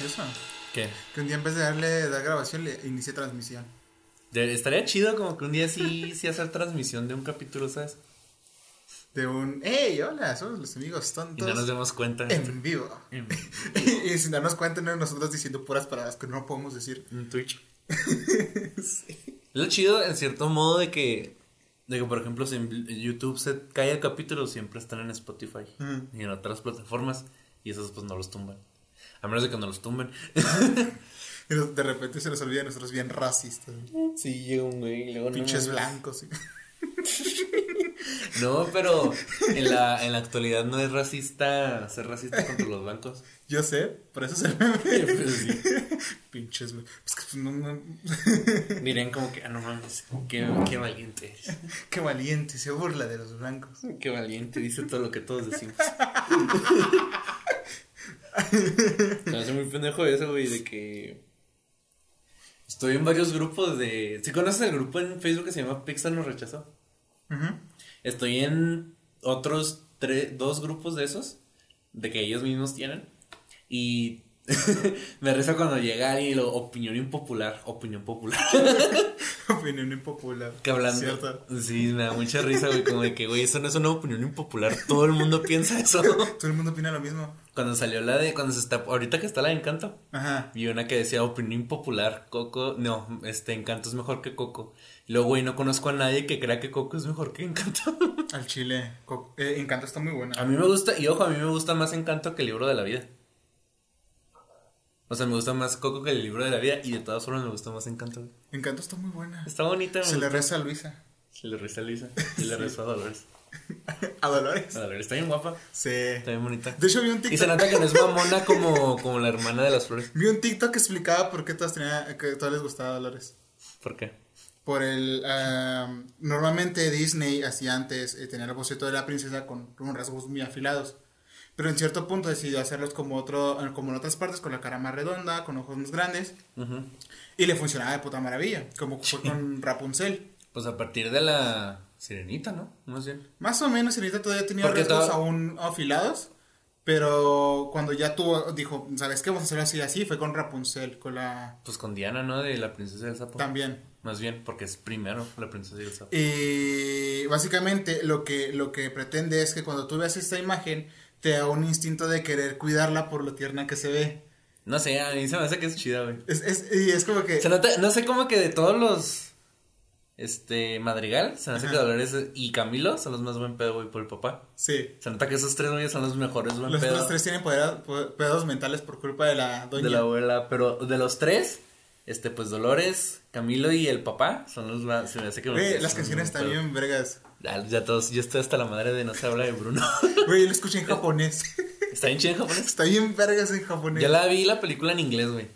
Gracioso. ¿Qué? Que un día en vez de darle dar grabación le inicie transmisión. De- estaría chido como que un día sí, sí hacer transmisión de un capítulo, ¿sabes? De un, hey, hola, somos los amigos Y tontos. no nos demos cuenta. En vivo. En, y sin darnos cuenta, no nosotros diciendo puras palabras que no podemos decir. en Twitch. Lo chido, en cierto modo, de que, de que, por ejemplo, si en YouTube se cae el capítulo, siempre están en Spotify y en otras plataformas. Y esos, pues, no los tumban. A menos de que no los tumben. Nos- de repente se nos olvida a nosotros bien racistas. Sí, llega un güey y luego Pinches blancos. No, pero en la, en la actualidad no es racista ser racista contra los blancos. Yo sé, por eso se me Pero sí. Pinches, güey. Es que pues, no, no- Dirían como que, ah, no mames, qué, qué valiente eres. Qué valiente, se burla de los blancos. Qué valiente, dice todo lo que todos decimos. Se me hace muy pendejo eso, güey, de que. Estoy en varios grupos de. ¿Sí conoces el grupo en Facebook que se llama Pixar nos rechazó? Estoy en otros tres, dos grupos de esos, de que ellos mismos tienen. Y me reza cuando llega y lo opinión impopular, opinión popular. Opinión impopular. Que hablando. Cierto. Sí, me da mucha risa, güey, como de que, güey, eso no es una opinión impopular, todo el mundo piensa eso. Todo el mundo opina lo mismo. Cuando salió la de, cuando se está, ahorita que está la de Encanto, Ajá. vi una que decía opinión impopular, Coco, no, este, Encanto es mejor que Coco. Y luego, güey, no conozco a nadie que crea que Coco es mejor que Encanto. Al chile. Eh, Encanto está muy buena. A mí me gusta, y ojo, a mí me gusta más Encanto que el libro de la vida. O sea, me gusta más Coco que el libro de la vida, y de todas formas me gusta más Encanto. Encanto está muy buena. Está bonita, Se le reza a Luisa. Se le reza a Luisa, se le reza a Dolores. A Dolores. A Dolores está bien guapa, Sí. está bien bonita. De hecho, vi un Y se TikTok. nota que no es mamona como, como la hermana de las flores. Vi un TikTok que explicaba por qué todas, tenía, que todas les gustaba Dolores. ¿Por qué? Por el. ah, normalmente Disney hacía antes, eh, tenía el boceto de la princesa con, con rasgos muy afilados. Pero en cierto punto decidió hacerlos como, otro, como en otras partes, con la cara más redonda, con ojos más grandes. Ujú. Y le funcionaba de puta maravilla, como fue con Rapunzel. Pues a partir de la sirenita, ¿no? Más bien. Más o menos, Sirenita todavía tenía rasgos aún afilados. Pero cuando ya tuvo, dijo, ¿sabes qué? Vamos a hacerlo así, así. Fue con Rapunzel, con la. Pues con Diana, ¿no? De la princesa del sapo. También. Más bien, porque es primero la princesa del sapo. Y básicamente lo que, lo que pretende es que cuando tú veas esta imagen, te da un instinto de querer cuidarla por lo tierna que se ve. No sé, a mí se me hace que es chida, güey. Es, es, y es como que. Se nota, no sé cómo que de todos los. Este, Madrigal, se me hace Ajá. que Dolores y Camilo son los más buen pedo, güey, por el papá. Sí. Se nota que esos tres güeyes son los mejores buen Los pedo. otros tres tienen poder- po- pedos mentales por culpa de la doña. de la abuela, pero de los tres, este, pues Dolores, Camilo y el papá son los más. Se me hace que Güey, las los canciones están bien vergas. Ya, ya todos, yo estoy hasta la madre de no se habla de Bruno. Güey, lo escuché en japonés. Está bien chido en japonés. Está bien vergas en japonés. Ya la vi la película en inglés, güey.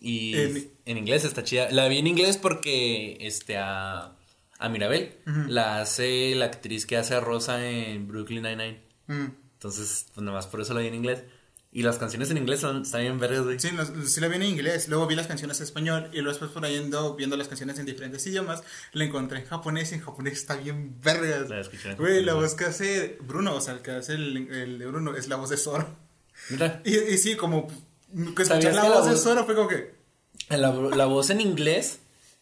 Y En- en, inglés está chida. La vi en inglés porque este a, a Mirabel la hace la actriz que hace a Rosa en Brooklyn Nine-Nine. Mm. Entonces, pues nomás por eso la vi en inglés. Y las canciones en inglés son, están bien vergas, güey. Sí, los- sí la vi en inglés, luego vi las canciones en español y luego después por ahí ando viendo las canciones en diferentes idiomas, la encontré en japonés y en japonés está bien vergas. La escuché Güey, la voz que hace Bruno, o sea, el que hace el, el de Bruno es la voz de Zoro. Mira, Y, y sí, como que ¿Sabías escuchar la que la voz de voz- Zoro fue como que... la, la voz en inglés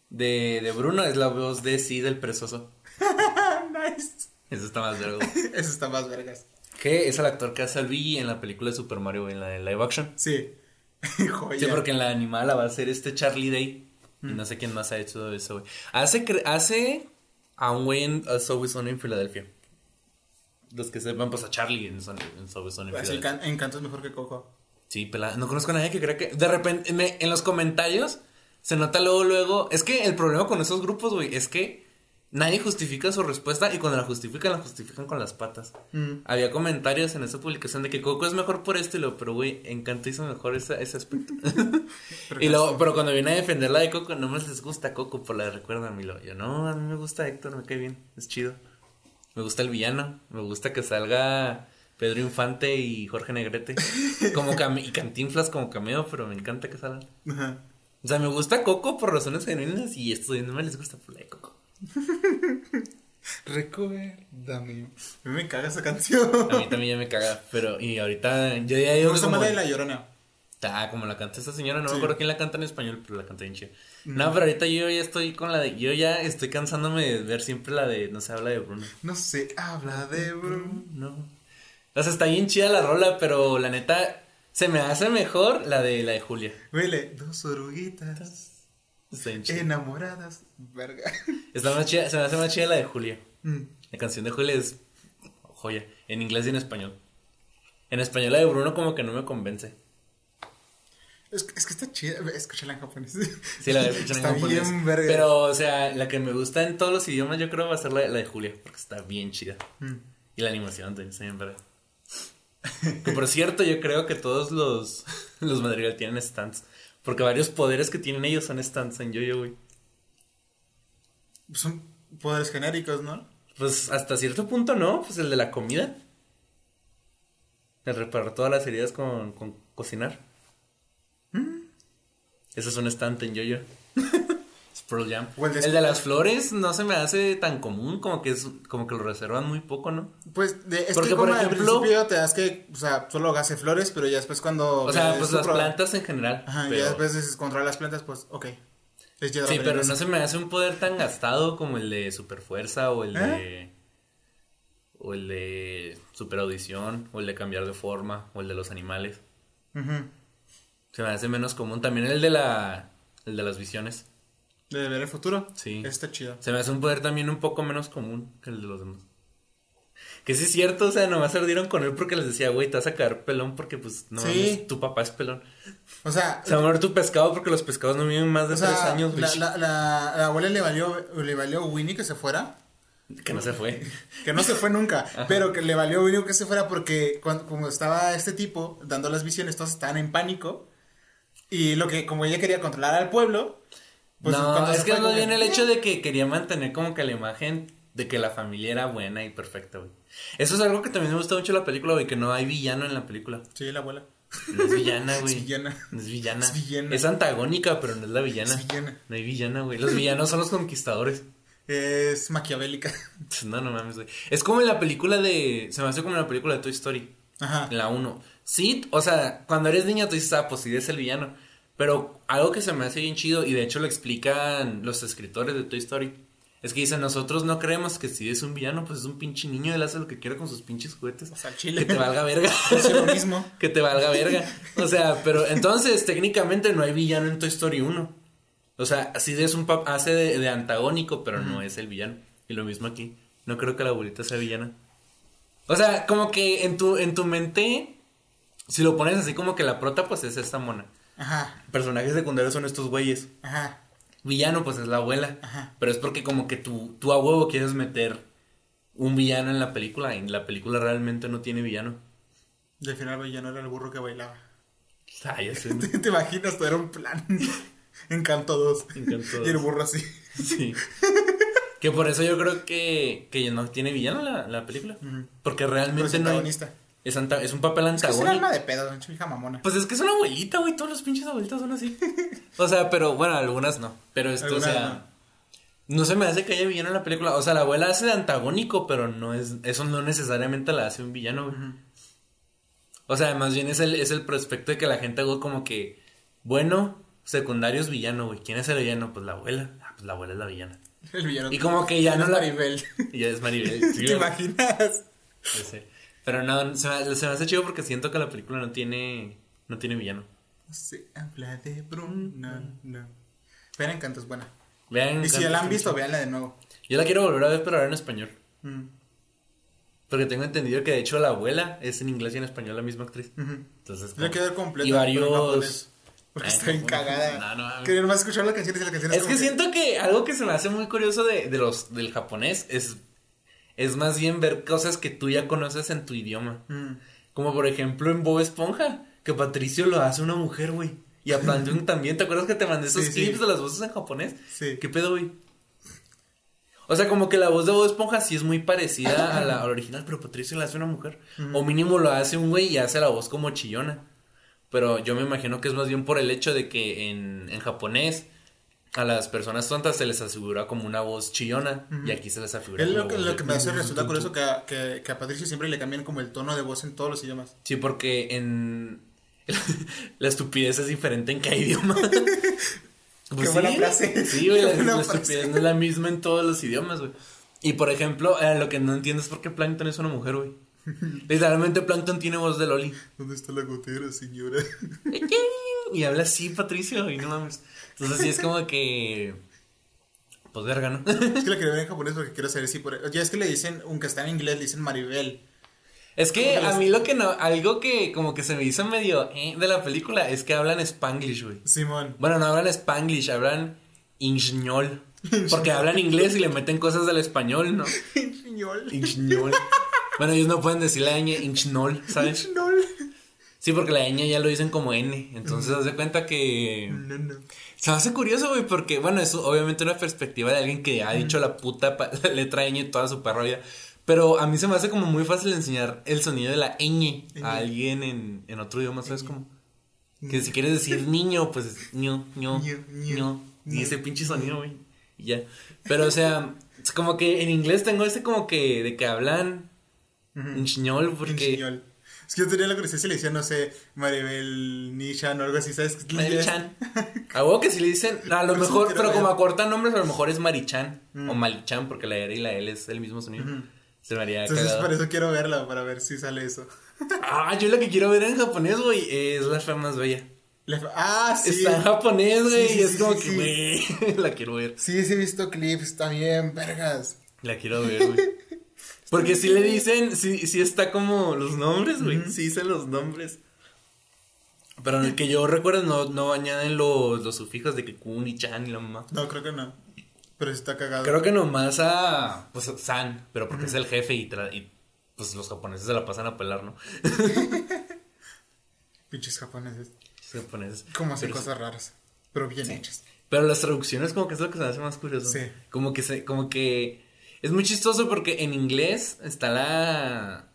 de, de Bruno es la voz de sí del presoso. nice. Eso está más verga, güey. Eso está más vergas. Que es el actor que hace al Luigi en la película de Super Mario, en la de live action. Sí. Joya. Sí, porque en la animada la va a hacer este Charlie Day. Y Mm. no sé quién más ha hecho eso, güey. Hace, hace a un güey en a Subway Zone en Filadelfia. Los que sepan, pues a Charlie en, Son- en Subway Zone en Así Filadelfia. can- Encanto es mejor que Coco. Sí, pelada. No conozco a nadie que crea que. De repente, me- en los comentarios se nota luego, luego. Es que el problema con esos grupos, güey, es que nadie justifica su respuesta y cuando la justifican, la justifican con las patas. Mm. Había comentarios en esa publicación de que Coco es mejor por esto y lo, pero güey, Encanto hizo mejor ese, ese aspecto. Pero y luego, pero cuando viene a defender la de Coco, no más les gusta Coco por la de recuerdan, y lo, yo no, a mí me gusta Héctor, me cae bien, es chido. Me gusta el villano, me gusta que salga Pedro Infante y Jorge Negrete. Como y Cantinflas como cameo, pero me encanta que salgan. Ajá. O sea, me gusta Coco por razones genuinas y esto no me les gusta por la de Coco. Recuérdame. A mí me caga esa canción. A mí también ya me caga, pero y ahorita yo ya Me digo gusta como- más de La Llorona. sea, como la canta esta señora, no Sí. me acuerdo quién la canta en español, pero la canta bien chida. No, pero ahorita yo ya estoy con la de. Yo ya estoy cansándome de ver siempre la de. No se habla de Bruno. No sé, habla de Bruno. No. O sea, está bien chida la rola, pero la neta. Se me hace mejor la de la de Julia. Huele, dos oruguitas Está bien chida. enamoradas. Verga. Está más chida, se me hace más chida la de Julia. Mm. La canción de Julia es joya. En inglés y en español. En español la de Bruno como que no me convence. Es, que- es que está chida. Escúchala en japonés. Sí, la de escuchan en Está japonés. bien verga. Pero, o sea, la que me gusta en todos los idiomas yo creo va a ser la, la de Julia. Porque está bien chida. Mm. Y la animación también está bien verga. Que por cierto, yo creo que todos los, los Madrigal tienen stands. Porque varios poderes que tienen ellos son stands en Yo-Yo, güey. Son poderes genéricos, ¿no? Pues hasta cierto punto no, pues el de la comida. El reparar todas las heridas con, con cocinar. Eso es un stand en yo-yo. es Pearl Jam. O el El de- las flores no se me hace tan común, como que es como que lo reservan muy poco, ¿no? Pues, de, es Porque, que por como al ejemplo- principio te das que, o sea, solo hace flores, pero ya después cuando... O sea, pues las pro- plantas en general. Ajá, pero- ya después dices controlar las plantas, pues, ok. Es Sí, pero no se me hace un poder tan gastado como el de superfuerza o el ¿Eh? de. O el de superaudición, o el de cambiar de forma, o el de los animales. Ujú. Se me hace menos común. También el de la. El de las visiones. De ver el futuro. Sí. Está chido. Se me hace un poder también un poco menos común que el de los demás. Que sí es cierto, o sea, nomás se ardieron con él porque les decía, güey, te vas a quedar pelón porque pues no Sí. mames, tu papá es pelón. O sea, Se va a morir tu pescado porque los pescados no viven más de o sea, tres años, güey. la, la, la, la abuela le valió, le valió a Winnie que se fuera. Que no se fue. Que no se fue nunca, pero que le valió a Winnie que se fuera porque cuando, como estaba este tipo dando las visiones, todos estaban en pánico. Y lo que, como ella quería controlar al pueblo, pues no, es que fue, más bien el hecho de que quería mantener como que la imagen de que la familia era buena y perfecta, güey. Eso es algo que también me gusta mucho de la película, güey, que no hay villano en la película. Sí, la abuela. No es villana, güey. Es villana. No es villana. Es villana. Es antagónica, pero no es la villana. Es villana. No hay villana, güey. Los villanos son los conquistadores. Es maquiavélica. No, no mames, güey. Es como en la película de. Se me hace como en la película de Toy Story. Ajá. La 1. Sí, o sea, cuando eres niño tú dices, ah, pues sí, es el villano. Pero algo que se me hace bien chido, y de hecho lo explican los escritores de Toy Story, es que dicen, nosotros no creemos que si es un villano, pues es un pinche niño, él hace lo que quiere con sus pinches juguetes. O sea, al chile. Que te valga verga. Es lo mismo. que te valga verga. O sea, pero entonces técnicamente no hay villano en Toy Story 1. O sea, así es un pap hace de, de antagónico, pero no es el villano. Y lo mismo aquí. No creo que la abuelita sea villana. O sea, como que en tu, en tu mente, si lo pones así como que la prota, pues es esta mona. Ajá. Personajes secundarios son estos güeyes. Ajá. Villano, pues es la abuela. Ajá. Pero es porque como que tú, tú a huevo quieres meter un villano en la película. Y la película realmente no tiene villano. Al final ya no era el burro que bailaba. Ah, ya sé. ¿Te, te imaginas? Todo era un plan. Encanto 2. Encanto Y el 2. burro así. Sí. que por eso yo creo que, que no tiene villano la, la película. Porque realmente no hay-. Es, anta- es un papel Es que es un antagónico. alma de pedo, hija mamona. Pues es que es una abuelita, güey. Todos los pinches abuelitos son así. o sea, pero bueno, algunas no. Pero esto, o sea. No se me hace que haya villano en la película. O sea, la abuela hace de antagónico, pero no es. Eso no necesariamente la hace un villano, güey. O sea, más bien es el, es el prospecto de que la gente haga como que. Bueno, secundario es villano, güey. ¿Quién es el villano? Pues la abuela. Ah, pues la abuela es la villana. El villano. Y como que ya no es la- Maribel. Y ya es Maribel. sí, ¿Te güey. imaginas? Ya sé. Pero no, se me, se me hace chido porque siento que la película no tiene. No tiene villano. Se habla de Bruno. No. Pero Encanto es buena. Vean. Y si ya la han visto, véanla de nuevo. Yo la quiero volver a ver, pero ahora en español. Mm. Porque tengo entendido que de hecho la abuela es en inglés y en español la misma actriz. Entonces. La quiero ver completa. Y varios. Porque Ah, está bien no, cagada. no, no. Quería nomás escuchar las canciones y las canciones. Es que como siento que algo que se me hace muy curioso de, de los del japonés es es más bien ver cosas que tú ya conoces en tu idioma. Mm. Como por ejemplo en Bob Esponja, que Patricio lo hace una mujer, güey. Y a Plantung también, ¿te acuerdas que te mandé esos Sí, sí. clips de las voces en japonés? Sí. ¿Qué pedo, güey? O sea, como que la voz de Bob Esponja sí es muy parecida a la, a la original, pero Patricio la hace una mujer. O mínimo lo hace un güey y hace la voz como chillona. Pero yo me imagino que es más bien por el hecho de que en, en japonés a las personas tontas se les asegura como una voz chillona y aquí se les afigura Es lo que, lo que me hace resulta curioso que a, que, que a Patricio siempre le cambian como el tono de voz en todos los idiomas. Sí, porque en, la estupidez es diferente en cada idioma. Qué buena frase. Sí, güey, la, la estupidez no es la misma en todos los idiomas, güey. Y por ejemplo, eh, lo que no entiendo es por qué Plankton es una mujer, güey. Literalmente Plankton tiene voz de Loli. ¿Dónde está la gotera, señora? Y habla así, Patricio, y no mames. Entonces sí es como que. Pues verga, ¿no? Es que la quería ver en japonés porque quiero saber si por... Ya es que le dicen, aunque está en inglés, le dicen Maribel. Es que ¿Cómo a mí lo que no. Algo que como que se me hizo medio eh, de la película es que hablan Spanglish, güey. Simón. Bueno, no hablan Spanglish, hablan Inchñol. Porque hablan inglés y le meten cosas del español, ¿no? Señor. Inchñol. Bueno, ellos no pueden decir la ñ, inchnol, ¿sabes? No, Sí, porque la ñ ya lo dicen como N. Entonces, haz de cuenta que. no, no. Se me hace curioso, güey, porque, bueno, es obviamente una perspectiva de alguien que ha dicho la puta letra ñ toda su perra vida. Pero a mí se me hace como muy fácil enseñar el sonido de la ñ Ñ. a alguien en, en otro idioma, ¿sabes cómo? Que si quieres decir niño, pues es ño, ño, Ño. Y ese pinche sonido, güey. Y ya. Pero, o sea, es como que en inglés tengo ese como que de que hablan ñol, porque. Señor. Es que yo tenía la curiosidad si le decían, no sé, Maribel Nishan o algo así, ¿sabes? Marichan. A huevo que si le dicen, a lo sí mejor, pero como acortan nombres, a lo mejor es Marichan Mm. o Malichan, porque la R y la L es el mismo sonido. Se me haría Entonces cagado. por eso quiero verla, para ver si sale eso. Ah, yo lo que quiero ver en japonés, güey, es la fea más bella. Ah, sí. Está en japonés, güey, Sí, sí, y es sí, como sí, que, sí. güey, la quiero ver. Sí, sí he visto clips también, vergas. La quiero ver, güey. Porque si le dicen, sí, sí está como los nombres, güey. Ujú. Sí dicen los nombres. Pero en el que yo recuerdo no, no añaden los, los sufijos de que kun y chan y la mamá. No, creo que no. Pero sí está cagado. Creo que nomás a, pues, a San, pero porque es el jefe y, tra- y, pues los japoneses se la pasan a pelar, ¿no? Pinches japoneses. Japoneses. Como hacen Pero- cosas raras. Pero bien hechas. Pero las traducciones como que es lo que se me hace más curioso. Sí. Como que se, como que es muy chistoso porque en inglés está la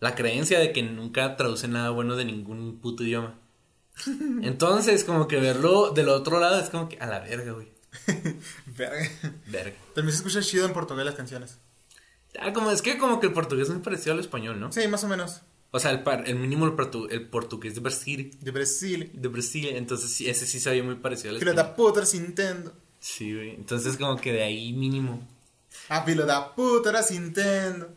la creencia de que nunca traducen nada bueno de ningún puto idioma. Entonces, como que verlo del otro lado es como que a la verga, güey. Verga. Verga. También se escucha chido en portugués las canciones. Ah, como es que como que el portugués es muy parecido al español, ¿no? Sí, más o menos. O sea, el, par- el mínimo el, portu- el portugués de Brasil, De Brasil. de Brasil, entonces sí, ese sí se oye muy parecido al Filo español. da puta, eres Nintendo. Sí, güey. Entonces como que de ahí mínimo. Ah, filo da puta, eres Nintendo.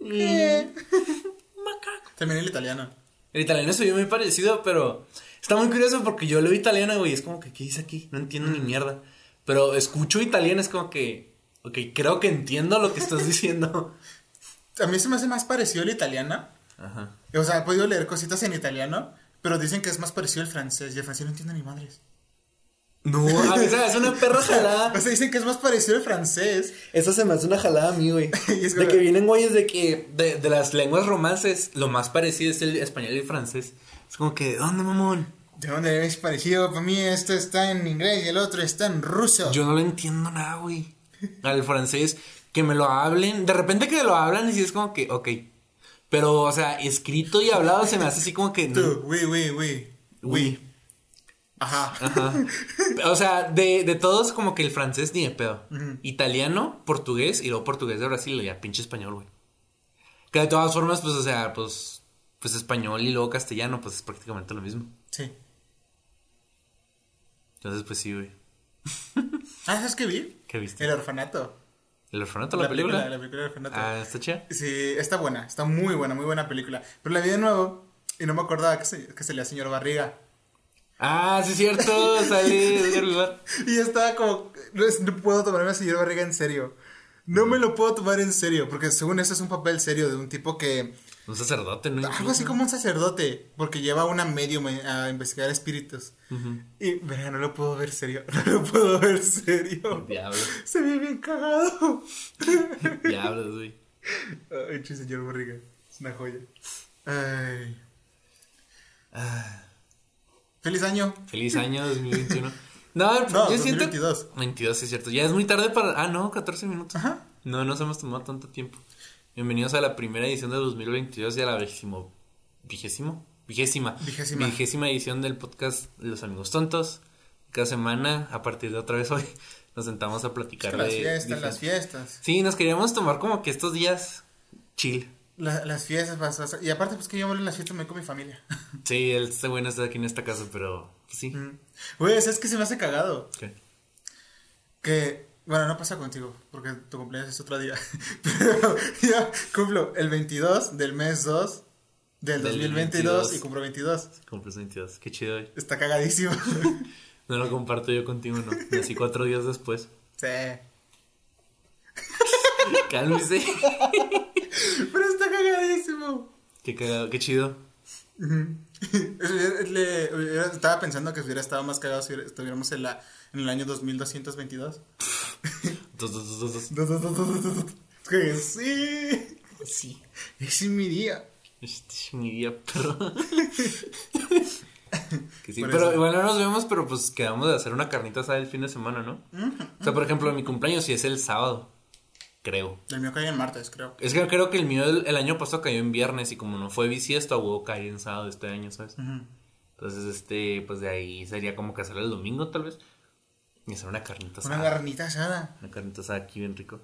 Eh. Macaco. También el italiano. El italiano se oye muy parecido, pero está muy curioso porque yo leo italiano, güey. Es como que, ¿qué dice aquí? No entiendo ni mierda. Pero escucho italiano, es como que, ok, creo que entiendo lo que estás diciendo. A mí se me hace más parecido el italiano. Ajá. O sea, he podido leer cositas en italiano, pero dicen que es más parecido al francés. Y el francés no entiendo ni madres. No, a mí se me hace una perra jalada. O sea, dicen que es más parecido al francés. Eso se me hace una jalada a mí, güey. De como- que vienen güeyes de que, de, de las lenguas romances, lo más parecido es el español y el francés. Es como que, ¿de dónde, mamón? ¿De dónde es parecido? Para mí esto está en inglés y el otro está en ruso. Yo no le entiendo nada, güey. Al francés, que me lo hablen. De repente que lo hablan y sí es como que, ok. Pero, o sea, escrito y hablado se me hace así como que. Tú, no. oui, oui, oui. Ajá. Ajá. O sea, de, de todos, como que el francés ni de pedo. Italiano, portugués y luego portugués de Brasil ya pinche español, güey. Que de todas formas, pues, o sea, pues, pues español y luego castellano, pues es prácticamente lo mismo. Sí. Entonces, pues sí, güey. Ah, ¿sabes qué vi? ¿Qué viste? El orfanato. ¿El orfanato, la, película? La película del orfanato. Ah, está chida. Sí, está buena, está muy buena, muy buena película. Pero la vi de nuevo y no me acordaba que, se, que salía señor Barriga. Ah, sí es cierto, Vivar. Y estaba como, no, puedo tomarme a señor Barriga en serio. No me lo puedo tomar en serio, porque según eso es un papel serio de un tipo que... Un sacerdote, ¿no? Algo así como un sacerdote, porque lleva una medium a investigar espíritus. Y, verga, no lo puedo ver serio, no lo puedo ver serio. Diablos, Se ve bien cagado. diablos, güey. Ay, señor Barriga, es una joya. Ay. Ah, Feliz año. feliz año 2021. No, No, yo siento... 2022. 22, sí es cierto. Ya es muy tarde para... Ah, no, 14 minutos. Ajá. No nos hemos tomado tanto tiempo. Bienvenidos a la primera edición de 2022 y a la vigésimo... ¿Vigésimo? Vigésima. Vigésima. Vigésima edición del podcast Los Amigos Tontos. Cada semana, a partir de otra vez hoy, nos sentamos a platicar Las de... fiestas, diferentes- las fiestas. Sí, nos queríamos tomar como que estos días chill. La- las fiestas, vas- vas- y aparte, pues que yo en las fiestas me voy con mi familia. Sí, él, este güey no está aquí en esta casa, pero pues, sí. Mm. Güey, ¿sabes qué se me hace cagado? ¿Qué? Que, bueno, no pasa contigo, porque tu cumpleaños es otro día. Pero yo cumplo el 22 del mes 2 del, Del 2022 22. y cumplo 22. Cumples 22. Qué chido, güey. Está cagadísimo. No lo comparto yo contigo, no. Nací cuatro días después. sí. Cálmese. Pero está cagadísimo. Qué cagado, qué chido. Le- estaba pensando que hubiera estado más cagado si estuviéramos en, la, en el año 2222. Dos, dos, dos, dos, dos. Dos, dos, dos, dos, dos, dos. Que sí. Sí. Ese es mi día. Este es mi día, pero. que sí, pero igual no nos vemos, pero pues quedamos de hacer una carnita asada el fin de semana, ¿no? O sea, por ejemplo, mi cumpleaños sí es el sábado. Creo. El mío cae en martes, creo. Es que creo que el mío el, el año pasado cayó en viernes y como no fue bisiesto, hubo caer en sábado este año, ¿sabes? Entonces, este, pues de ahí sería como que hacer el domingo, tal vez. Y hacer una carnita Una asada. garnita asada. Una carnita asada aquí bien rico.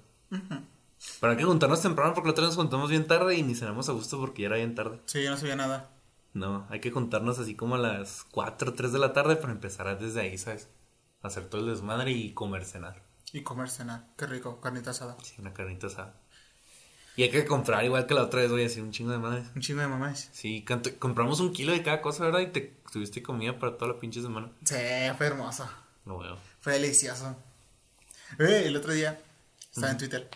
Pero hay que juntarnos temprano porque la otra vez nos juntamos bien tarde y ni cenamos a gusto porque ya era bien tarde. Sí, yo no sabía nada. No, hay que juntarnos así como a las 4 3 de la tarde para empezar a desde ahí, ¿sabes? Hacer todo el desmadre y comer, cenar. Y comer cena. Qué rico, carnita asada. Sí, una carnita asada. Y hay que comprar igual que la otra vez, voy a decir un chingo de madres. Un chingo de mamás. Sí, compramos un kilo de cada cosa, ¿verdad? Y te tuviste comida para toda la pinche semana. Sí, fue hermoso. No veo. Fue delicioso. Eh, el otro día estaba en Twitter.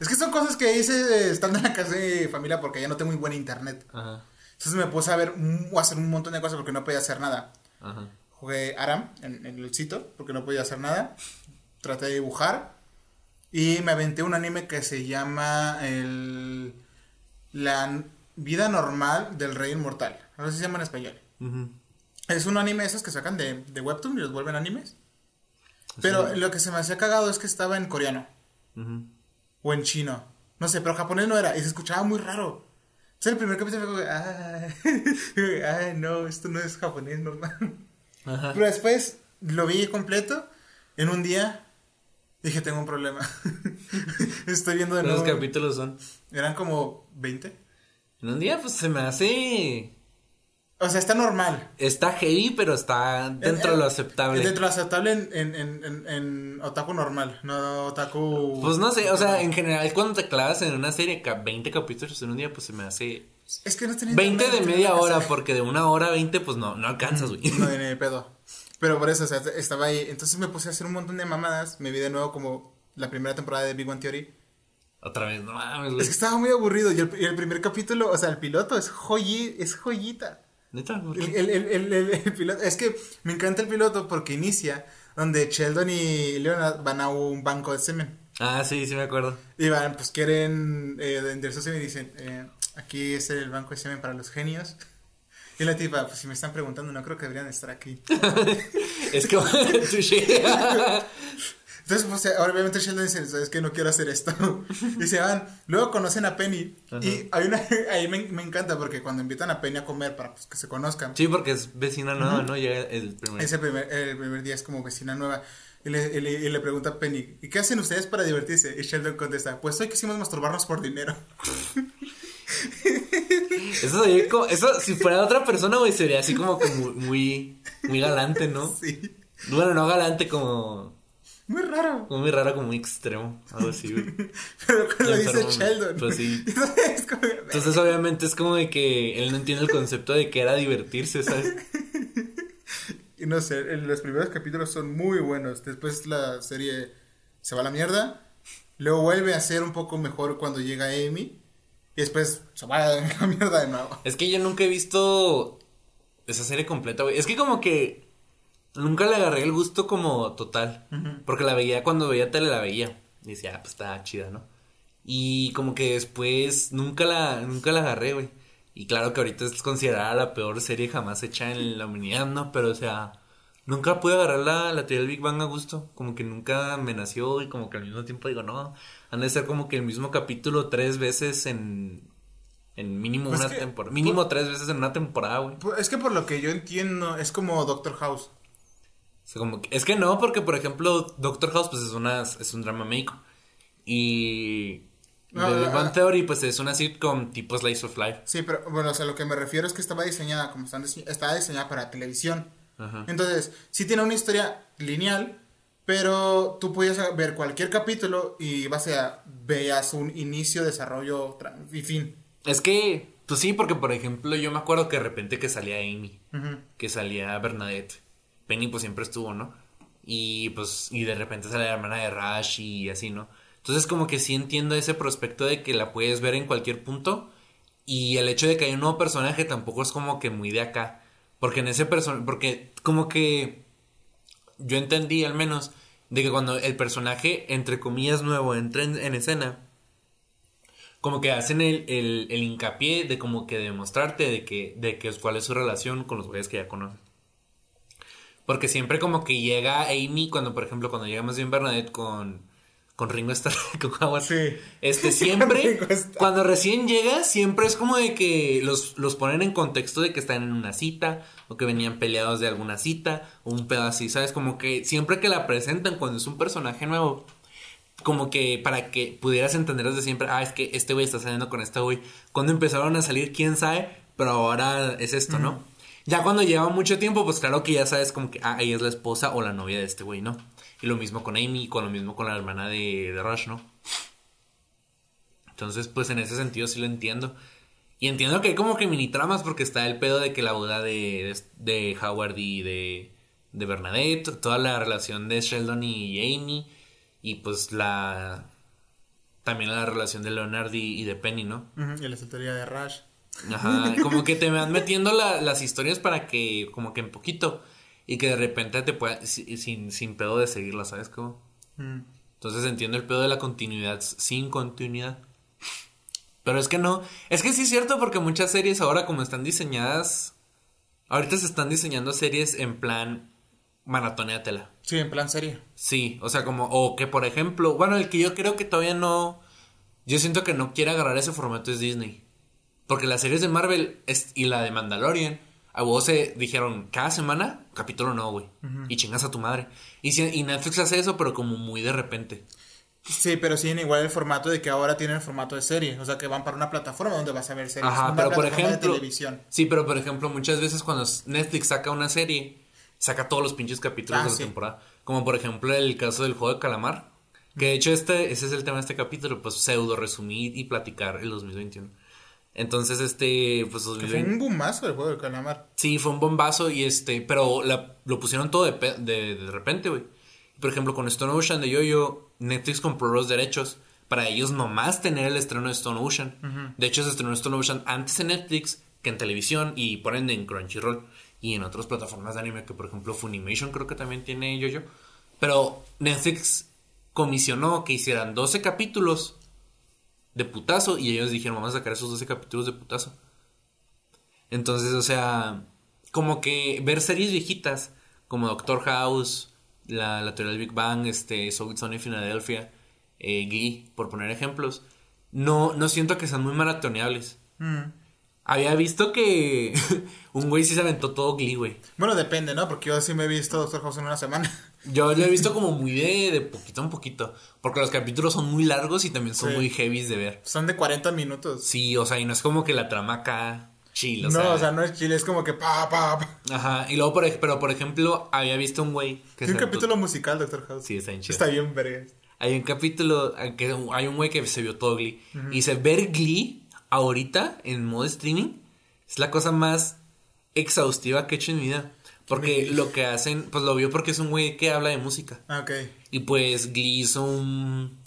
Es que son cosas que hice eh, estando en la casa de familia porque ya no tengo muy buen internet. Ajá, Entonces me puse a ver, a hacer un montón de cosas porque no podía hacer nada. ajá. Jugué Aram en, en el sitio porque no podía hacer nada. Traté de dibujar. Y me aventé un anime que se llama el, La vida normal del rey inmortal. Sé si se llama en español. Ujú. Es un anime esos que sacan de, de Webtoon y los vuelven animes. Pero lo que se me hacía cagado es que estaba en coreano. Ujú. O en chino. No sé, pero japonés no era. Y se escuchaba muy raro. Entonces el primer capítulo fue como, que, ah, ay, no, esto no es japonés normal. Ajá. Pero después lo vi completo en un día. Dije, tengo un problema. Estoy viendo de ¿Cuántos nuevo. capítulos son? Eran como 20. En un día, pues se me hace. O sea, está normal. Está heavy, pero está dentro de lo aceptable. Dentro de lo aceptable en, en, en, en, en otaku normal. No otaku. Pues no sé, o sea, en general, cuando te clavas en una serie, ca- 20 capítulos en un día, pues se me hace. Es que no tenía 20 internet, de media hora, porque de una hora a 20, pues no, no alcanzas, güey. No, ni pedo. Pero por eso, o sea, estaba ahí. Entonces me puse a hacer un montón de mamadas. Me vi de nuevo como la primera temporada de Big One Theory. Otra vez, no mames, Es que estaba muy aburrido. Y el, y el primer capítulo, o sea, el piloto es, joyi, es joyita. Neta, ¿por El, el, el, piloto, es que me encanta el piloto porque inicia donde Sheldon y Leonard van a un banco de semen. Ah, sí, sí me acuerdo. Y van, pues quieren eh, vender su semen y dicen, eh, aquí es el banco de semen para los genios. Y la tipa, pues si me están preguntando, no creo que deberían estar aquí. Es que. Entonces, pues eh, obviamente Sheldon dice, es que no quiero hacer esto. y se van. Luego conocen a Penny. Y hay una, ahí me, me encanta porque cuando invitan a Penny a comer para pues, que se conozcan. Sí, porque es vecina nueva, ¿no? Llega el primer. Ese primer, el primer día es como vecina nueva. Y le, y le- y le pregunta a Penny, ¿y qué hacen ustedes para divertirse? Y Sheldon contesta, pues hoy quisimos masturbarnos por dinero. Eso sería como. Eso, si fuera otra persona, güey, sería así como que muy, muy, galante, ¿no? Sí. Bueno, no galante, como. Muy raro. Como muy raro, como muy extremo. Algo así, güey. Pero cuando lo dice Sheldon. pues sí. Entonces, como, Entonces, obviamente, es como de que él no entiende el concepto de que era divertirse, ¿sabes? Y no sé, los primeros capítulos son muy buenos. Después la serie se va a la mierda. Luego vuelve a ser un poco mejor cuando llega Amy. Y después se va a la mierda de nuevo. Es que yo nunca he visto esa serie completa, güey. Es que como que nunca le agarré el gusto como total. Porque la veía cuando veía tele, la veía. Y decía, ah, pues está chida, ¿no? Y como que después nunca la, nunca la agarré, güey. Y claro que ahorita es considerada la peor serie jamás hecha en la humanidad, ¿no? Pero o sea, nunca pude agarrar la, la teoría del Big Bang a gusto. Como que nunca me nació y como que al mismo tiempo digo, no, han de ser como que el mismo capítulo tres veces en, en mínimo Pues una temporada. Mínimo tres veces en una temporada, güey. Pues, Es que por lo que yo entiendo, es como Doctor House. O sea, como que- es que no, porque por ejemplo, Doctor House, pues es una, es un drama médico. Y The Big Bang Theory, pues es una sitcom tipo Slice of Life. Sí, pero bueno, o sea, lo que me refiero es que estaba diseñada como están dise- estaba diseñada para televisión. Entonces, sí tiene una historia lineal, pero tú podías ver cualquier capítulo y vas a veías un inicio, desarrollo y fin. Es que, pues sí, porque por ejemplo, yo me acuerdo que de repente que salía Amy, que salía Bernadette. Penny pues siempre estuvo, ¿no? Y pues, y de repente sale la hermana de Rash y así, ¿no? Entonces como que sí entiendo ese prospecto de que la puedes ver en cualquier punto. Y el hecho de que haya un nuevo personaje tampoco es como que muy de acá. Porque en ese personaje, porque como que yo entendí al menos de que cuando el personaje, entre comillas, nuevo entra en, en escena, como que hacen el, el, el hincapié de como que demostrarte de que, de que cuál es su relación con los güeyes que ya conoces. Porque siempre como que llega Amy, cuando por ejemplo, cuando llega más bien Bernadette con, con Ringo Starr, con Howard, Sí. este siempre, cuando recién llega, siempre es como de que los, los ponen en contexto de que están en una cita, o que venían peleados de alguna cita, o un pedo así, ¿sabes? Como que siempre que la presentan cuando es un personaje nuevo, como que para que pudieras entender desde siempre, ah, es que este güey está saliendo con este güey. Cuando empezaron a salir, quién sabe, pero ahora es esto, ¿no? Ya cuando lleva mucho tiempo, pues claro que ya sabes como que, ah, ella es la esposa o la novia de este güey, ¿no? Y lo mismo con Amy, con lo mismo con la hermana de, de Rush, ¿no? Entonces, pues en ese sentido sí lo entiendo. Y entiendo que hay como que mini tramas porque está el pedo de que la boda de, de, de Howard y de, de Bernadette, toda la relación de Sheldon y Amy, y pues la... También la relación de Leonard y, y de Penny, ¿no? Ujú, Y la soltería de Rush. Ajá, como que te van metiendo la- las historias para que, como que en poquito, y que de repente te pueda, si- sin, sin pedo de seguirlas, ¿sabes cómo? Mm. Entonces entiendo el pedo de la continuidad sin continuidad. Pero es que no, es que sí es cierto porque muchas series ahora como están diseñadas, ahorita se están diseñando series en plan maratoneatela. Sí, en plan serie. Sí, o sea, como, o que por ejemplo, bueno, el que yo creo que todavía no, yo siento que no quiere agarrar ese formato es Disney. Porque las series de Marvel es- y la de Mandalorian, a vos se dijeron, cada semana, capítulo no, güey. Y chingas a tu madre. Y, si- y Netflix hace eso, pero como muy de repente. Sí, pero siguen igual el formato de que ahora tienen el formato de serie. O sea, que van para una plataforma donde vas a ver series. Ajá, pero por ejemplo. De televisión. Sí, pero por ejemplo, muchas veces cuando Netflix saca una serie, saca todos los pinches capítulos Ah, de la sí. temporada. Como por ejemplo el caso del juego de calamar. Que de hecho este, ese es el tema de este capítulo, pues pseudo resumir y platicar el 2021. Entonces, este, pues Que fue 2020. un boomazo el juego del calamar. Sí, fue un bombazo y este, pero la- lo pusieron todo de, de repente, güey. Por ejemplo, con Stone Ocean de Yo-Yo, Netflix compró los derechos para ellos nomás tener el estreno de Stone Ocean. De hecho, se estrenó Stone Ocean antes en Netflix que en televisión y por ende en Crunchyroll y en otras plataformas de anime que, por ejemplo, Funimation creo que también tiene Yo-Yo. Pero Netflix comisionó que hicieran 12 capítulos de putazo y ellos dijeron, vamos a sacar esos 12 capítulos de putazo. Entonces, o sea, como que ver series viejitas como Doctor House, la, la teoría del Big Bang, este, Soul Sony Philadelphia, eh, Glee, por poner ejemplos, no, no siento que sean muy maratoneables. Mm. Había visto que un güey sí se aventó todo Glee, güey. Bueno, depende, ¿no? Porque yo sí me he visto Doctor House en una semana. Yo lo he visto como muy de, de poquito en poquito. Porque los capítulos son muy largos y también son Sí. muy heavies de ver. Son de 40 minutos. Sí, o sea, y no es como que la trama acá chill, o no, sea. o sea, no es chile, es como que pa, pa, pa. Ajá, y luego, por, pero por ejemplo, había visto un güey que Tiene un se capítulo musical, Doctor House. Sí, está bien chido. Está bien, verga. Hay un capítulo, que hay un güey que se vio todo Glee. Y dice, ver Glee ahorita en modo streaming es la cosa más exhaustiva que he hecho en mi vida. Porque lo que hacen, pues lo vio porque es un güey que habla de música. Ah, ok. Y pues Glee hizo un,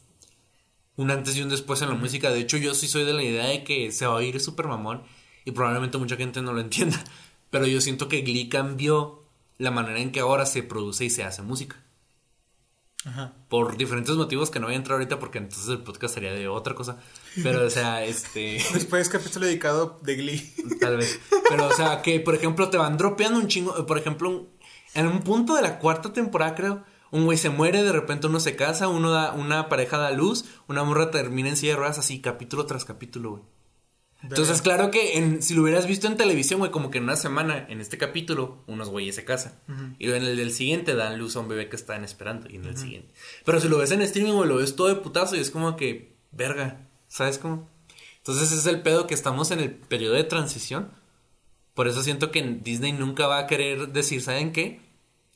un antes y un después en la música. De hecho, yo sí soy de la idea de que se va a oír súper mamón. Y probablemente mucha gente no lo entienda. Pero yo siento que Glee cambió la manera en que ahora se produce y se hace música. Ajá. Por diferentes motivos que no voy a entrar ahorita porque entonces el podcast sería de otra cosa. Pero, o sea, este. Después capítulo dedicado de Glee. Tal vez. Pero, o sea, que por ejemplo te van dropeando un chingo. Por ejemplo, en un punto de la cuarta temporada, creo, un güey se muere, de repente uno se casa, uno da, una pareja da luz, una morra termina en silla de ruedas, así, capítulo tras capítulo, güey. Entonces, claro que en, si lo hubieras visto en televisión, güey, como que en una semana, en este capítulo, unos güeyes se casan. Y luego en el del siguiente dan luz a un bebé que están esperando. Y en el siguiente. Pero si lo ves en streaming, güey, lo ves todo de putazo y es como que, verga. ¿Sabes cómo? Entonces es el pedo que estamos en el periodo de transición. Por eso siento que Disney nunca va a querer decir, ¿saben qué?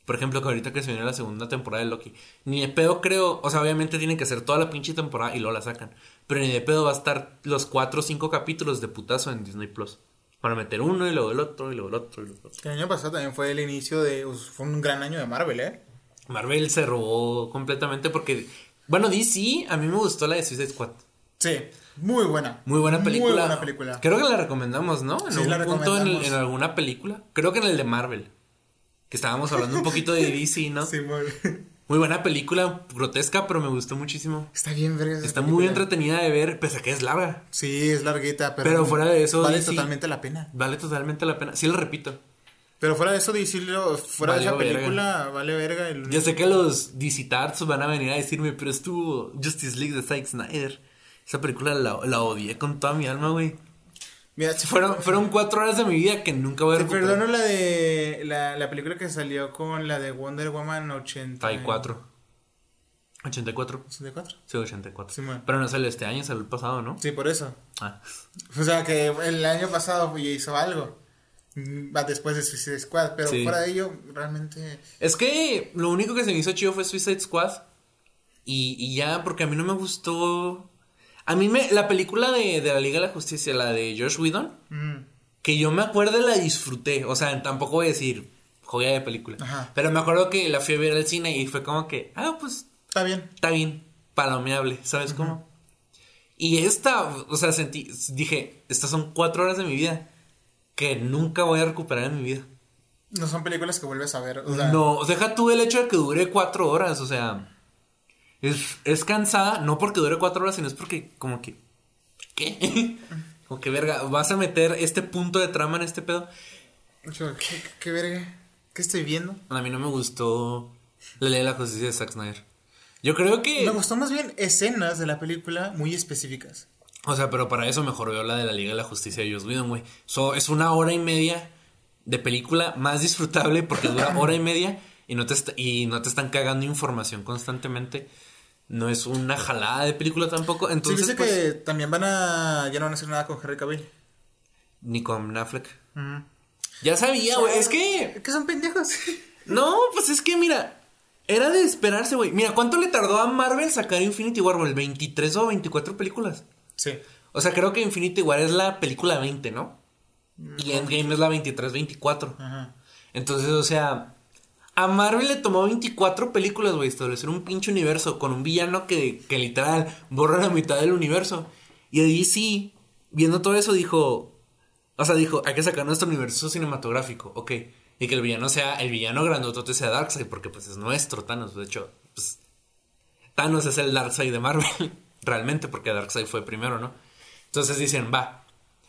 Por ejemplo, que ahorita que se viene la segunda temporada de Loki. Ni de pedo creo, o sea, obviamente tienen que hacer toda la pinche temporada y luego la sacan. Pero ni de pedo va a estar los cuatro o cinco capítulos de putazo en Disney Plus. Para meter uno y luego el otro y luego el otro y luego el otro. El año pasado también fue el inicio de. pues, Fue un gran año de Marvel, ¿eh? Marvel se robó completamente porque... Bueno, DC, a mí me gustó la de Suicide Squad. Sí, muy buena. Muy buena película. Muy buena película. Creo que la recomendamos, ¿no? En Sí, algún la punto en, en alguna película. Creo que en el de Marvel. Que estábamos hablando un poquito de DC, ¿no? Sí, muy, Muy buena película, grotesca, pero me gustó muchísimo. Está bien, verga. Está película. muy entretenida de ver, pese a que es larga. Sí, es larguita, pero. Pero fuera de eso, Vale DC totalmente la pena. Vale totalmente la pena. Sí, lo repito. Pero fuera de eso, decirlo, fuera de esa Valió verga. película, vale verga. El... Ya sé que los DC Tarts van a venir a decirme, pero estuvo Justice League de Zack Snyder. Esa película la, la odié con toda mi alma, güey. Mira, Fueron, fueron cuatro horas de mi vida que nunca voy a Te recuperar. perdono la de. La, la película que salió con la de Wonder Woman 80. 84. 84. 84. Sí, 84. Sí. Pero no salió este año, salió el pasado, ¿no? Sí, por eso. Ah. O sea, que el año pasado hizo algo. Va Después de Suicide Squad. Pero Sí. fuera de ello, realmente. Es que lo único que se me hizo chido fue Suicide Squad. Y, y ya, porque a mí no me gustó. A mí me. La película de, de la Liga de la Justicia, la de Josh Whedon, mm, que yo me acuerdo la disfruté. O sea, tampoco voy a decir joya de película. Ajá. Pero me acuerdo que la fui a ver al cine y fue como que, ah, pues Está bien. está bien, palomeable, ¿sabes cómo? Y esta, o sea, sentí, dije, estas son cuatro horas de mi vida que nunca voy a recuperar en mi vida. No son películas que vuelves a ver. O sea, No, deja tú el hecho de que dure cuatro horas, o sea, es, es cansada, no porque dure cuatro horas, sino es porque como que, ¿qué? como que verga, vas a meter este punto de trama en este pedo. Yo, ¿Qué, qué verga? ¿Qué estoy viendo? A mí no me gustó la ley de la justicia de Zack Snyder. Yo creo que... Me gustó más bien escenas de la película muy específicas. O sea, pero para eso mejor veo la de la Liga de la Justicia de Joss Whedon, güey. So, es una hora y media de película más disfrutable porque dura hora y media y no te, y no te están cagando información constantemente. No es una jalada de película tampoco. Entonces, dice pues, que también van a. Ya no van a hacer nada con Henry Cavill. ni con Affleck. Ujú. Ya sabía, güey. Es que... Que son pendejos. No, pues es que mira... Era de esperarse, güey. Mira, ¿cuánto le tardó a Marvel sacar Infinity War, güey? ¿23 o 24 películas? sí. O sea, creo que Infinity War es la película 20, ¿no? Y Endgame es la 23-24. Ajá. Entonces, o sea, a Marvel le tomó 24 películas, güey, establecer un pinche universo con un villano que, que literal borra la mitad del universo. Y a DC, viendo todo eso, dijo, o sea, dijo, hay que sacar nuestro universo cinematográfico, ok. Y que el villano sea, el villano grandotote sea Darkseid, porque pues es nuestro Thanos. De hecho, pues Thanos es el Darkseid de Marvel, realmente, porque Darkseid fue primero, ¿no? Entonces dicen, va,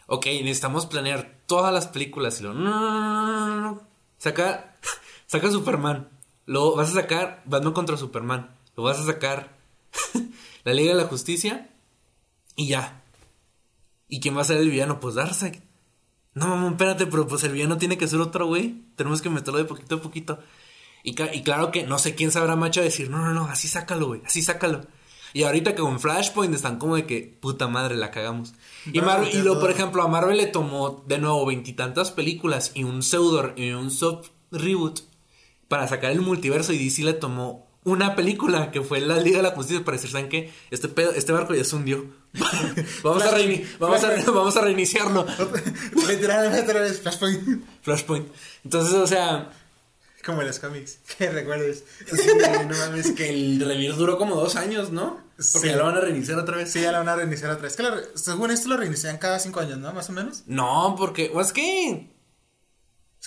ok, necesitamos planear todas las películas. Y no, no, no, no. Saca, saca Superman. Luego vas a sacar Batman contra Superman. Luego vas a sacar la Liga de la Justicia. Y ya. ¿Y quién va a ser el villano? Pues Darkseid. No, mamá, espérate, pero pues el villano tiene que ser otro güey. Tenemos que meterlo de poquito a poquito. Y, claro que no sé quién sabrá macho decir, no, no, no, así sácalo, güey, así sácalo. Y ahorita que con Flashpoint están como de que, puta madre, la cagamos. Y, Marvel, y lo, por ejemplo, a Marvel le tomó de nuevo veintitantas películas y un pseudo y un sub reboot para sacar el multiverso y DC le tomó una película que fue la Liga de la Justicia para decir, ¿saben qué? Este, pedo, este barco ya se hundió. vamos, a reini- vamos, a, vamos a reiniciarlo. Flashpoint. Flashpoint. Entonces, o sea, Como en los cómics. Que recuerdes. sí, no mames, que el revivir duró como dos años, ¿no? Porque Sí. ya lo van a reiniciar otra vez. Sí, ya la van a reiniciar otra vez. Lo re- según esto lo reinician cada cinco años, ¿no? Más o menos. No, porque, o es que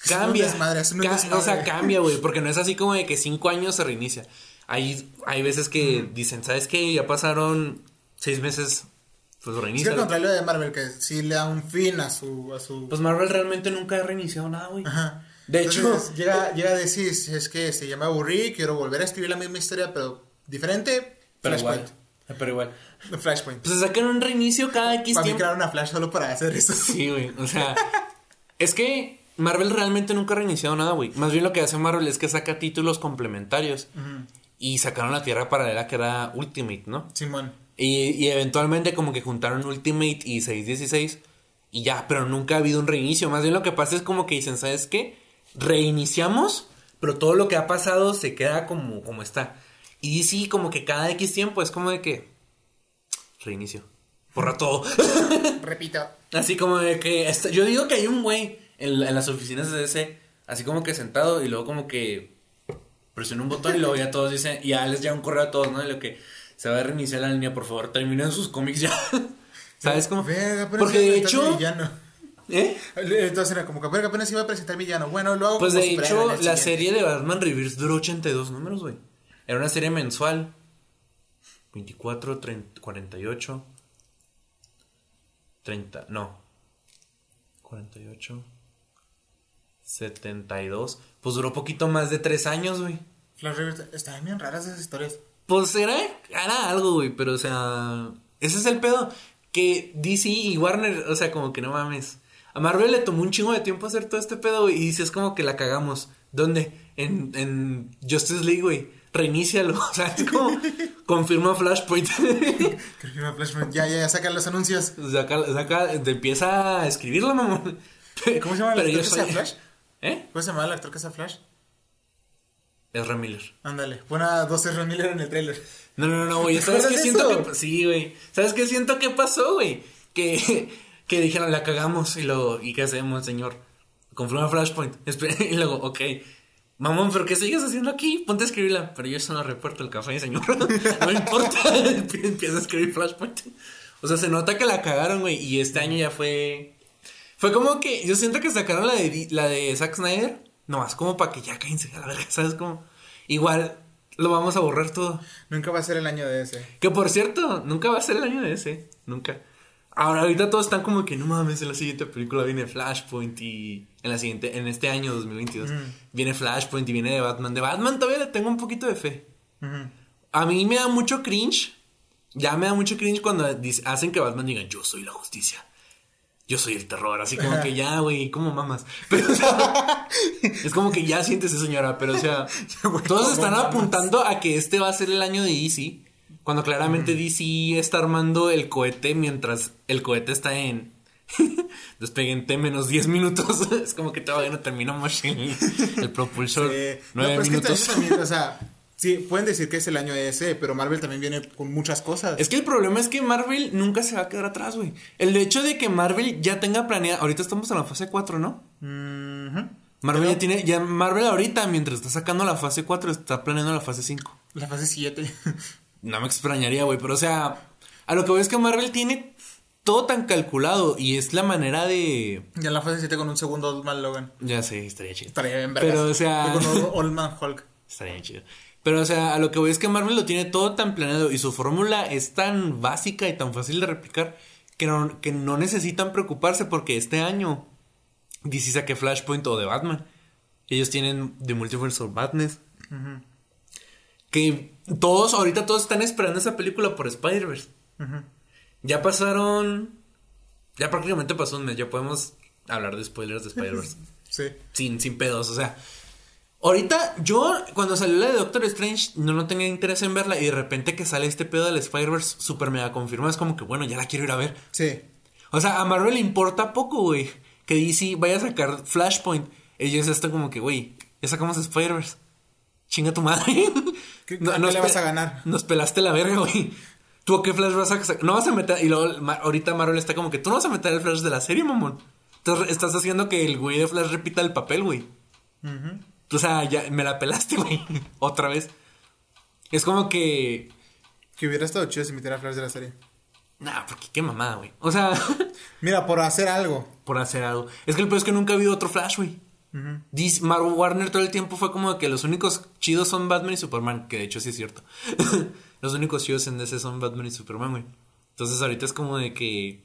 Es que es cambia. es un Ca- desmadre. o sea, cambia, güey, porque no es así como de que cinco años se reinicia. Hay, hay veces que dicen, ¿sabes qué? Ya pasaron seis meses, pues Es que reinicia. contrario de Marvel, que sí le da un fin a su. A su... Pues Marvel realmente nunca ha reiniciado nada, güey. Ajá. De Entonces, hecho- llega, llega a decir: es que se llama aburrí, quiero volver a escribir la misma historia, pero diferente. Pero Flashpoint. igual. Pero igual. Flashpoint. Pues se sacan un reinicio cada X Para mí tiempo. crear una Flash solo para hacer eso. Sí, güey. O sea, es que Marvel realmente nunca ha reiniciado nada, güey. Más bien lo que hace Marvel es que saca títulos complementarios. Y sacaron la Tierra Paralela que era Ultimate, ¿no? Simón. Y, y eventualmente como que juntaron Ultimate y 616 y ya, pero nunca ha habido un reinicio. Más bien lo que pasa es como que dicen, ¿sabes qué? Reiniciamos, pero todo lo que ha pasado se queda como, como está. Y sí, como que cada X tiempo es como de que... Reinicio. Borra todo. Repito. Así como de que... está- yo digo que hay un güey en, en las oficinas de ese, así como que sentado y luego como que presiona un botón y luego ya todos dicen... Y ya les llega un correo a todos, ¿no? De lo que se va a reiniciar la línea, por favor, terminen sus cómics ya. ¿Sabes cómo? Porque de hecho... villano. ¿Eh? Entonces era como que verga, apenas iba a presentar villano. Bueno, lo hago Pues de hecho, la siguiente. serie de Batman Reverse duró 82 números, güey. Era una serie mensual. 24, 30, 48. 30, no. 48. 72. Pues duró poquito más de 3 años, güey. Flash Reverse, estaban bien raras esas historias. Pues era, era algo, güey, pero o sea, ese es el pedo. Que DC y Warner, o sea, como que no mames. A Marvel le tomó un chingo de tiempo hacer todo este pedo, güey, y dices como que la cagamos. ¿Dónde? En, en Justice League, güey. Reinícialo, o sea, es como confirma Flashpoint. Creo que iba a Flashpoint. Ya, ya, ya, sacan los anuncios. saca, saca, te empieza a escribirlo, mamón. ¿Cómo se llama el Pero yo soy- Flash? ¿Eh? ¿Cómo se llama el actor que sea Flash? Ezra Miller. Ándale, pon a dos R. Miller en el trailer. No, no, no, güey. ¿Te ¿Sabes qué siento eso? que Sí, güey. ¿Sabes qué siento que pasó, güey? Que, que dijeron, la cagamos y luego, ¿y qué hacemos, señor? Confirma Flashpoint. Y luego, ok. Mamón, ¿pero qué sigues haciendo aquí? Ponte a escribirla. Pero yo solo reporto el café, señor. no importa. Empieza a escribir Flashpoint. O sea, se nota que la cagaron, güey. Y este año ya fue. Fue como que. Yo siento que sacaron la de, la de Zack Snyder. Nomás como para que ya cállense a la verga, ¿sabes? Como. Igual lo vamos a borrar todo. Nunca va a ser el año de ese. Que por cierto, nunca va a ser el año de ese. Nunca. Ahora, ahorita todos están como que no mames, en la siguiente película viene Flashpoint y en la siguiente, en este año 2022, viene Flashpoint y viene de Batman. De Batman todavía le tengo un poquito de fe. A mí me da mucho cringe. Ya me da mucho cringe cuando hacen que Batman diga, yo soy la justicia. Yo soy el terror. Así como que ya, güey, como mamas. Pero, o sea, es como que ya siéntese, señora. Pero, o sea, todos ¿cómo están apuntando a que este va a ser el año de DC. Cuando claramente DC está armando el cohete mientras el cohete está en. Despegue en T menos 10 minutos. es como que todavía no terminamos el, el propulsor. No, 9 pero es que minutos. también, o sea, sí, pueden decir que es el año de pero Marvel también viene con muchas cosas. Es que el problema es que Marvel nunca se va a quedar atrás, güey. El hecho de que Marvel ya tenga planeada. Ahorita estamos en la fase 4, ¿no? Ujú. Marvel Pero ya tiene. Ya Marvel ahorita, mientras está sacando la fase 4, está planeando la fase 5. La fase 7. No me extrañaría, güey. Pero o sea, a lo que voy es que Marvel tiene todo tan calculado y es la manera de. ya en la fase 7 con un segundo Old Man Logan. Ya sé, estaría chido. Estaría bien, vergas. Pero, o sea- Y con Old Man Hulk. Estaría bien chido. Pero, o sea, a lo que voy es que Marvel lo tiene todo tan planeado y su fórmula es tan básica y tan fácil de replicar que no, que no necesitan preocuparse porque este año DC saque Flashpoint o de Batman. Ellos tienen The Multiverse of Madness. Que todos, ahorita todos están esperando esa película por Spider-Verse. Ya pasaron. Ya prácticamente pasó un mes. Ya podemos hablar de spoilers de Spider-Verse Sí. sin, sin pedos, o sea. Ahorita, yo, cuando salió la de Doctor Strange, no, no tenía interés en verla. Y de repente que sale este pedo del Spider-Verse super mega confirmado. Es como que, bueno, ya la quiero ir a ver. Sí. O sea, a Marvel le importa poco, güey. Que DC vaya a sacar Flashpoint. Ellos están como que, güey, ya sacamos Spider-Verse. Chinga tu madre. ¿Qué- qué le vas a ganar? Nos pelaste la verga, güey. ¿Tú a qué Flash vas a sacar? No vas a meter. Y luego, ahorita Marvel está como que tú no vas a meter el Flash de la serie, mamón. Entonces, estás haciendo que el güey de Flash repita el papel, güey. Ujú. O sea, ya me la pelaste, güey. Otra vez. Es como que. Que hubiera estado chido si metiera Flash de la serie. Nah, porque qué mamada, güey. O sea, Mira, por hacer algo. por hacer algo. Es que el peor es que nunca ha habido otro Flash, güey. DC, Mar- Warner todo el tiempo fue como que los únicos chidos son Batman y Superman, que de hecho sí es cierto. los únicos chidos en DC son Batman y Superman, güey. Entonces ahorita es como de que.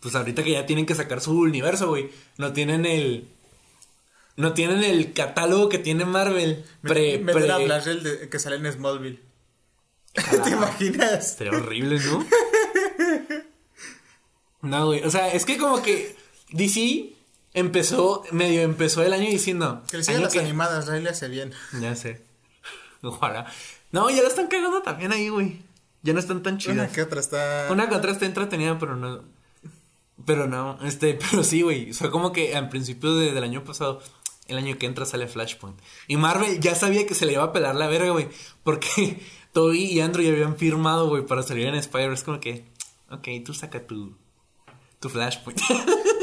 Pues ahorita que ya tienen que sacar su universo, güey. No tienen el. No tienen el catálogo que tiene Marvel. Pre, Meter pre- a Flash el de- que sale en Smallville. ¿Te imaginas? Sería horrible, ¿no? No, güey. O sea, es que como que DC empezó, medio empezó el año diciendo. Que le sigan las que- animadas, ahí le hace bien. Ya sé. Ojalá. No, ya la están cagando también ahí, güey. Ya no están tan chidas. Una que otra está. Una que otra está entretenida, pero no. Pero no, este, pero sí, güey. Fue como que al principio de- del año pasado, el año que entra sale Flashpoint. Y Marvel ya sabía que se le iba a pelar la verga, güey. Porque Toby y Andrew ya habían firmado, güey, para salir en Spider. Es como que, ok, tú saca tu, tu Flashpoint.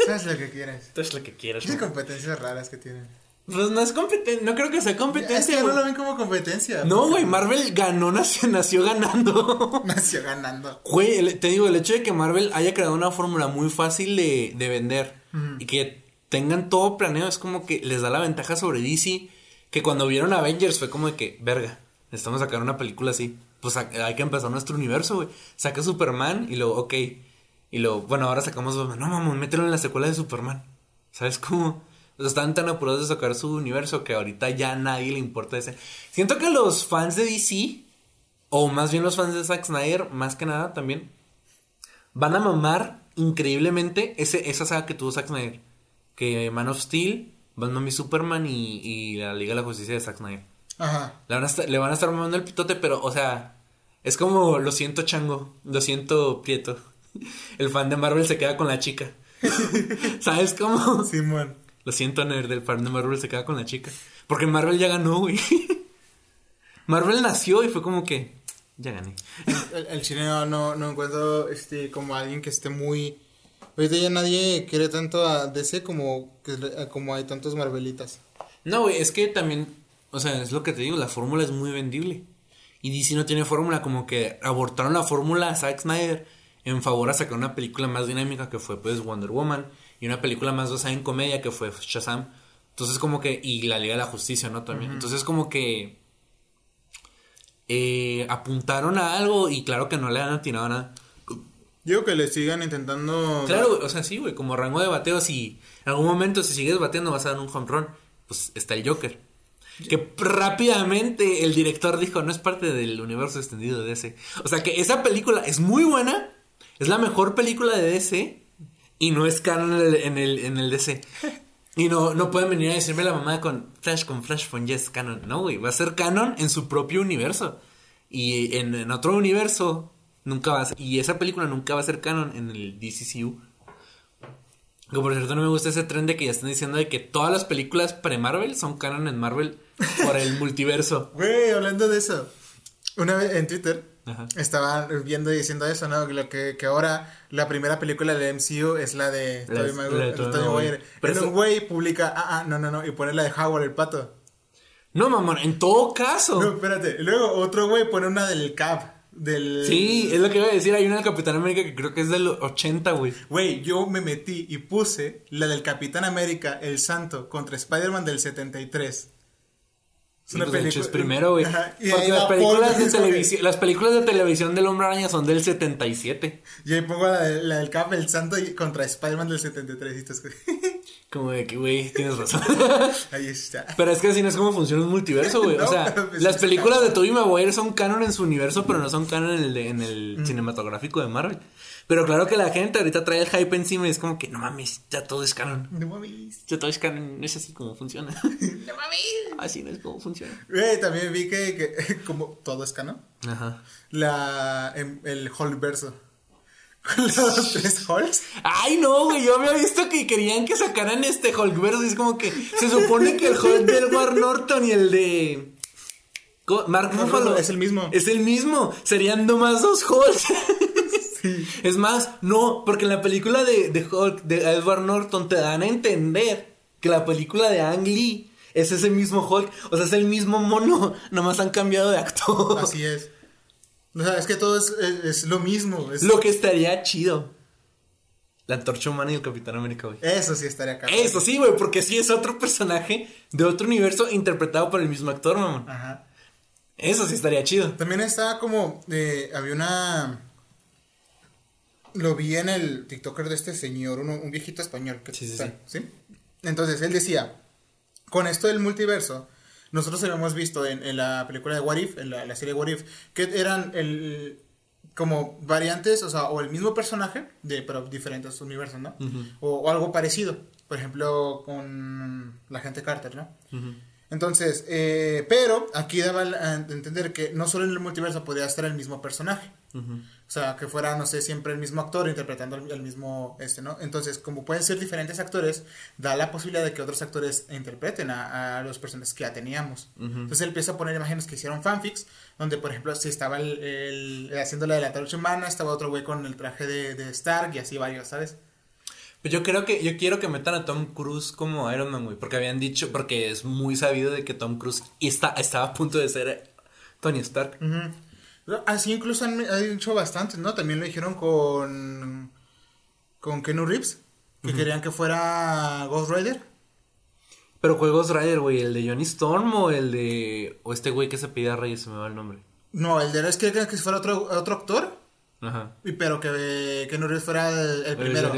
¿Sabes lo que quieres? Tú es lo que quieras, Qué competencias raras que tienen. Pues no es competencia, no creo que sea Es competencia, que no lo ven como competencia. No, güey, Marvel ganó, nació, nació ganando. Nació ganando. Güey, te digo, el hecho de que Marvel haya creado una fórmula muy fácil de, de vender y que tengan todo planeado es como que les da la ventaja sobre DC. Que cuando vieron Avengers fue como de que, verga, necesitamos sacar una película así. Pues ha- hay que empezar nuestro universo, güey. Saca Superman y luego, ok. Y luego, bueno, ahora sacamos. No, vamos, mételo en la secuela de Superman. ¿Sabes cómo? Están tan apurados de sacar su universo que ahorita ya a nadie le importa ese. Siento que los fans de DC o más bien los fans de Zack Snyder, más que nada también, van a mamar increíblemente ese, esa saga que tuvo Zack Snyder. Que Man of Steel, Batman y Superman y, y la Liga de la Justicia de Zack Snyder. Ajá. Le van, a estar, le van a estar mamando el pitote, pero, o sea, es como, lo siento chango, lo siento prieto. El fan de Marvel se queda con la chica. ¿Sabes cómo? Simón. Lo siento, nerd, el fan de Marvel se queda con la chica. Porque Marvel ya ganó, güey. Marvel nació y fue como que, ya gané. El, el chileno no, no encuentro este como alguien que esté muy. Ahorita ya nadie quiere tanto a DC como, como hay tantos Marvelitas. No, güey, es que también, o sea, es lo que te digo, la fórmula es muy vendible. Y DC no tiene fórmula, como que abortaron la fórmula a Zack Snyder en favor a sacar una película más dinámica que fue pues Wonder Woman y una película más basada en comedia que fue Shazam. Entonces como que, y la Liga de la Justicia, ¿no? También. Entonces como que eh, apuntaron a algo y claro que no le han atinado nada. Digo que le sigan intentando. Claro, o sea, sí, güey, como rango de bateo, si en algún momento si sigues bateando vas a dar un home run, pues está el Joker. Que rápidamente el director dijo, no es parte del universo extendido de DC. O sea que esa película es muy buena, es la mejor película de DC y no es canon en el, en el, DC. Y no, no pueden venir a decirme la mamá con Flash con Flashpoint, yes, canon. No, güey, va a ser canon en su propio universo. Y en, en otro universo nunca va a ser, y esa película nunca va a ser canon en el DCCU. Que por cierto no me gusta ese tren de que ya están diciendo de que todas las películas pre-Marvel son canon en Marvel por el multiverso. Güey, hablando de eso. Una vez en Twitter Ajá. estaban viendo y diciendo eso, ¿no? Que, lo que, que ahora la primera película del MCU es la de Tobey Maguire. Pero güey publica, ah, ah, no, no, no, y pone la de Howard el pato. No, mamón, en todo caso. No, espérate. Luego otro güey pone una del Cap. Del. Sí, es lo que iba a decir. Hay una del Capitán América que creo que es del 80, güey. Güey, yo me metí y puse la del Capitán América, el Santo, contra Spider-Man del 73. Sí, pues, de hecho es primero, güey. Porque las películas de televisión, las películas de televisión del Hombre Araña son del 77. Y ahí pongo la, la del Cap, el Santo, contra Spider-Man del 73. Y tú es- Como de que, güey, tienes razón. Ahí está. Pero es que así no es como funciona un multiverso, güey. No, o sea, pues las películas de canon. Tobey Maguire son canon en su universo, pero no son canon en el, de- en el cinematográfico de Marvel. Pero claro que la gente ahorita trae el hype encima y es como que, no mames, ya todo es canon. No mames. Ya todo es canon, no es así como funciona. No mames. así no es como funciona. Güey, también vi que, que como todo es canon. Ajá. La, em- el Hulk verso. Con los tres Hulks. Ay, no, güey, yo había visto que querían que sacaran este Hulkverse es como que se supone que el Hulk del Edward Norton y el de Mark Ruffalo Es el mismo. Es el mismo, serían nomás dos Hulks. Es más, no, porque en la película de, de Hulk de Edward Norton te dan a entender que la película de Ang Lee es ese mismo Hulk, o sea, es el mismo mono, nomás han cambiado de actor. Así es. O sea, es que todo es, es, es lo mismo. es- Lo que estaría chido. La antorcha humana y el Capitán América, güey. Eso sí estaría acá. Eso sí, güey, porque sí es otro personaje de otro universo interpretado por el mismo actor, mamón. Ajá. Eso sí estaría chido. También estaba como. eh, había una. Lo vi en el TikToker de este señor, uno- un viejito español. Que Sí, sí, está- sí. Entonces él decía: Con esto del multiverso, nosotros habíamos visto en, en la película de What If, en la, la serie What If, que eran el. Como variantes, o sea, o el mismo personaje, de, pero diferentes universos, ¿no? o, o algo parecido. Por ejemplo, con la gente Carter, ¿no? Entonces, eh, pero aquí daba a entender que no solo en el multiverso podría estar el mismo personaje. O sea, que fuera, no sé, siempre el mismo actor interpretando el, mismo, este, ¿no? Entonces, como pueden ser diferentes actores, da la posibilidad de que otros actores interpreten a, los personajes que ya teníamos. Entonces, él empieza a poner imágenes que hicieron fanfics, donde, por ejemplo, si estaba el, haciendo la de la traducción humana, estaba otro güey con el traje de, de Stark y así varios, ¿sabes? Pues yo creo que, yo quiero que metan a Tom Cruise como Iron Man, güey. Porque habían dicho, porque es muy sabido de que Tom Cruise está, estaba a punto de ser Tony Stark. Así incluso han, dicho bastantes, ¿no? También lo dijeron con. con Kenu Reeves. Que querían que fuera Ghost Rider. Pero ¿cuál Ghost Rider, güey? ¿El de Johnny Storm o el de. o este güey que se pide a Reyes? Se me va el nombre. No, el de es que que fuera otro, otro actor. Ajá. Y pero que, que Reeves fuera el, primero.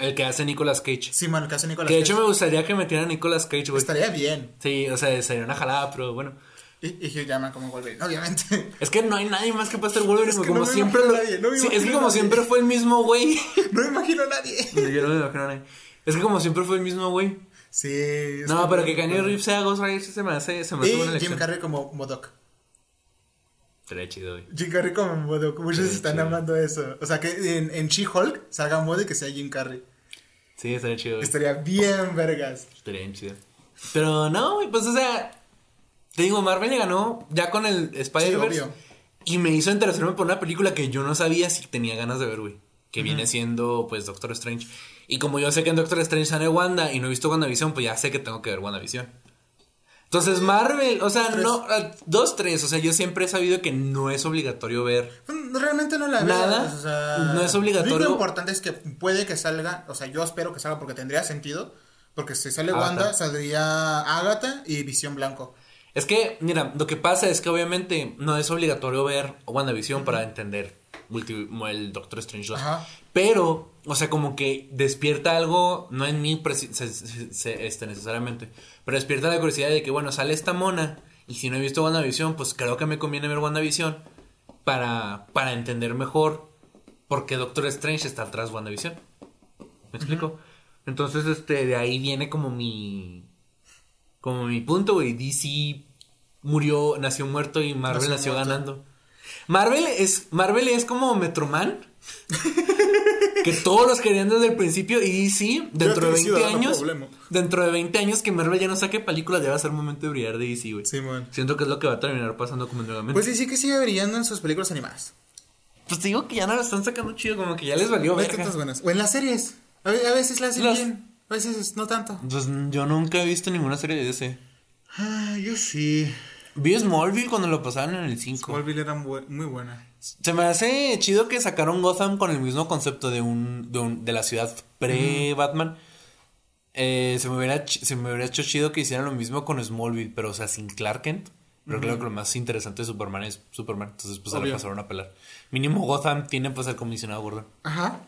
El, que hace Nicolas Cage. Sí, man, que hace Nicolas Cage. Que de hecho me gustaría que metieran a Nicolas Cage, güey. Estaría bien. Sí, o sea, sería una jalada, pero bueno. Y, y Hugh Jackman como Wolverine, obviamente. Es que no hay nadie más que pueda ser Wolverine, es que como siempre lo... sí, es que como siempre fue el mismo güey. no me imagino a nadie. Yo no me imagino a nadie. Es que como siempre fue el mismo güey. Sí. No, pero que Kanye Reeves sea Ghost Rider se me hace, se me hace Y Jim Carrey como Modoc. Sería chido, güey. Jim Carrey como Modoc. Muchos están amando eso. O sea, que en, en She-Hulk salga Modoc y que sea Jim Carrey. Sí, estaría chido, Estaría bien vergas. Estaría bien chido. Pero no, güey, pues o sea, te digo, Marvel le ganó ya con el Spider-Verse. y me hizo interesarme por una película que yo no sabía si tenía ganas de ver, güey. Que viene siendo, pues, Doctor Strange. Y como yo sé que en Doctor Strange sale Wanda y no he visto WandaVision, pues ya sé que tengo que ver WandaVision. Entonces, Marvel, o sea, no. Ah, dos, tres. O sea, yo siempre he sabido que no es obligatorio ver. Realmente no la veo. Nada. O sea, no es obligatorio. Lo importante es que puede que salga. O sea, yo espero que salga porque tendría sentido. Porque si sale Wanda, saldría Agatha y Visión Blanco. Es que, mira, lo que pasa es que obviamente no es obligatorio ver WandaVision para entender el Doctor Strange 2. Pero, o sea, como que despierta algo, no en mí este, necesariamente, pero despierta la curiosidad de que, bueno, sale esta mona y si no he visto WandaVision, pues creo que me conviene ver WandaVision para, para entender mejor por qué Doctor Strange está atrás de WandaVision. ¿Me explico? Entonces, este, de ahí viene como mi como mi punto, güey. DC murió, nació muerto y Marvel nació, ganando. Marvel es, Marvel es como Metroman. que todos los querían desde el principio y DC dentro de 20 años dentro de 20 años que Marvel ya no saque películas ya va a ser momento de brillar de DC güey sí, siento que es lo que va a terminar pasando como nuevamente pues sí que sigue brillando en sus películas animadas pues te digo que ya no lo están sacando chido como que ya les valió ver o en las series a veces las hacen a veces no tanto. Pues yo nunca he visto ninguna serie de ese. Ah, yo sí. Vi Smallville cuando lo pasaban en el 5. Smallville era muy buena. Se me hace chido que sacaron Gotham con el mismo concepto de un de, la ciudad pre-Batman. Eh, se, me hubiera, se me hubiera hecho chido que hicieran lo mismo con Smallville, pero o sea, sin Clark Kent. Pero creo que lo más interesante de Superman es Superman. Entonces, pues se le pasaron a pelar. Mínimo Gotham tiene pues el comisionado Gordon. Ajá.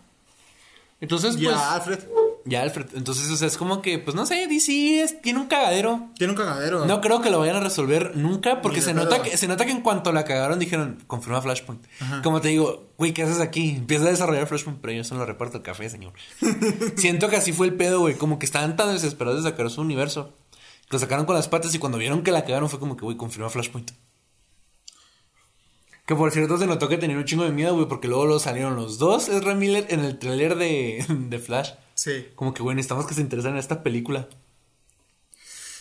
Entonces, pues. Ya, Alfred. Ya, Alfred. Entonces, o sea, es como que, pues no sé, DC es, tiene un cagadero. Tiene un cagadero. No creo que lo vayan a resolver nunca, porque se nota, que, se nota que en cuanto la cagaron dijeron, confirma Flashpoint. Como te digo, güey, ¿qué haces aquí? Empieza a desarrollar Flashpoint, pero yo solo reparto el café, señor. Siento que así fue el pedo, güey. Como que estaban tan desesperados de sacar su universo. Lo sacaron con las patas y cuando vieron que la cagaron fue como que, güey, confirma Flashpoint. Que por cierto se notó que tenían un chingo de miedo, güey, porque luego, lo salieron los dos Ezra Miller en el trailer de, de Flash. Sí. Como que, güey, necesitamos que se interesen en esta película.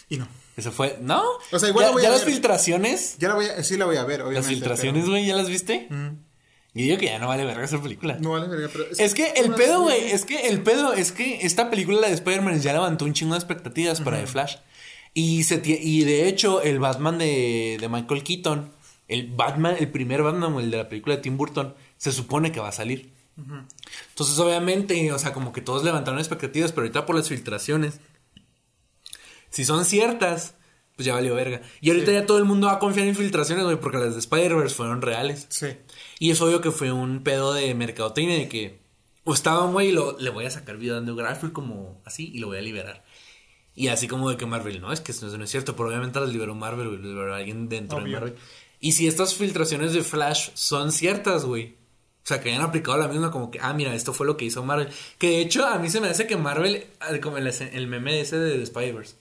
Y no. Eso fue. ¿No? O sea, igual ya, voy ya las filtraciones. Ya la voy a, sí la voy a ver, obviamente. Las filtraciones, güey, ¿ya las viste? Mm. Y digo que ya no vale verga esa película. No vale verga, pero. Es, que el pedo, güey, es que el pedo es que esta película, la de Spider-Man, ya levantó un chingo de expectativas para The Flash. Y, se y de hecho, el Batman de, de Michael Keaton el Batman, el primer Batman, el de la película de Tim Burton, se supone que va a salir. Entonces, obviamente, o sea, como que todos levantaron expectativas, pero ahorita por las filtraciones, si son ciertas, pues ya valió verga. Y ahorita ya todo el mundo va a confiar en filtraciones, güey, porque las de Spider-Verse fueron reales. Sí. Y es obvio que fue un pedo de mercadotecnia de que o estaba un güey y lo, le voy a sacar video Garfield como así y lo voy a liberar. Y así como de que Marvel, no, es que eso no es cierto, pero obviamente las liberó Marvel, güey, liberó alguien dentro de Marvel. Y si estas filtraciones de Flash son ciertas, güey. Sea, que hayan aplicado la misma, como que, ah, mira, esto fue lo que hizo Marvel. Que de hecho, a mí se me hace que Marvel, como el, el meme ese de The Spiders,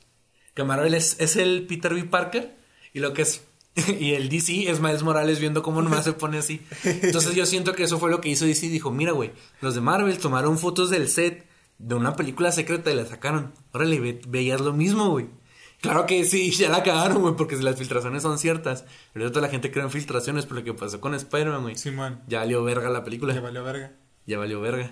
Que Marvel es, es el Peter B. Parker y lo que es. Y el DC es Miles Morales viendo cómo nomás se pone así. Entonces yo siento que eso fue lo que hizo DC. Dijo, mira, güey, los de Marvel tomaron fotos del set de una película secreta y la sacaron. Órale, ve, veías lo mismo, güey. Claro que sí, ya la cagaron, güey, porque si las filtraciones son ciertas. Pero toda la gente cree en filtraciones por lo que pasó con Spider-Man, güey. Simón. Ya valió verga la película. Ya valió verga. Ya valió verga.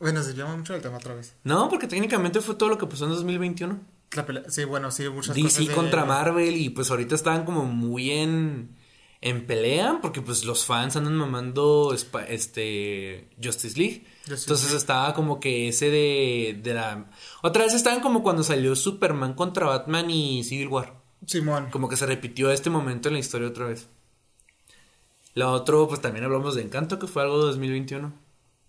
Bueno, se llama mucho el tema otra vez. No, porque técnicamente fue todo lo que pasó en 2021. La Sí, bueno, sí, muchas DC cosas. de- contra Marvel y pues ahorita estaban como muy en en pelea porque pues los fans andan mamando este Justice League. Entonces estaba como que ese de, de la otra vez estaban como cuando salió Superman contra Batman y Civil War. Simón. Como que se repitió este momento en la historia otra vez. Lo otro, pues también hablamos de Encanto, que fue algo de 2021.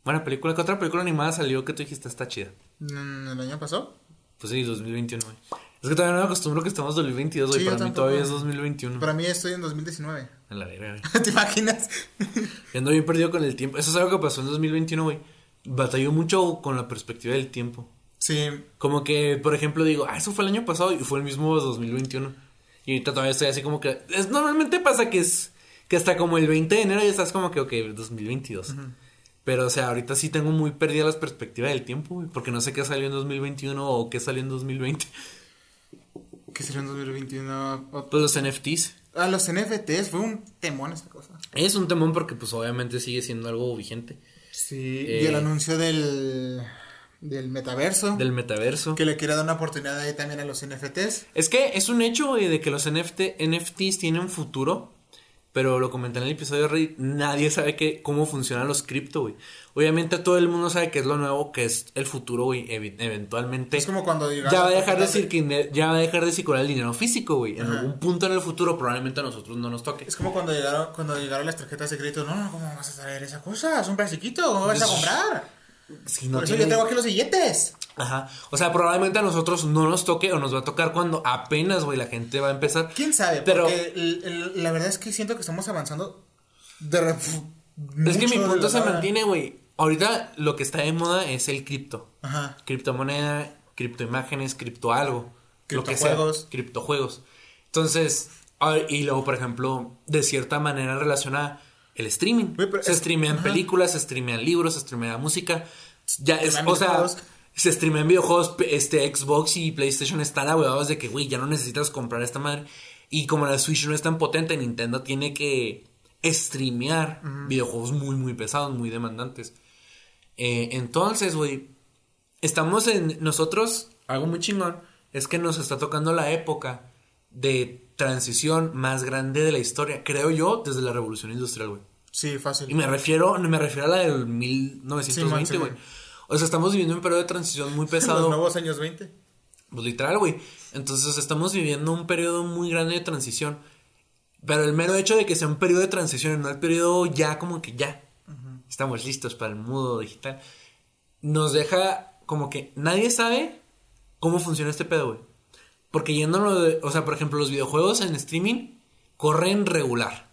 Buena película. ¿Qué otra película animada salió que tú dijiste está chida? ¿El año pasó? Pues sí, 2021, güey. Es que todavía no me acostumbro que estamos en 2022, güey. Sí, Para mí tampoco. todavía es 2021. Para mí estoy en 2019. A la verga, güey. ¿Te imaginas? Yo ando bien perdido con el tiempo. Eso es algo que pasó en 2021, güey. Batalló mucho con la perspectiva del tiempo. Sí. Como que, por ejemplo, digo, ah, eso fue el año pasado y fue el mismo 2021. Y ahorita todavía estoy así como que. Es, normalmente pasa que es. Que hasta como el 20 de enero ya estás como que, ok, 2022. Pero, o sea, ahorita sí tengo muy perdida la perspectiva del tiempo, güey. Porque no sé qué salió en 2021 o qué salió en 2020. ¿Qué será en 2021? O- Pues los NFTs. Ah, los NFTs, fue un temón esta cosa. Es un temón porque, pues, obviamente sigue siendo algo vigente. Sí. Eh, y el anuncio del, del metaverso. Del metaverso. Que le quiere dar una oportunidad ahí también a los NFTs. Es que es un hecho, güey, de que los NFT, NFTs tienen futuro. Pero lo comenté en el episodio de Reddit, nadie sabe que, cómo funcionan los cripto, güey. Obviamente todo el mundo sabe que es lo nuevo, que es el futuro, güey. eventualmente. Es como cuando ya va a dejar de decir que ya va a dejar de circular el dinero físico, güey. En algún punto en el futuro probablemente a nosotros no nos toque. Es como cuando llegaron, cuando llegaron las tarjetas de crédito. No, no, ¿cómo vas a traer esa cosa? Es un plastiquito, ¿cómo vas a comprar? Si no Por eso yo tengo aquí los billetes. Ajá. O sea, probablemente a nosotros no nos toque o nos va a tocar cuando apenas, güey, la gente va a empezar. ¿Quién sabe? Pero- Porque la verdad es que siento que estamos avanzando de re- Es que mi punto se mantiene, güey. Ahorita lo que está de moda es el cripto. Ajá. criptomoneda, criptoimágenes, cripto algo, lo que sea, Criptojuegos. Entonces, y luego, por ejemplo, de cierta manera relaciona el streaming. Se es- streamean películas, se streamean libros, se streamea música. Ya es, o sea, videojuegos. se streamean videojuegos, este Xbox y PlayStation están ahuevados de que, güey, ya no necesitas comprar esta madre. Y como la Switch no es tan potente, Nintendo tiene que streamear videojuegos muy, muy pesados, muy demandantes. Eh, entonces, güey, estamos en nosotros, algo muy chingón, es que nos está tocando la época de transición más grande de la historia, creo yo, desde la revolución industrial, güey. Sí, fácil. Y me refiero, me refiero a la del 1920, Sí, güey. sí, O sea, estamos viviendo un periodo de transición muy Los pesado. nuevos años 20. Pues literal, güey. Entonces estamos viviendo un periodo muy grande de transición. Pero el mero hecho de que sea un periodo de transición y no el periodo ya como que ya estamos listos para el mundo digital, nos deja como que nadie sabe cómo funciona este pedo, güey. Porque yéndolo de, o sea, por ejemplo, los videojuegos en streaming corren regular.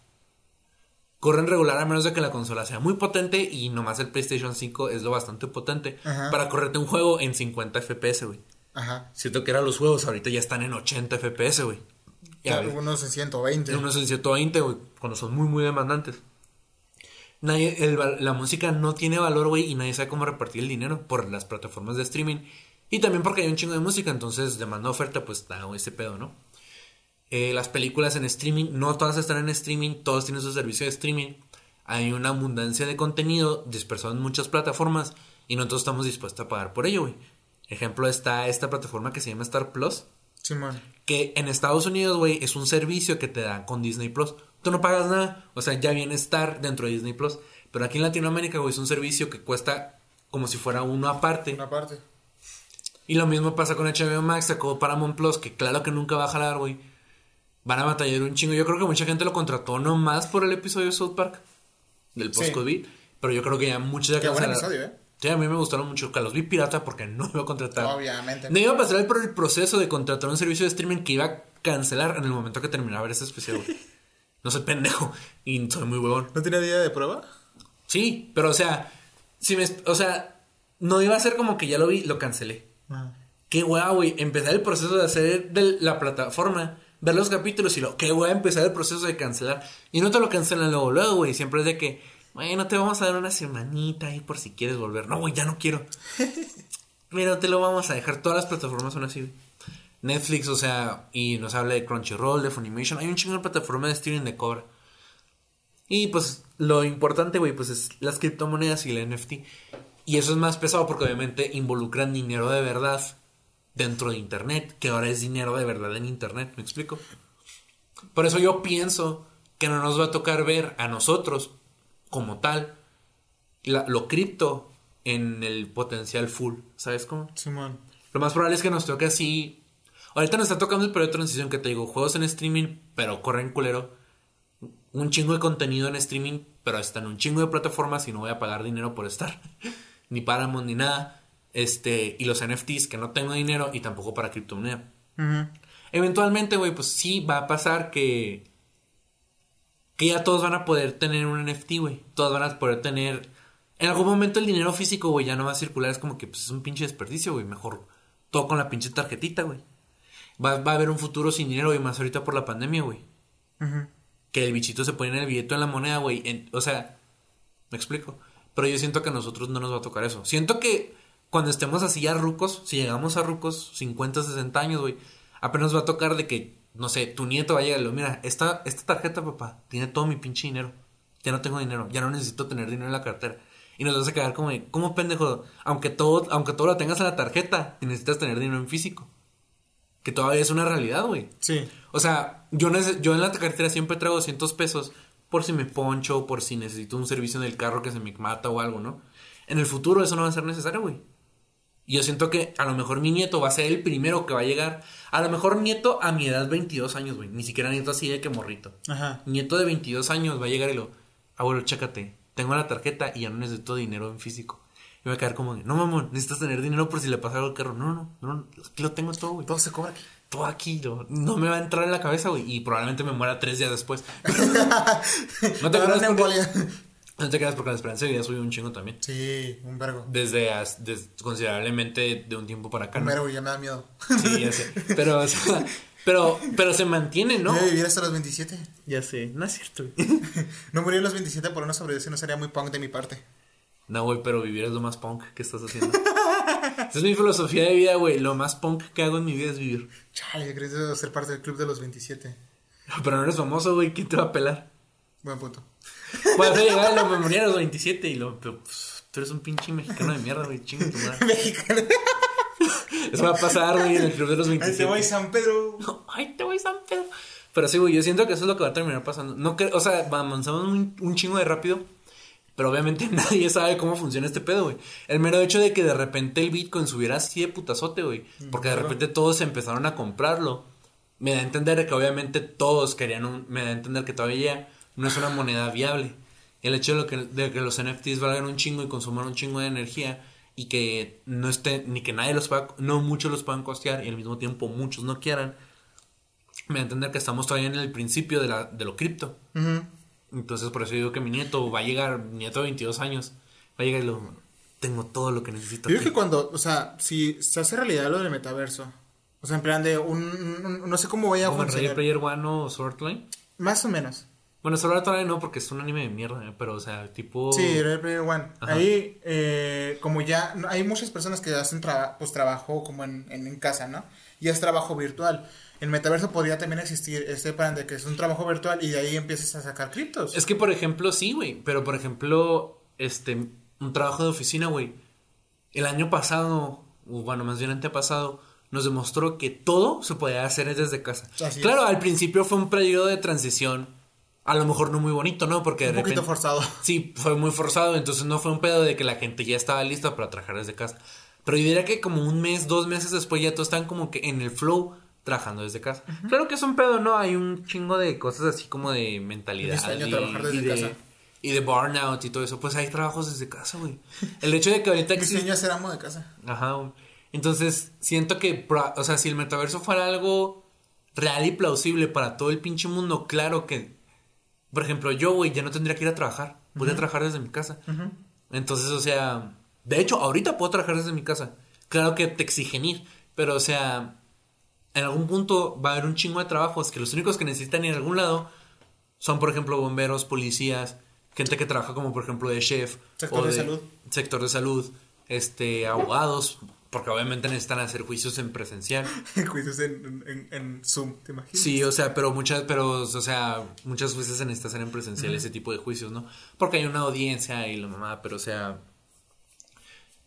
Corren regular a menos de que la consola sea muy potente y nomás el PlayStation 5 es lo bastante potente Ajá. para correrte un juego en 50 FPS, güey. Ajá. Siento que eran los juegos, ahorita ya están en 80 FPS, güey. Unos en 120. unos en 120, güey, cuando son muy, muy demandantes. Nadie, el la música no tiene valor, güey, y nadie sabe cómo repartir el dinero por las plataformas de streaming. Y también porque hay un chingo de música, entonces demanda oferta, pues da ese pedo, ¿no? Eh, las películas en streaming, no todas están en streaming, todos tienen su servicio de streaming. Hay una abundancia de contenido dispersado en muchas plataformas y no todos estamos dispuestos a pagar por ello, güey. Ejemplo está esta plataforma que se llama Star Plus, Simón. que en Estados Unidos, güey, es un servicio que te dan con Disney Plus. Tú no pagas nada, o sea, ya viene estar dentro de Disney Plus. Pero aquí en Latinoamérica, güey, es un servicio que cuesta como si fuera uno aparte. Una parte. Y lo mismo pasa con HBO Max, sacó Paramount Plus, que claro que nunca va a jalar, güey. Van a batallar un chingo. Yo creo que mucha gente lo contrató nomás por el episodio de South Park, del post-COVID. Pero yo creo que ya muchos ya Qué buen episodio, ¿eh? Sí, a mí me gustaron mucho. Que los vi pirata porque no iba a contratar. Obviamente. No iba a pasar por el proceso de contratar un servicio de streaming que iba a cancelar en el momento que terminaba ese especial. güey. No soy pendejo y soy muy huevón. ¿No tenía día de prueba? Sí, pero o sea, si me, o sea, no iba a ser como que ya lo vi, lo cancelé. Ah. qué guay, güey, empezar el proceso de hacer de la plataforma, ver los capítulos y lo, qué guay, empezar el proceso de cancelar. Y no te lo cancelan luego, luego, güey, siempre es de que, bueno, te vamos a dar una semanita ahí por si quieres volver. No, güey, ya no quiero. Mira, te lo vamos a dejar. Todas las plataformas son así, güey. Netflix, o sea, y nos habla de Crunchyroll, de Funimation. Hay un chingo de plataformas de streaming de cobra. Y pues lo importante, güey, pues es las criptomonedas y el NFT. Y eso es más pesado porque obviamente involucran dinero de verdad dentro de Internet, que ahora es dinero de verdad en Internet, ¿me explico? Por eso yo pienso que no nos va a tocar ver a nosotros como tal lo cripto en el potencial full, ¿sabes cómo? Simón. Lo más probable es que nos toque así. Ahorita nos está tocando el periodo de transición que te digo, juegos en streaming, pero corren culero. Un chingo de contenido en streaming, pero están un chingo de plataformas y no voy a pagar dinero por estar. ni Paramount ni nada. Este, y los NFTs que no tengo dinero y tampoco para criptomoneda. Eventualmente, güey, pues sí va a pasar que que ya todos van a poder tener un NFT, güey. Todos van a poder tener en algún momento el dinero físico, güey, ya no va a circular. Es como que pues, es un pinche desperdicio, güey. Mejor todo con la pinche tarjetita, güey. Va, va, a haber un futuro sin dinero, y más ahorita por la pandemia, güey. Que el bichito se pone en el billete en la moneda, güey. O sea, me explico. Pero yo siento que a nosotros no nos va a tocar eso. Siento que cuando estemos así ya rucos, si llegamos a rucos, 50, 60 años, güey, apenas va a tocar de que, no sé, tu nieto va a llegar y lo, mira, esta, esta tarjeta, papá, tiene todo mi pinche dinero. Ya no tengo dinero, ya no necesito tener dinero en la cartera. Y nos vas a quedar como, ¿cómo pendejo? Aunque todo, aunque todo lo tengas en la tarjeta, necesitas tener dinero en físico. Que todavía es una realidad, güey. Sí. O sea, yo, yo en la cartera siempre traigo 200 pesos por si me poncho, por si necesito un servicio en el carro que se me mata o algo, ¿no? En el futuro eso no va a ser necesario, güey. Y yo siento que a lo mejor mi nieto va a ser el primero que va a llegar. A lo mejor nieto a mi edad, 22 años, güey. Ni siquiera nieto así de que morrito. Ajá. Nieto de 22 años va a llegar y lo, abuelo, chécate. Tengo la tarjeta y ya no necesito dinero en físico. Y va a quedar como, no mamón, necesitas tener dinero por si le pasa algo al carro. No, no, no, aquí lo tengo todo, güey. Todo se cobra aquí. Todo aquí, no, no me va a entrar en la cabeza, güey. Y probablemente me muera tres días después. no te creas porque, no te quedas porque la esperanza de vida subió un chingo también. Sí, un vergo. Desde, considerablemente de un tiempo para acá. Un vergo, ya me da miedo. Sí, ya sé. Pero, o sea, pero, pero se mantiene, ¿no? Yo vivir hasta los 27. Ya sé, no es cierto. no morir a los 27 por una sobredosis no sería muy punk de mi parte. No, güey, pero vivir es lo más punk que estás haciendo. Esa es mi filosofía de vida, güey. Lo más punk que hago en mi vida es vivir. Chale, yo creo ser parte del club de los 27. Pero no eres famoso, güey. ¿Quién te va a pelar? Buen punto. Puedes llegar a la memoria a los 27 y lo. Pero, pues, tú eres un pinche mexicano de mierda, güey. Chinga tu madre. Mexicano. Eso va a pasar, güey, en el club de los 27. Ahí te voy San Pedro. Ay, te voy San Pedro. Pero sí, güey, yo siento que eso es lo que va a terminar pasando. No o sea, avanzamos un, un chingo de rápido. Pero obviamente nadie sabe cómo funciona este pedo, güey. El mero hecho de que de repente el Bitcoin subiera así de putazote, güey. Porque de repente todos empezaron a comprarlo. Me da a entender que obviamente todos querían un... Me da a entender que todavía no es una moneda viable. El hecho de, que, de que los NFTs valgan un chingo y consuman un chingo de energía y que no esté, ni que nadie los pueda, no muchos los puedan costear y al mismo tiempo muchos no quieran, me da a entender que estamos todavía en el principio de, la, de lo cripto. Entonces por eso digo que mi nieto va a llegar, mi nieto de 22 años, va a llegar y lo, tengo todo lo que necesito. Yo creo que cuando, o sea, si se hace realidad lo del metaverso, o sea, en plan de un, no sé cómo vaya a funcionar. Player One o Swordline? Más o menos. Bueno, todavía no, porque es un anime de mierda, ¿eh? pero, o sea, tipo... Sí, Red Player One. Ahí, eh, como ya, hay muchas personas que hacen pues trabajo como en, en, casa, ¿no? Y es trabajo virtual. El metaverso podría también existir ese plan de que es un trabajo virtual y de ahí empiezas a sacar criptos. Es que, por ejemplo, sí, güey, pero, por ejemplo, este, un trabajo de oficina, güey, el año pasado, o bueno, más bien antepasado, nos demostró que todo se podía hacer desde casa. claro, al principio fue un periodo de transición a lo mejor no muy bonito, ¿no? Porque un poquito forzado. Sí, fue muy forzado, entonces no fue un pedo de que la gente ya estaba lista para trabajar desde casa. Pero yo diría que como un mes, dos meses después ya todos están como que en el flow trabajando desde casa. Claro que es un pedo, ¿no? Hay un chingo de cosas así como de mentalidad. Y, trabajar desde de, casa. Y de burnout y todo eso. Pues hay trabajos desde casa, güey. El hecho de que ahorita... Diseño ser amo de casa. Ajá, güey. Entonces, siento que, o sea, si el metaverso fuera algo real y plausible para todo el pinche mundo, claro que por ejemplo, yo, güey, ya no tendría que ir a trabajar. Podría trabajar desde mi casa. Entonces, o sea, de hecho, ahorita puedo trabajar desde mi casa. Claro que te exigen ir. Pero, o sea, en algún punto va a haber un chingo de trabajos que los únicos que necesitan ir a algún lado son, por ejemplo, bomberos, policías, gente que trabaja como, por ejemplo, de chef. Sector o de salud. Sector de salud, este, abogados, porque obviamente necesitan hacer juicios en presencial. Juicios en, en, en Zoom, ¿te imaginas? Sí, o sea, pero muchas, pero, o sea, muchas veces se necesita hacer en presencial ese tipo de juicios, ¿no? Porque hay una audiencia y la mamá, pero o sea,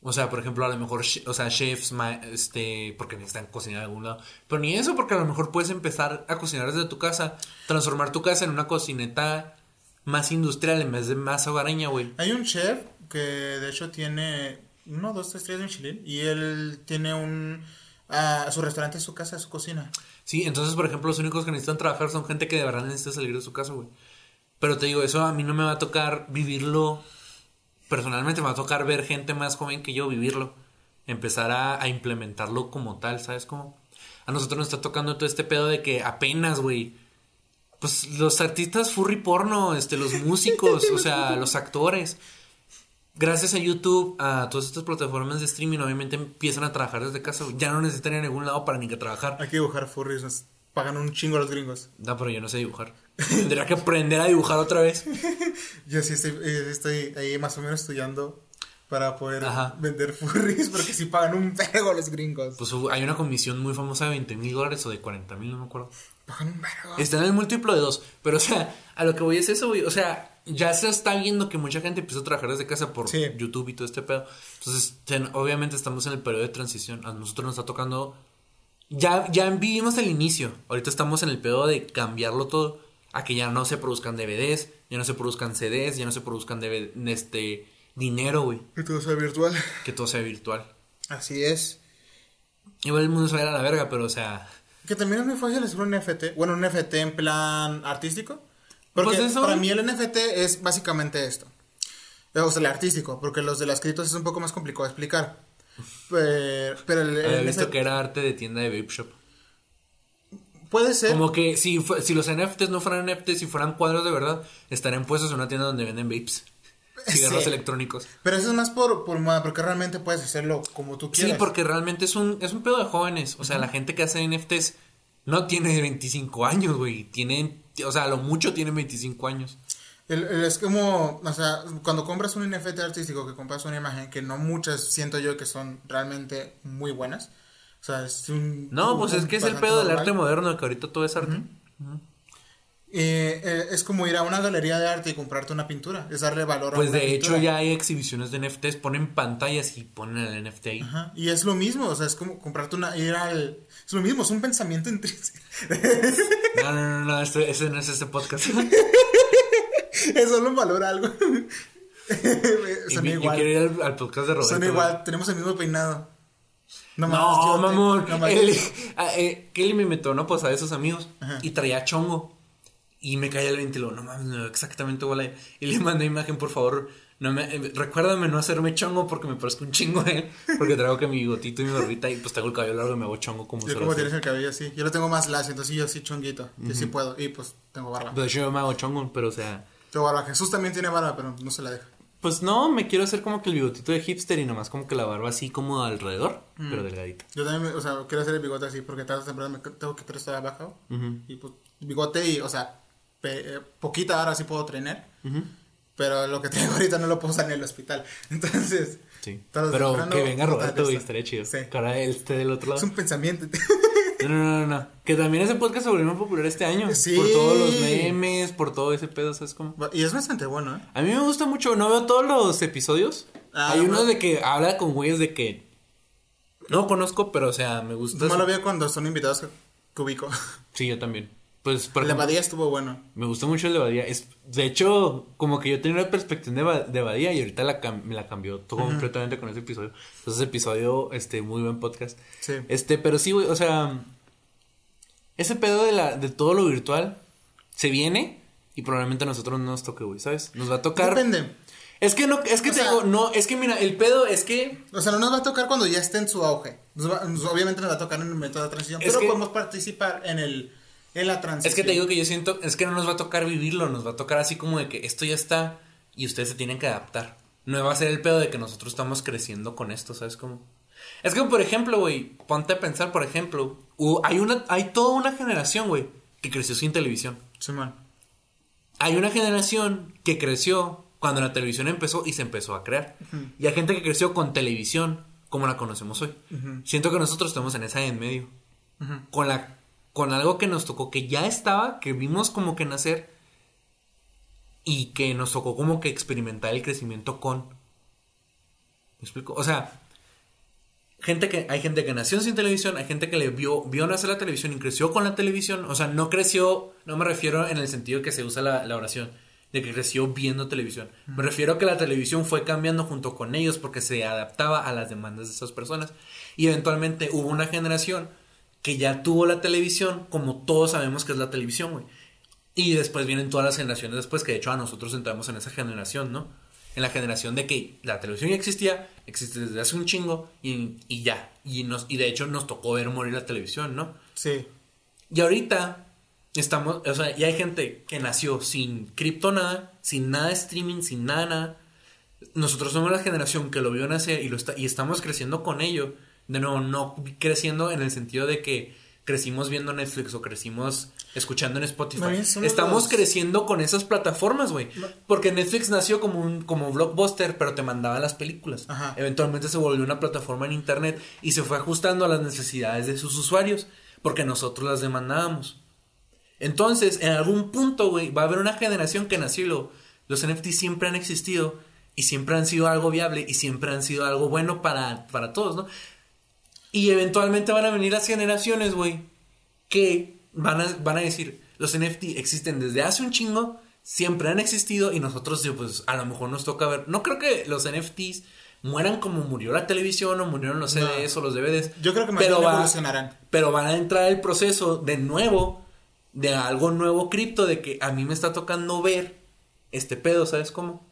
o sea, por ejemplo, a lo mejor, o sea, chefs, ma- este, porque necesitan cocinar en algún lado. Pero ni eso, porque a lo mejor puedes empezar a cocinar desde tu casa, transformar tu casa en una cocineta más industrial en vez de más hogareña, güey. Hay un chef que de hecho tiene uno, dos, tres, tres de Michelin y él tiene un... ah, su restaurante es su casa, es su cocina. Sí, entonces, por ejemplo, los únicos que necesitan trabajar son gente que de verdad necesita salir de su casa, güey. Pero te digo, eso a mí no me va a tocar vivirlo. Personalmente me va a tocar ver gente más joven que yo vivirlo. Empezar a, a implementarlo como tal, ¿sabes cómo? A nosotros nos está tocando todo este pedo de que apenas, güey. Pues los artistas furry porno, este, los músicos, o sea, los actores. Gracias a YouTube, a todas estas plataformas de streaming, obviamente empiezan a trabajar desde casa. Ya no necesitan ir a ningún lado para ni que trabajar. Hay que dibujar furries, pagan un chingo a los gringos. No, pero yo no sé dibujar. Tendría que aprender a dibujar otra vez. Yo sí estoy, eh, estoy ahí más o menos estudiando para poder Ajá. vender furries porque sí pagan un vergo los gringos. Pues hay una comisión muy famosa de 20 mil dólares o de 40 mil, no me acuerdo. Pagan un vergo. Está en el múltiplo de dos. Pero, o sea, a lo que voy es eso, güey. O sea, ya se está viendo que mucha gente empezó a trabajar desde casa por Sí. YouTube y todo este pedo. Entonces, ten- obviamente estamos en el periodo de transición. A nosotros nos está tocando. Ya, ya vivimos el inicio. Ahorita estamos en el pedo de cambiarlo todo. A que ya no se produzcan DVDs, ya no se produzcan CDs, ya no se produzcan DVD este, dinero, güey. Que todo sea virtual. Que todo sea virtual. Así es. Igual el mundo se va a ir a la verga, pero o sea. Que también es muy fácil hacer un NFT. Bueno, un NFT en plan artístico. Porque Pues eso- para mí el NFT es básicamente esto. O sea, el artístico. Porque los de las criptos es un poco más complicado de explicar. Pero, pero el, el Había visto que era arte de tienda de vape shop. puede ser. Como que si, si los NFTs no fueran NFTs, si fueran cuadros de verdad, estarían puestos en una tienda donde venden vapes. Cigarros Sí. electrónicos. Pero eso es más por, por moda. Porque realmente puedes hacerlo como tú Sí, quieras. porque realmente es un, es un pedo de jóvenes. O sea, la gente que hace NFTs no tiene 25 años, güey. Tienen, o sea, a lo mucho tienen 25 años. El- el- es como, o sea, cuando compras un NFT artístico, que compras una imagen que no muchas siento yo que son realmente muy buenas. O sea, es un. No, pues un es que es el pedo del arte moderno, que ahorita todo es arte. Eh, eh, es como ir a una galería de arte y comprarte una pintura. Es darle valor a Pues de hecho pintura. ya hay exhibiciones de NFTs, ponen pantallas y ponen el NFT ahí. Ajá, Y es lo mismo, o sea, es como comprarte una. Ir al. Es lo mismo, es un pensamiento intrínseco. No, no, no, no, este- ese no es este podcast. es solo un valor a algo. Son mi- yo igual. quiero ir al, al podcast de Roberto. Son igual, tenemos el mismo peinado. No, mamón. no Él- ah, eh, Kelly me metió a una posada de sus amigos Ajá. y traía chongo. Y me caía el 20 y luego, no mames, me veo exactamente igual a. Y le mandé imagen, por favor. No me, eh, recuérdame no hacerme chongo porque me parezco un chingo a él. Porque traigo que mi bigotito y mi barbita y pues tengo el cabello largo y me hago chongo como Yo como tienes el cabello así. Yo lo tengo más lacio, entonces yo sí chonguito. Yo sí puedo. Y pues tengo barba. Pues yo me hago chongo, pero o sea. Tengo barba. Jesús también tiene barba, pero no se la deja. Pues no, me quiero hacer como que el bigotito de hipster y nomás como que la barba así como alrededor, pero delgadita. Yo también, o sea, quiero hacer el bigote así porque tarde o temprano me tengo que estar abajo. Y pues bigote y, o sea, pe- eh, poquita ahora sí puedo trenar. Pero lo que tengo ahorita no lo puedo usar en el hospital. Entonces, Sí. Pero que venga Roberto, esta. estaría chido. Sí. Que ahora él esté del otro lado. Es un pensamiento. No, no, no, no. Que también ese podcast se volvió muy popular este año. Sí. Por todos los memes, por todo ese pedo, ¿sabes cómo? y es bastante bueno, ¿eh? A mí me gusta mucho, no veo todos los episodios. Ah, Hay uno bro. de que habla con güeyes de que no conozco, pero o sea, me gusta. No lo veo cuando son invitados que, que ubico. Sí, yo también. Pues, por El de ejemplo, Badía estuvo bueno. me gusta mucho el de Badía. Es, de hecho, como que yo tenía una perspectiva de, de Badía y ahorita la cam- me la cambió todo completamente con ese episodio. Entonces, ese episodio, este, muy buen podcast. Sí. Este, pero sí, güey, o sea, ese pedo de, la, de todo lo virtual se viene y probablemente a nosotros no nos toque, güey, ¿sabes? Nos va a tocar. Depende. Es que no, es que O te sea- digo, no, es que mira, el pedo es que. O sea, no nos va a tocar cuando ya esté en su auge. Nos va- nos- obviamente nos va a tocar en el método de transición. Es pero que- podemos participar en el en la transición. Es que te digo que yo siento, es que no nos va a tocar vivirlo, nos va a tocar así como de que esto ya está y ustedes se tienen que adaptar. No va a ser el pedo de que nosotros estamos creciendo con esto, ¿sabes cómo? Es que, por ejemplo, güey, ponte a pensar, por ejemplo, hay, una, hay toda una generación, güey, que creció sin televisión. Simón. Hay una generación que creció cuando la televisión empezó y se empezó a crear. Y hay gente que creció con televisión como la conocemos hoy. Siento que nosotros estamos en esa en medio. Con la con algo que nos tocó que ya estaba, que vimos como que nacer y que nos tocó como que experimentar el crecimiento con. ¿Me explico? O sea, gente que hay gente que nació sin televisión, hay gente que le vio vio nacer la televisión y creció con la televisión, o sea, no creció, no me refiero en el sentido que se usa la, la oración de que creció viendo televisión. Me refiero a que la televisión fue cambiando junto con ellos porque se adaptaba a las demandas de esas personas y eventualmente hubo una generación que ya tuvo la televisión como todos sabemos que es la televisión, güey. Y después vienen todas las generaciones después, que de hecho a nosotros entramos en esa generación, ¿no? En la generación de que la televisión ya existía, existe desde hace un chingo y, y ya. Y, nos, y de hecho nos tocó ver morir la televisión, ¿no? Sí. Y ahorita estamos, o sea, ya hay gente que nació sin cripto nada, sin nada de streaming, sin nada, nada. Nosotros somos la generación que lo vio nacer y, lo está, y estamos creciendo con ello. De nuevo, no creciendo en el sentido de que crecimos viendo Netflix o crecimos escuchando en Spotify. Estamos los- creciendo con esas plataformas, güey. Porque Netflix nació como un como blockbuster, pero te mandaba las películas. Ajá. Eventualmente se volvió una plataforma en internet y se fue ajustando a las necesidades de sus usuarios, porque nosotros las demandábamos. Entonces, en algún punto, güey, va a haber una generación que nació y lo- los NFTs siempre han existido y siempre han sido algo viable y siempre han sido algo bueno para, para todos, ¿no? Y eventualmente van a venir las generaciones, güey, que van a, van a decir, los NFT existen desde hace un chingo, siempre han existido y nosotros, pues, a lo mejor nos toca ver. No creo que los NFTs mueran como murió la televisión o murieron los No. CDs o los DVDs. Yo creo que más pero bien va- evolucionarán. Pero van a entrar el proceso de nuevo, de algo nuevo cripto, de que a mí me está tocando ver este pedo, ¿sabes cómo?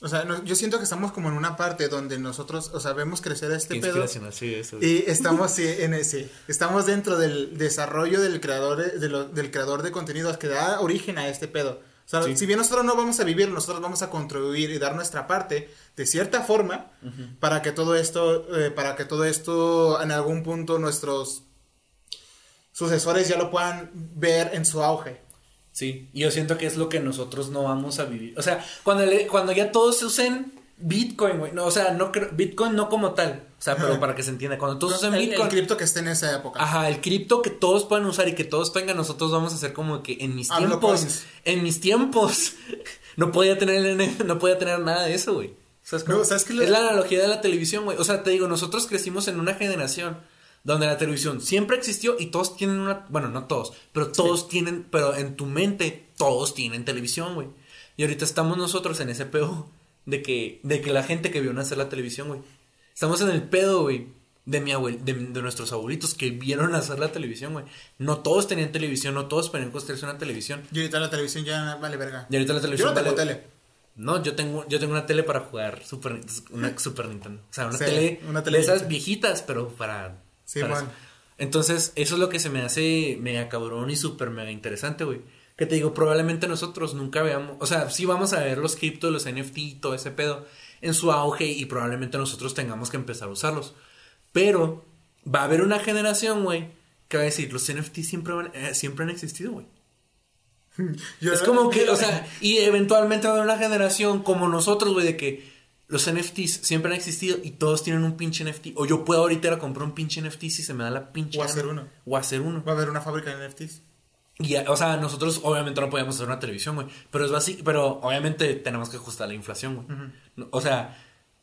O sea, no- yo siento que estamos como en una parte donde nosotros, o sea, vemos crecer este Qué pedo. inspiracional, sí, eso. Y estamos sí, en ese, estamos dentro del desarrollo del creador de lo- del creador de contenidos que da origen a este pedo. O sea, Sí. si bien nosotros no vamos a vivir, nosotros vamos a contribuir y dar nuestra parte de cierta forma para que todo esto, eh, para que todo esto en algún punto nuestros sucesores ya lo puedan ver en su auge. Sí, y yo siento que es lo que nosotros no vamos a vivir. O sea, cuando, le- cuando ya todos usen Bitcoin, güey. No, o sea, no creo- Bitcoin no como tal. O sea, pero para que se entienda. Cuando todos usen El, el Bitcoin. cripto que esté en esa época. Ajá, el cripto que todos puedan usar y que todos tengan, nosotros vamos a hacer como que en mis Hablo tiempos, coins. en mis tiempos, no podía tener, no podía tener nada de eso, güey. ¿Sabes cómo? No, ¿sabes qué le- Es la analogía de la televisión, güey. O sea, te digo, nosotros crecimos en una generación donde la televisión siempre existió y todos tienen una, bueno, no todos, pero todos tienen, pero en tu mente todos tienen televisión, güey. Y ahorita estamos nosotros en ese pedo de que, de que la gente que vio nacer la televisión, güey. Estamos en el pedo, güey, de mi abuel, de, de nuestros abuelitos que vieron nacer la televisión, güey. No todos tenían televisión, no todos podían construirse una televisión. Y ahorita la televisión ya vale verga. Y ahorita la Yo televisión no tengo vale- tele. no, yo tengo, yo tengo una tele para jugar Super, una Super Nintendo. O sea, una Sí, tele una tele de esas viejita. viejitas, pero para. Sí, man. eso. Entonces, eso es lo que se me hace mega cabrón y súper mega interesante, güey. Que te digo, probablemente nosotros nunca veamos. O sea, sí vamos a ver los criptos, los NFT y todo ese pedo en su auge y probablemente nosotros tengamos que empezar a usarlos. Pero va a haber una generación, güey, que va a decir, los NFT siempre, van- eh, siempre han existido, güey. Es como que, o sea, y eventualmente va a haber una generación como nosotros, güey, de que los NFTs siempre han existido y todos tienen un pinche NFT. O yo puedo ahorita ir a comprar un pinche NFT si se me da la pinche. O hacer uno. O hacer uno. Va a haber una fábrica de NFTs. Y, o sea, nosotros obviamente no podíamos hacer una televisión, güey. Pero es básico, pero obviamente tenemos que ajustar la inflación, güey. O sea,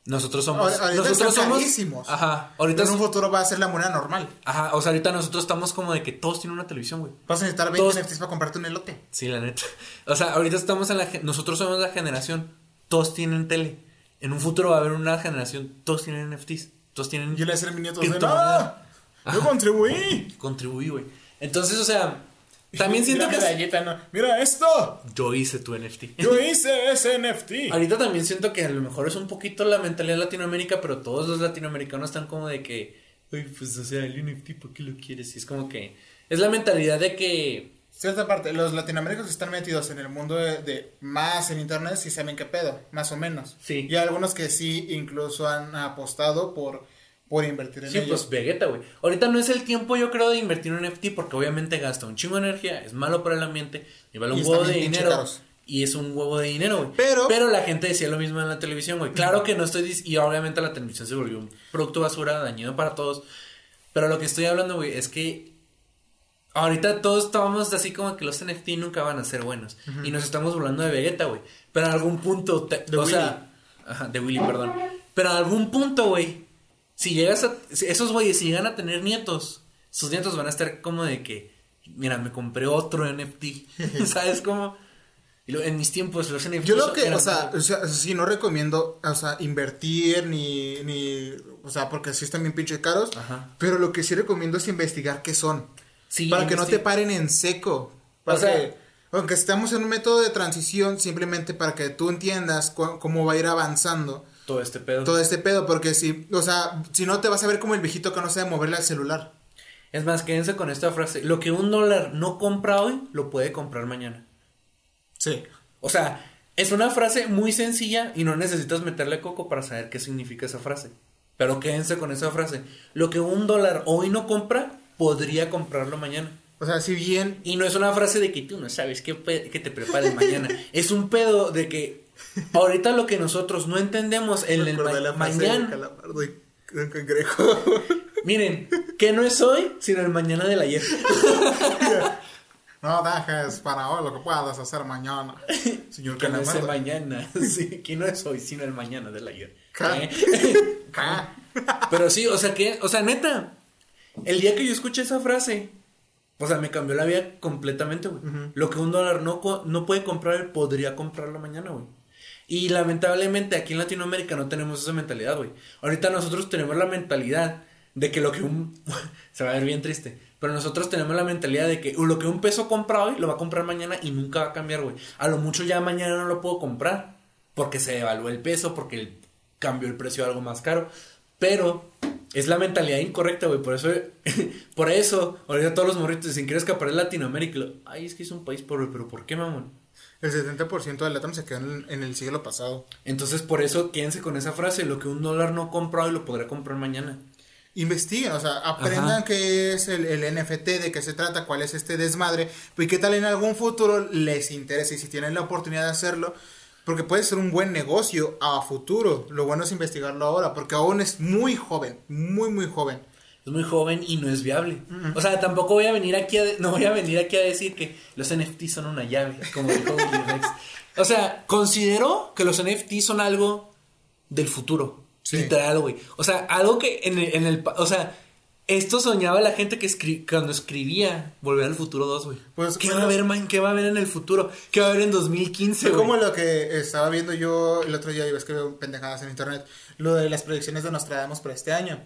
nosotros somos. Ahora- ahorita nosotros somos. Ajá. Ahorita en un futuro va a ser la moneda normal. Ajá. O sea, ahorita nosotros estamos como de que todos tienen una televisión, güey. Vas a necesitar 20 Todos- NFTs para comprarte un elote. Sí, la neta. O sea, ahorita estamos en la... Nosotros somos la generación, todos tienen tele. En un futuro va a haber una generación, todos tienen NFTs. Todos tienen... Yo le voy a decir a mis nietos de nada. Yo contribuí. Contribuí, güey. Entonces, o sea, también siento que... mi. Mira esto. Yo hice tu NFT. Yo hice ese NFT. Ahorita también siento que a lo mejor es un poquito la mentalidad de Latinoamérica, pero todos los latinoamericanos están como de que, uy, pues, o sea, el NFT, ¿por qué lo quieres? Y es como que, es la mentalidad de que, Cierta parte, los latinoamericanos que están metidos en el mundo de, de más en internet sí saben qué pedo, más o menos. Sí. Y hay algunos que sí incluso han apostado por por invertir en Sí, pues Vegeta, güey. Ahorita no es el tiempo, yo creo, de invertir en NFT porque obviamente gasta un chingo de energía, es malo para el ambiente, y vale un huevo de dinero. caros. Y es un huevo de dinero, güey. Pero- Pero la gente decía lo mismo en la televisión, güey. Claro que no estoy. dic- Y obviamente la televisión se volvió un producto basura, dañino para todos. Pero lo que estoy hablando, güey, es que. Ahorita todos estamos así como que los NFT nunca van a ser buenos. Y nos estamos burlando de Vegeta, güey. Pero en algún punto. te- De o Willy. sea. Ajá, de Willy, perdón. Pero en algún punto, güey. Si llegas a. esos güeyes, si llegan a tener nietos, sus nietos van a estar como de que. Mira, me compré otro NFT. ¿Sabes cómo? En mis tiempos los NFT. Yo lo que, o sea, o sea, sí, no recomiendo, o sea, invertir ni, ni, o sea, porque sí están bien pinche caros, Ajá. pero lo que sí recomiendo es investigar qué son, Sí, para que no te paren en seco, para O sea- que, aunque estamos en un método de transición, simplemente para que tú entiendas cómo va a ir avanzando Todo este pedo. todo este pedo, porque si, o sea, si no te vas a ver como el viejito que no sabe moverle al celular. Es más, quédense con esta frase. Lo que un dólar no compra hoy, lo puede comprar mañana. Sí. O sea, es una frase muy sencilla y no necesitas meterle coco para saber qué significa esa frase. Pero quédense con esa frase. Lo que un dólar hoy no compra, podría comprarlo mañana. O sea, si bien Y no es una frase de que tú no sabes qué, qué te prepares mañana. es un pedo de que ahorita lo que nosotros no entendemos en el ma- de mañana. Y un cangrejo. Miren, que no es hoy, sino el mañana del ayer. no dejes para hoy lo que puedas hacer mañana. Señor Que no es el mañana. Sí, que no es hoy, sino el mañana del ayer. ¿Eh? Pero sí, o sea que, o sea, neta, el día que yo escuché esa frase, o sea, me cambió la vida completamente, güey. Lo que un dólar no, puede comprar, podría comprarlo mañana, güey. Y lamentablemente aquí en Latinoamérica no tenemos esa mentalidad, güey. Ahorita nosotros tenemos la mentalidad de que lo que un... se va a ver bien triste. Pero nosotros tenemos la mentalidad de que lo que un peso compra hoy lo va a comprar mañana y nunca va a cambiar, güey. A lo mucho ya mañana no lo puedo comprar porque se devaluó el peso, porque el- cambió el precio a algo más caro. Pero es la mentalidad incorrecta, güey. Por eso, por eso, ahorita todos los morritos dicen, quiero escapar de Latinoamérica. Lo, Ay, es que es un país pobre, pero ¿por qué, mamón? El 70% del LATAM se quedó en, en el siglo pasado. Entonces, por eso, quédense con esa frase, lo que un dólar no compra hoy lo podrá comprar mañana. Investiguen, o sea, aprendan Ajá. qué es el, el NFT, de qué se trata, cuál es este desmadre, y qué tal en algún futuro les interesa y si tienen la oportunidad de hacerlo, porque puede ser un buen negocio a futuro. Lo bueno es investigarlo ahora, porque aún es muy joven, muy, muy joven. Es muy joven y no es viable. O sea, tampoco voy a venir aquí a no voy a venir aquí a decir que los NFT son una llave, como dijo Rex. O sea, considero que los NFT son algo del futuro. Sí. Literal, güey. O sea, algo que en el, en el o sea, esto soñaba la gente que escri- cuando escribía Volver al futuro 2, güey. Pues, ¿Qué bueno. va a haber, man? ¿Qué va a haber en el futuro? ¿Qué va a haber en 2015, Fue güey? como lo que estaba viendo yo el otro día, y ves que veo pendejadas en internet, lo de las predicciones de Nostradamus para este año.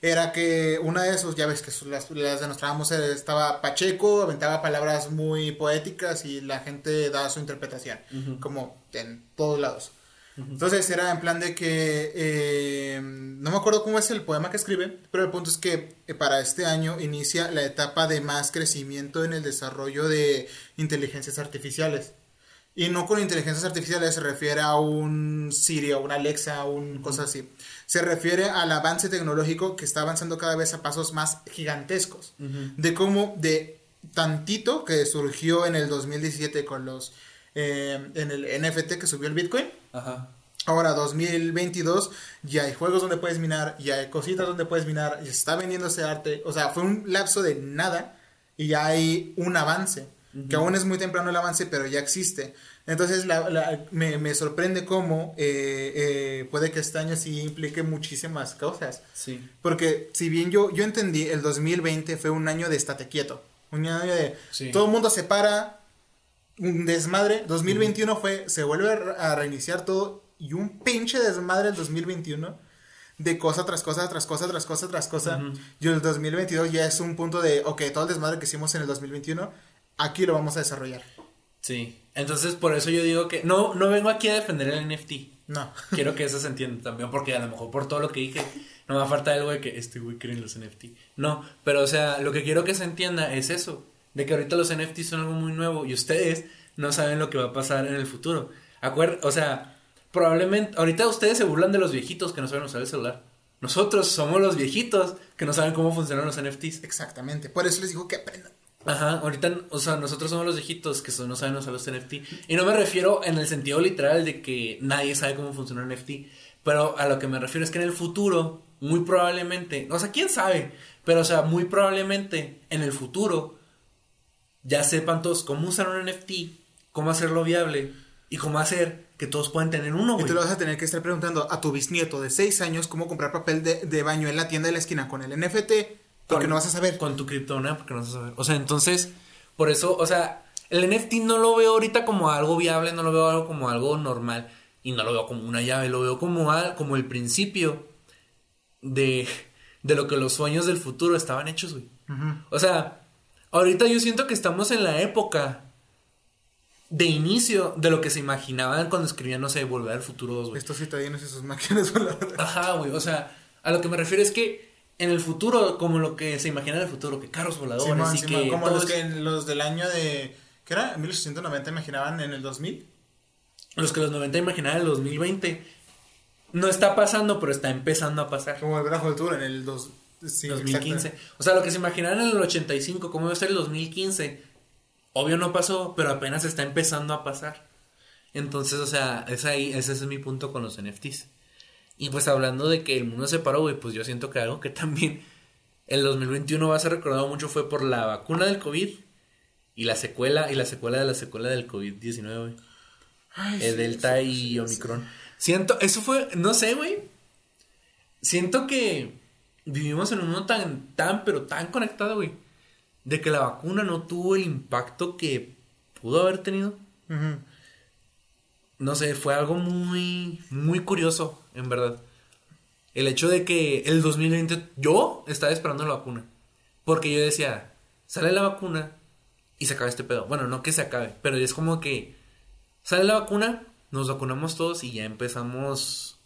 Era que una de esos, ya ves que las, las de Nostradamus estaba Pacheco, aventaba palabras muy poéticas y la gente daba su interpretación, como en todos lados. Entonces era en plan de que, eh, no me acuerdo cómo es el poema que escribe, pero el punto es que eh, para este año inicia la etapa de más crecimiento en el desarrollo de inteligencias artificiales. Y no con inteligencias artificiales se refiere a un Siri, a un Alexa, a un cosa así. Se refiere al avance tecnológico que está avanzando cada vez a pasos más gigantescos. De cómo de tantito que surgió en el 2017 con los... eh, en el NFT que subió el Bitcoin. Ajá. Ahora 2022 ya hay juegos donde puedes minar, ya hay cositas donde puedes minar, ya está vendiendo ese arte. O sea, fue un lapso de nada y ya hay un avance. Que aún es muy temprano el avance, pero ya existe. Entonces la- la- me, me sorprende cómo eh, eh, puede que este año sí implique muchísimas cosas. Sí. Porque si bien yo, yo entendí, el 2020 fue un año de estate quieto. Un año de Sí. todo el mundo se para, un desmadre. 2021 fue, se vuelve a re- a reiniciar todo y un pinche desmadre el 2021 de cosa tras cosa, tras cosa, tras cosa, tras cosa. Y el 2022 ya es un punto de, ok, todo el desmadre que hicimos en el 2021, aquí lo vamos a desarrollar. Sí. Entonces, por eso yo digo que no, no vengo aquí a defender el NFT. No. Quiero que eso se entienda también, porque a lo mejor por todo lo que dije, no me va a faltar algo de que este güey cree en los NFT. No, pero o sea, lo que quiero que se entienda es eso, de que ahorita los NFT son algo muy nuevo y ustedes no saben lo que va a pasar en el futuro. Acuer o sea, probablemente, ahorita ustedes se burlan de los viejitos que no saben usar el celular. Nosotros somos los viejitos que no saben cómo funcionan los NFTs. Exactamente. Por eso les digo que aprendan. Ajá, ahorita, o sea, nosotros somos los viejitos que no saben usar los NFT. Y no me refiero en el sentido literal de que nadie sabe cómo funciona un NFT. Pero a lo que me refiero es que en el futuro, muy probablemente, o sea, quién sabe, pero o sea, muy probablemente en el futuro ya sepan todos cómo usar un NFT, cómo hacerlo viable y cómo hacer que todos puedan tener uno, Y güey. tú le vas a tener que estar preguntando a tu bisnieto de 6 años cómo comprar papel de, de baño en la tienda de la esquina con el NFT, porque Con- no vas a saber. Con tu criptomoneda, porque no vas a saber. O sea, entonces, por eso, o sea, el NFT no lo veo ahorita como algo viable, no lo veo algo como algo normal. Y no lo veo como una llave, lo veo como, al- como el principio de, de lo que los sueños del futuro estaban hechos, güey. O sea, ahorita yo siento que estamos en la época de inicio de lo que se imaginaban cuando escribían, no sé, Volver al Futuro 2, güey. Estos citadinos y sus máquinas voladoras. Ajá, güey. O sea, a lo que me refiero es que en el futuro, como lo que se imagina en el futuro, que carros voladores Simón, y Simón, que. como todo los, que, los del año de. ¿Qué era? ¿En 1890 imaginaban en el 2000? los que los 90 imaginaban en el 2020. No está pasando, pero está empezando a pasar. Como el Bajo Futuro en el dos, sí, 2015. exacto. O sea, lo que se imaginaban en el 85, ¿cómo iba a ser el 2015? Obvio no pasó, pero apenas está empezando a pasar. Entonces, o sea, es ahí, ese es mi punto con los NFTs. Y pues hablando de que el mundo se paró, güey, pues yo siento que algo que también el 2021 va a ser recordado mucho fue por la vacuna del COVID y la secuela, y la secuela de la secuela del COVID-19, güey. El sí, Delta sí, y. Omicron. Siento, eso fue, no sé, güey. Siento que vivimos en un mundo tan, tan, pero tan conectado, güey. De que la vacuna no tuvo el impacto que pudo haber tenido. No sé, fue algo muy, muy curioso, en verdad. El hecho de que el 2020 yo estaba esperando la vacuna. Porque yo decía, sale la vacuna y se acaba este pedo. Bueno, no que se acabe, pero es como que sale la vacuna, nos vacunamos todos y ya empezamos.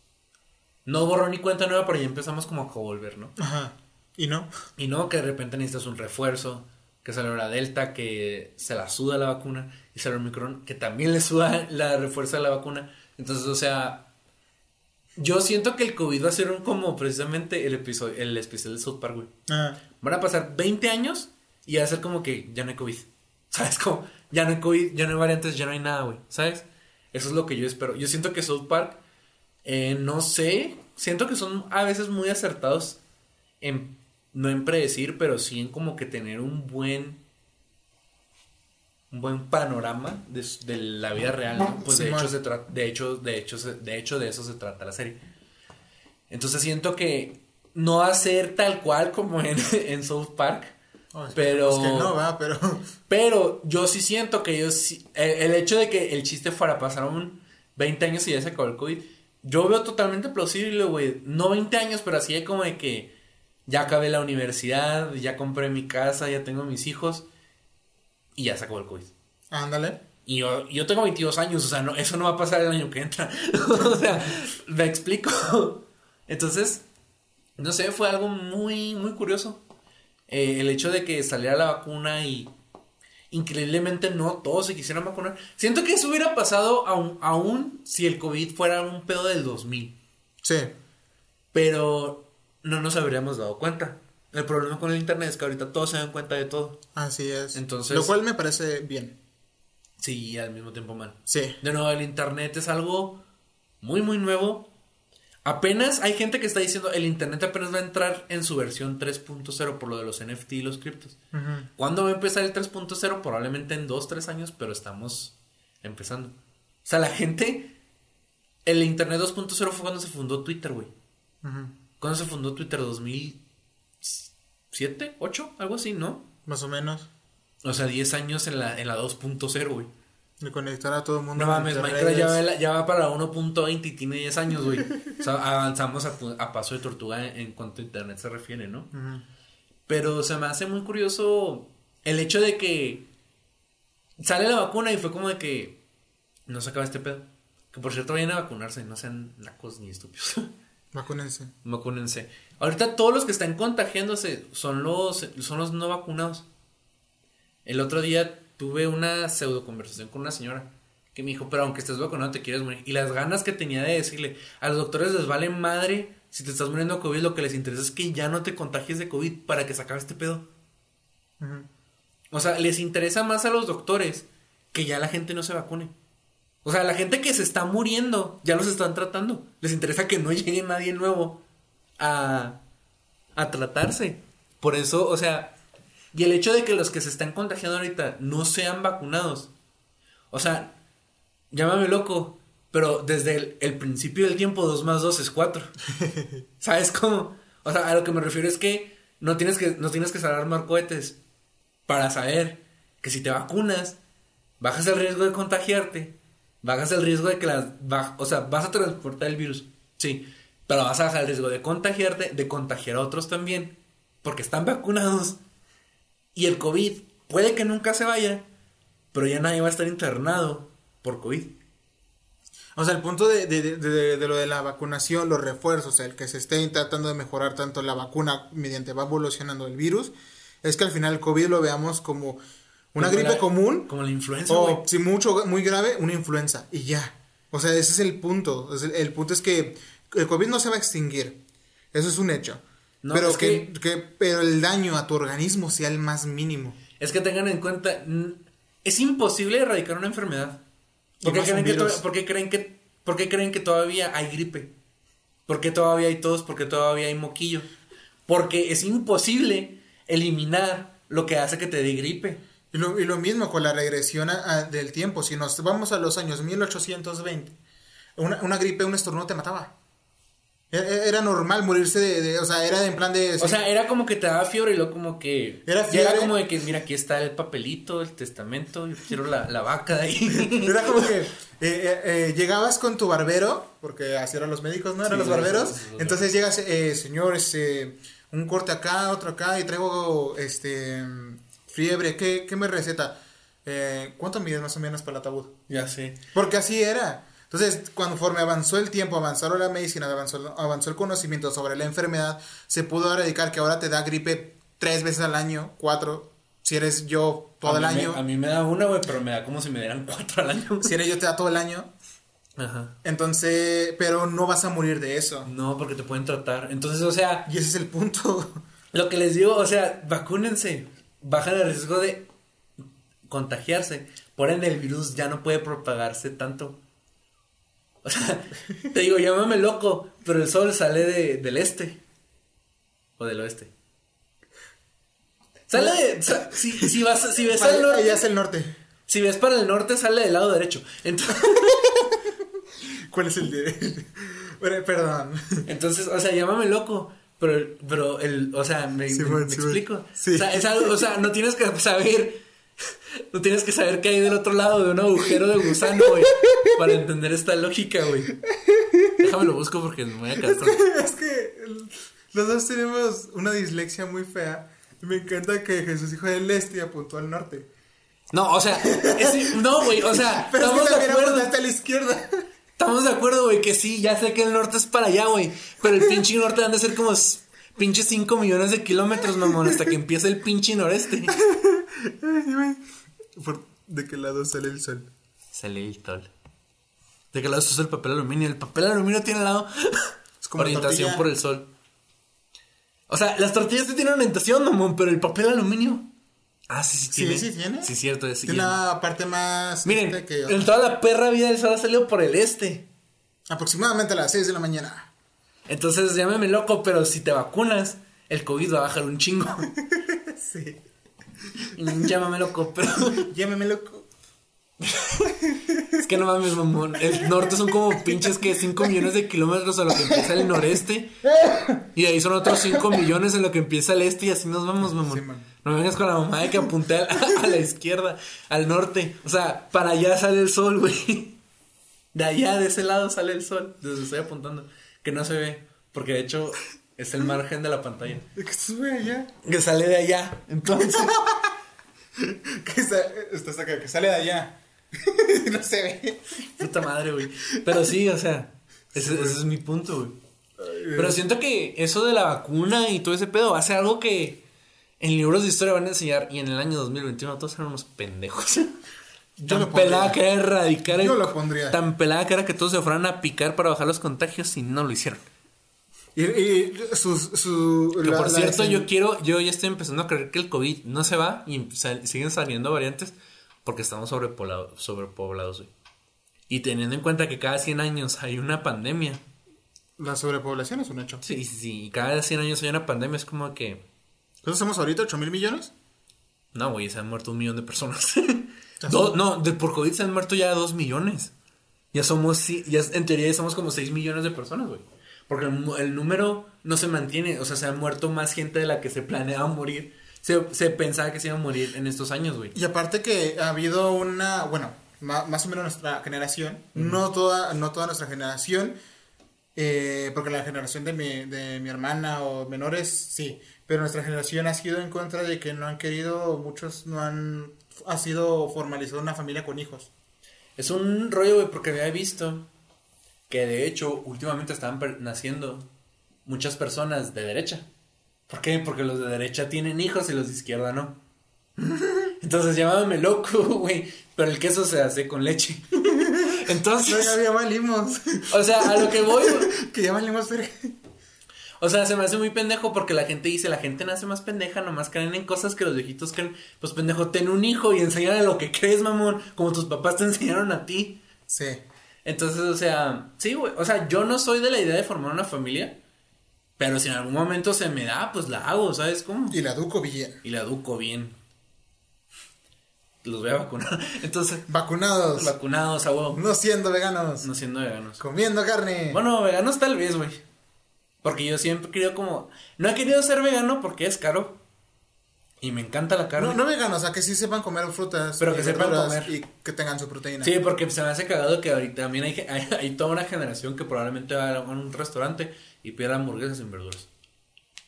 No borró ni cuenta nueva, pero ya empezamos como a volver, ¿no? Ajá. ¿Y no? Y no que de repente necesitas un refuerzo, que salió la Delta, que se la suda la vacuna, y salió el Omicron, que también le suda la refuerza la vacuna. Entonces, o sea, yo siento que el COVID va a ser un, como precisamente el episodio, el especial de South Park, güey. Ah, Van a pasar 20 años y va a ser como que ya no hay COVID. ¿Sabes? Como ya no hay COVID, ya no hay variantes, ya no hay nada, güey. ¿Sabes? Eso es lo que yo espero. Yo siento que South Park, eh, no sé, siento que son a veces muy acertados en, no en predecir, pero sí en como que tener un buen, un buen panorama de, la vida real, ¿no? Pues de hecho, se de hecho, de hecho, de hecho, de eso se trata la serie. Entonces siento que no va a ser tal cual como en, en South Park. oh, Pero- Es que no, va, pero. Pero yo sí siento que ellos el, el hecho de que el chiste fuera pasaron 20 años y ya se acabó el COVID, yo veo totalmente plausible, güey. No 20 años, pero así de como de que ya acabé la universidad, ya compré mi casa, ya tengo mis hijos y ya se acabó el COVID. Ándale. Y yo, yo tengo 22 años, o sea, no, eso no va a pasar el año que entra. o sea, me explico. Entonces, no sé, fue algo muy, muy curioso. Eh, el hecho de que saliera la vacuna y increíblemente no todos se quisieran vacunar. Siento que eso hubiera pasado aún, aún si el COVID fuera un pedo del 2000. Sí. Pero no nos habríamos dado cuenta. El problema con el internet es que ahorita todos se dan cuenta de todo. Así es. Entonces- Lo cual me parece bien. Sí, y al mismo tiempo mal. Sí. De nuevo, el internet es algo muy, muy nuevo. Apenas hay gente que está diciendo el internet apenas va a entrar en su versión 3.0 por lo de los NFT y los criptos. ¿Cuándo va a empezar el 3.0? Probablemente en 2, 3 años, pero estamos empezando. O sea, la gente. El internet 2.0 fue cuando se fundó Twitter, güey. ¿Cuándo se fundó Twitter? ¿2007? ¿8? Algo así, ¿no? Más o menos. O sea, 10 años en la, en la 2.0, güey. De conectar a todo el mundo. No mames, Minecraft ya va, ya va para la 1.20 y tiene 10 años, güey. O sea, avanzamos a, paso de tortuga en, en cuanto a internet se refiere, ¿no? Ujú. Pero se me hace muy curioso el hecho de que sale la vacuna y fue como de que no se acaba este pedo. Que por cierto vayan a vacunarse, no sean nacos ni estúpidos. Vacúnense. Vacúnense. Ahorita todos los que están contagiándose son los, son los no vacunados. El otro día tuve una pseudo conversación con una señora que me dijo, pero aunque estés vacunado te quieres morir. Y las ganas que tenía de decirle, a los doctores les vale madre si te estás muriendo de COVID, lo que les interesa es que ya no te contagies de COVID para que se acabe este pedo. O sea, les interesa más a los doctores que ya la gente no se vacune. O sea, la gente que se está muriendo, ya los están tratando. Les interesa que no llegue nadie nuevo a, a tratarse. Por eso, o sea, y el hecho de que los que se están contagiando ahorita no sean vacunados. O sea, llámame loco, pero desde el, el principio del tiempo 2 más 2 es 4. ¿Sabes cómo? O sea, a lo que me refiero es que no tienes que, no tienes que armar cohetes para saber que si te vacunas, bajas el riesgo de contagiarte, bajas el riesgo de que las... o sea, vas a transportar el virus, sí, pero vas a bajar el riesgo de contagiarte, de contagiar a otros también, porque están vacunados. Y el COVID puede que nunca se vaya, pero ya nadie va a estar internado por COVID. O sea, el punto de, de, de, de, lo de la vacunación, los refuerzos, el que se esté tratando de mejorar tanto la vacuna mediante va evolucionando el virus, es que al final el COVID lo veamos como una gripe común. Como la influenza. O, si mucho, muy grave, una influenza. Y ya. O sea, ese es el punto. el, punto es que el COVID no se va a extinguir. Eso es un hecho. Pero, que, que, pero el daño a tu organismo sea el más mínimo. Es que tengan en cuenta, es imposible erradicar una enfermedad. ¿Por qué, creen que, creen que, ¿Por qué creen que todavía hay gripe? ¿Por qué todavía hay tos? ¿Por qué todavía hay moquillo? Porque es imposible eliminar lo que hace que te dé gripe. Y lo, y lo mismo con la regresión del tiempo. Si nos vamos a los años 1820, una, una gripe, un estornudo te mataba. E, e, era normal morirse de, o sea, era en plan de... O sea, era como que te daba fiebre y luego como que... Era fiebre. Era como de que, mira, aquí está el papelito, el testamento, yo quiero la, la vaca de ahí. Era como que eh, eh, eh, llegabas con tu barbero, porque así eran los médicos, ¿no? Eran los barberos. Entonces llegas, eh, señor, este, un corte acá, otro acá, y traigo, este, fiebre, ¿qué, qué me receta? ¿Cuánto mides más o menos para el ataúd? Ya sé. Porque así era. Entonces, conforme avanzó el tiempo, avanzó la medicina, avanzó, avanzó el conocimiento sobre la enfermedad, se pudo erradicar que ahora te da gripe tres veces al año, cuatro, si eres yo todo el año. a mí me da una, güey, pero me da como si me dieran cuatro al año. Si eres yo te da todo el año. Ajá. Entonces, pero no vas a morir de eso. No, porque te pueden tratar. Entonces, o sea. Y ese es el punto. Lo que les digo, o sea, vacúnense. Bajan el riesgo de contagiarse. Por ende, el virus ya no puede propagarse tanto. O sea, te digo, llámame loco, pero el sol sale de, del este. O del oeste. Sale de. si, si, vas, si ves al norte. es el norte. Si ves para el norte, sale del lado derecho. Entonces, ¿Cuál es el de.? Perdón. Entonces, o sea, llámame loco. Pero, pero el, o sea, me, me, explico. O sea, es algo, o sea, no tienes que saber no tienes que saber qué hay del otro lado de un agujero de gusano, güey. Para entender esta lógica, güey. Déjame lo busco porque me voy a quedar Es que, los dos tenemos una dislexia muy fea. Y me encanta que Jesús dijo del este y apuntó al norte. No, o sea, no, güey, o sea, Pero estamos es que de acuerdo. hasta la izquierda. Estamos de acuerdo, güey, que sí, ya sé que el norte es para allá, güey. Pero el pinche norte han de ser como pinche 5 millones de kilómetros, mamón, hasta que empiece el pinche noreste. ¿De qué lado sale el sol? Sale el sol. ¿De qué lado se usa el papel aluminio? El papel aluminio tiene lado es como orientación por el sol. O sea, las tortillas sí tienen orientación, mamón, pero el papel aluminio. Ah, sí, sí, tiene. Sí, sí, tiene. Sí, cierto. Es tiene la parte más. Miren, que en toda la perra vida el sol ha salido por el este. Aproximadamente a las 6 de la mañana. Entonces, llámame loco, pero si te vacunas, el COVID va a bajar un chingo. sí. Llámame loco, pero. Llámame loco. es que no mames, mamón. El norte son como pinches que 5 millones de kilómetros a lo que empieza el noreste. Y ahí son otros 5 millones en lo que empieza el este y así nos vamos, mamón. no vengas con la mamá de que apunté a, la izquierda, al norte. O sea, para allá sale el sol, güey. De allá, de ese lado sale el sol. Desde estoy apuntando. Que no se ve. Porque de hecho, es el margen de la pantalla. ¿De que sube allá? Que sale de allá. Entonces. que, acá, que sale de allá. no se ve. Puta madre, güey. Pero sí, o sea, ese, es mi punto, güey. Pero siento que eso de la vacuna y todo ese pedo va a ser algo que en libros de historia van a enseñar y en el año 2021 todos eran unos pendejos. Yo tan pelada que era erradicar Yo lo pondría. Tan pelada que era que todos se fueran a picar para bajar los contagios y no lo hicieron. Y, y sus, su... Que la- por cierto, yo quiero, yo ya estoy empezando a creer que el COVID no se va y sal- siguen saliendo variantes porque estamos sobrepoblados, sobrepoblados, güey. Y teniendo en cuenta que cada 100 años hay una pandemia. La sobrepoblación es un hecho. Sí, sí, sí. Y cada 100 años hay una pandemia. Es como que. ¿Cuántos somos ahorita? ¿8 mil millones? No, güey, se han muerto un millón de personas. Do- no, de, por COVID se han muerto ya dos millones. Ya somos, sí, ya en teoría ya somos como 6 millones de personas, güey. Porque el número no se mantiene. O sea, se ha muerto más gente de la que se planeaba morir. Se, se pensaba que se iba a morir en estos años, güey. Y aparte que ha habido una, bueno, ma- más o menos nuestra generación, no, toda, no toda nuestra generación, eh, porque la generación de mi, de mi hermana o menores, sí, pero nuestra generación ha sido en contra de que no han querido, muchos no han, ha sido formalizado una familia con hijos. Es un rollo, güey, porque había visto que de hecho últimamente estaban naciendo muchas personas de derecha. ¿Por qué? Porque los de derecha tienen hijos y los de izquierda no. Entonces llámame loco, güey, pero el queso se hace con leche. No, Entonces, ya, ya valimos, o sea, a lo que voy, que ya valimos, verga. O sea, se me hace muy pendejo porque la gente dice, la gente nace más pendeja, nomás creen en cosas que los viejitos creen. Pues pendejo, ten un hijo y enséñale lo que crees, mamón, como tus papás te enseñaron a ti. Sí, Entonces, o sea, sí, güey. O sea, yo no soy de la idea de formar una familia. Pero si en algún momento se me da, pues la hago, ¿sabes cómo? y la educo bien. Y la educo bien. Los voy a vacunar. Entonces, Vacunados, vacunados a huevo. no siendo veganos, No siendo veganos. comiendo carne. Bueno, veganos tal vez, güey. Porque yo siempre he querido como... No he querido ser vegano porque es caro. Y me encanta la carne. No, no veganos, o sea, que sí sepan comer frutas. Pero y que sepan comer. Y que tengan su proteína. Sí, porque se me hace cagado que ahorita también hay, hay, hay toda una generación que probablemente va a un restaurante y pida hamburguesas sin verduras.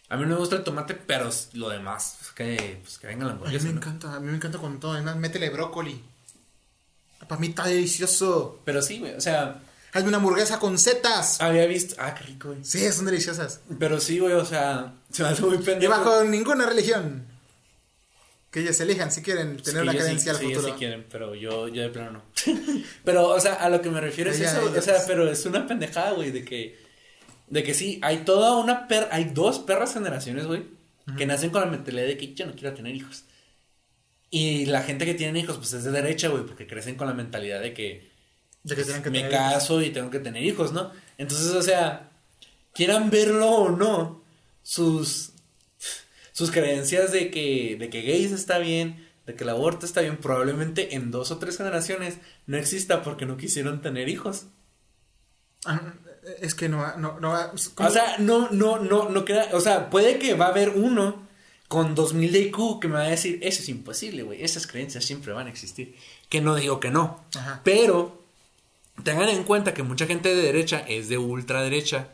A mí no me gusta el tomate, pero lo demás, es que, pues, que venga la A mí hamburguesa. me ¿no? encanta, a mí me encanta con todo. Además, métele brócoli. Para mí está delicioso. Pero sí, güey, o sea, Hazme una hamburguesa con setas. había visto... Ah, qué rico, güey. Sí, son deliciosas. Pero sí, güey, o sea, se me hace muy Y pendejo. bajo ninguna religión. Que ellos elijan si quieren tener una sí- cadencia al futuro. sí quieren, pero yo, yo de plano no. pero, o sea, a lo que me refiero es eso, o sea, pero es una pendejada, güey, de que, de que sí, hay toda una per, hay dos perras generaciones, güey, que nacen con la mentalidad de que yo no quiero tener hijos. Y la gente que tiene hijos, pues es de derecha, güey, porque crecen con la mentalidad de que De que tienen que me caso y tengo que tener hijos, ¿no? Entonces, o sea, quieran verlo o no, sus, sus creencias de que, de que gays está bien, de que el aborto está bien, probablemente en dos o tres generaciones no exista porque no quisieron tener hijos. Ah, Es que no, va- no, no va- O sea, no, no, no, no crea, o sea, puede que va a haber uno con 2000 de IQ que me va a decir, eso es imposible, güey, esas creencias siempre van a existir. Que no digo que no, Ajá. pero tengan en cuenta que mucha gente de derecha es de ultraderecha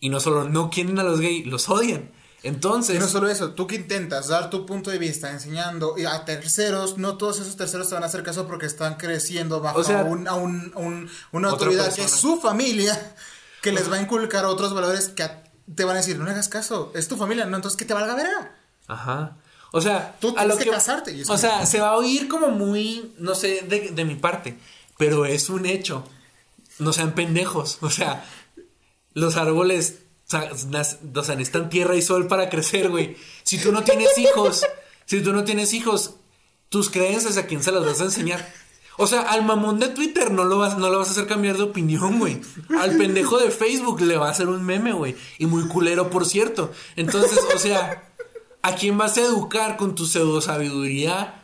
y no solo no quieren a los gays, los odian. Entonces, Y no solo eso, tú que intentas dar tu punto de vista enseñando y a terceros, no todos esos terceros te van a hacer caso porque están creciendo bajo O sea, un, a un- a un- una autoridad que es persona. su familia, que les va a inculcar otros valores que a- te van a decir, no le hagas caso, es tu familia, no, entonces que te valga verga. Ajá. O sea, Tú a tienes lo que que casarte, y O sea, se va a oír como muy, no sé, de, de mi parte, pero es un hecho. No sean pendejos. O sea, los árboles, o sea, necesitan tierra y sol para crecer, güey. Si tú no tienes hijos, si tú no tienes hijos, tus creencias a quién se las vas a enseñar. O sea, al mamón de Twitter no lo vas, no lo vas a hacer cambiar de opinión, güey. Al pendejo de Facebook le va a hacer un meme, güey. Y muy culero, por cierto. Entonces, o sea, ¿a quién vas a educar con tu pseudo sabiduría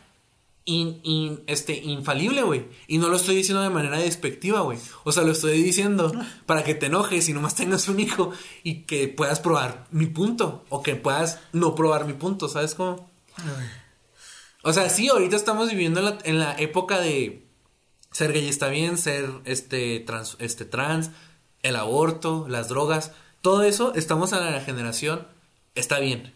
in- in- este, infalible, güey? Y no lo estoy diciendo de manera despectiva, güey. O sea, lo estoy diciendo para que te enojes y nomás tengas un hijo y que puedas probar mi punto. O que puedas no probar mi punto, ¿sabes cómo? O sea, sí, ahorita estamos viviendo en la, en la época de ser gay está bien, ser este trans, este trans, el aborto, las drogas, todo eso, estamos en la generación, está bien.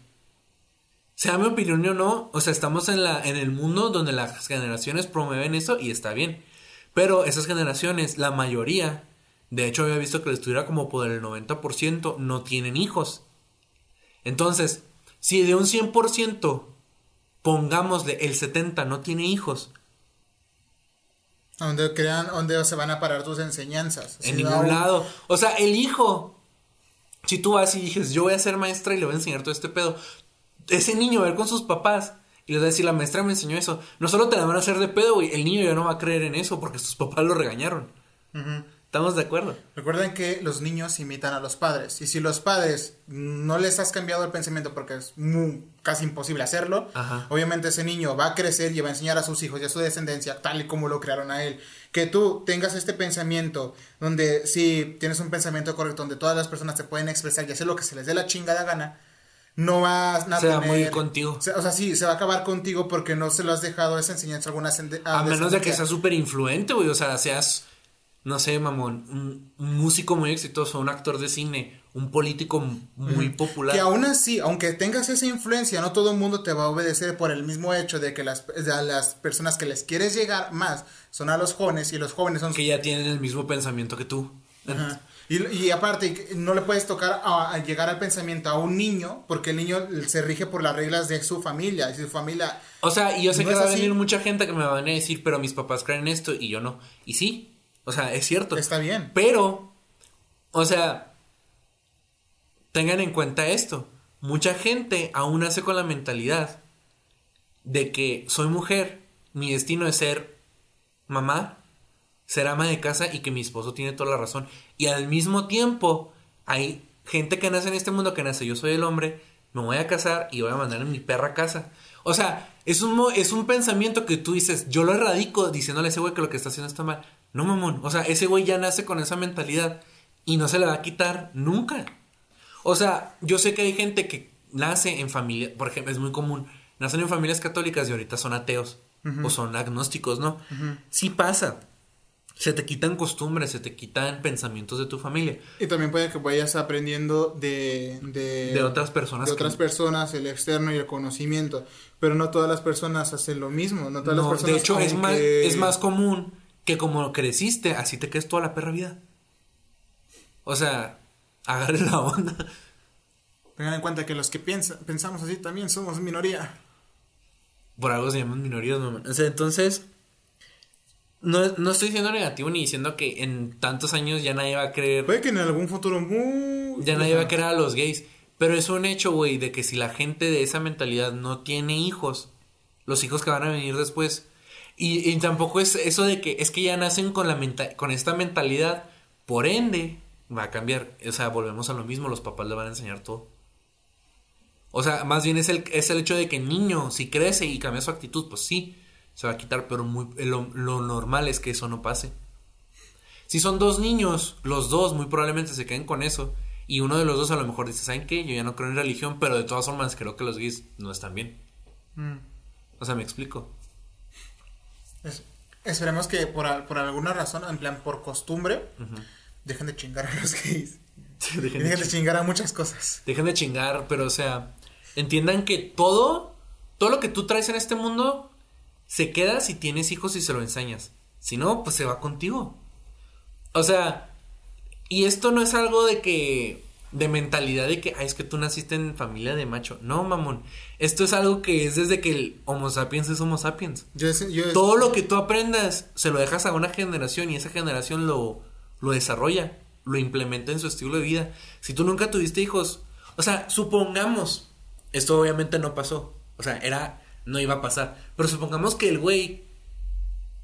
Sea mi opinión o no, o sea, estamos en la en el mundo donde las generaciones promueven eso y está bien. Pero esas generaciones, la mayoría, de hecho había visto que estuviera como por el 90% no tienen hijos. Entonces, si de un 100% pongámosle el 70 no tiene hijos, Donde crean, donde se van a parar tus enseñanzas. en ningún lado. O sea, el hijo si tú vas y dices, yo voy a ser maestra y le voy a enseñar todo este pedo, ese niño va a ver con sus papás y les va a decir, la maestra me enseñó eso. No solo te la van a hacer de pedo, güey, el niño ya no va a creer en eso porque sus papás lo regañaron. ¿Estamos de acuerdo? Recuerden que los niños imitan a los padres. Y si los padres no les has cambiado el pensamiento porque es muy, casi imposible hacerlo, obviamente ese niño va a crecer y va a enseñar a sus hijos y a su descendencia tal y como lo crearon a él. Que tú tengas este pensamiento donde si tienes un pensamiento correcto, donde todas las personas se pueden expresar y hacer lo que se les dé la chingada gana, no vas a se va a morir contigo. o sea, sí, se va a acabar contigo porque no se lo has dejado esa enseñanza alguna. A, a menos de que seas súper influente, güey. O sea, seas, no sé, mamón, un, músico muy exitoso, un actor de cine, un político muy popular. Que aún así, aunque tengas esa influencia, no todo el mundo te va a obedecer por el mismo hecho de que las, las personas que les quieres llegar más son a los jóvenes y los jóvenes son... Que ya tienen el mismo pensamiento que tú. Y, aparte, no le puedes tocar a, llegar al pensamiento a un niño, porque el niño se rige por las reglas de su familia. Y su familia. O sea, y yo sé que va a venir mucha gente que me van a decir, pero mis papás creen esto y yo no. Y sí, o sea, es cierto. Está bien. Pero, o sea, tengan en cuenta esto. Mucha gente aún nace con la mentalidad de que soy mujer, mi destino es ser mamá ser ama de casa y que mi esposo tiene toda la razón. Y al mismo tiempo hay gente que nace en este mundo que nace, yo soy el hombre, me voy a casar y voy a mandar a mi perra a casa. O sea, es un, es un pensamiento que tú dices, yo lo erradico diciéndole a ese güey que lo que está haciendo está mal. No, mamón. O sea, ese güey ya nace con esa mentalidad y no se le va a quitar nunca. O sea, yo sé que hay gente que nace en familia, por ejemplo, es muy común, nacen en familias católicas y ahorita son ateos o son agnósticos, ¿no? Sí pasa se te quitan costumbres, se te quitan pensamientos de tu familia. Y también puede que vayas aprendiendo de, de, otras personas. De otras personas, el externo y el conocimiento. Pero no todas las personas hacen lo mismo. No todas las personas. De hecho, es más, es más común que como creciste, así te quedes toda la perra vida. O sea, agarre la onda. Tengan en cuenta que los que piensan, pensamos así también somos minoría. Por algo se llaman minorías, O sea, entonces no, no estoy siendo negativo ni diciendo que en tantos años ya nadie va a creer. Puede que en algún futuro muy. Ya nadie va a creer a los gays. Pero es un hecho, güey, de que si la gente de esa mentalidad no tiene hijos, los hijos que van a venir después. Y, tampoco es eso de que es que ya nacen con, la con esta mentalidad, por ende, va a cambiar. O sea, volvemos a lo mismo, los papás le van a enseñar todo. O sea, más bien es el, es el hecho de que el niño, si crece y cambia su actitud, pues sí, se va a quitar, pero muy, lo, normal es que eso no pase. Si son dos niños, los dos muy probablemente se queden con eso. Y uno de los dos a lo mejor dice, ¿saben qué? Yo ya no creo en religión, pero de todas formas creo que los gays no están bien. Mm. O sea, me explico. esperemos que por, alguna razón, en plan por costumbre, dejen de chingar a los gays. dejen, de, chingar a muchas cosas. Dejen de chingar, pero o sea, entiendan que todo, todo lo que tú traes en este mundo se queda si tienes hijos y se lo enseñas. Si no, pues se va contigo. O sea, y esto no es algo de que de mentalidad de que, ay, es que tú naciste en familia de macho. No, mamón. Esto es algo que es desde que el Homo sapiens es Homo sapiens. Todo lo que tú aprendas se lo dejas a una generación y esa generación lo, lo desarrolla, lo implementa en su estilo de vida. Si tú nunca tuviste hijos, o sea, supongamos, esto obviamente no pasó. O sea, era no iba a pasar. Pero supongamos que el güey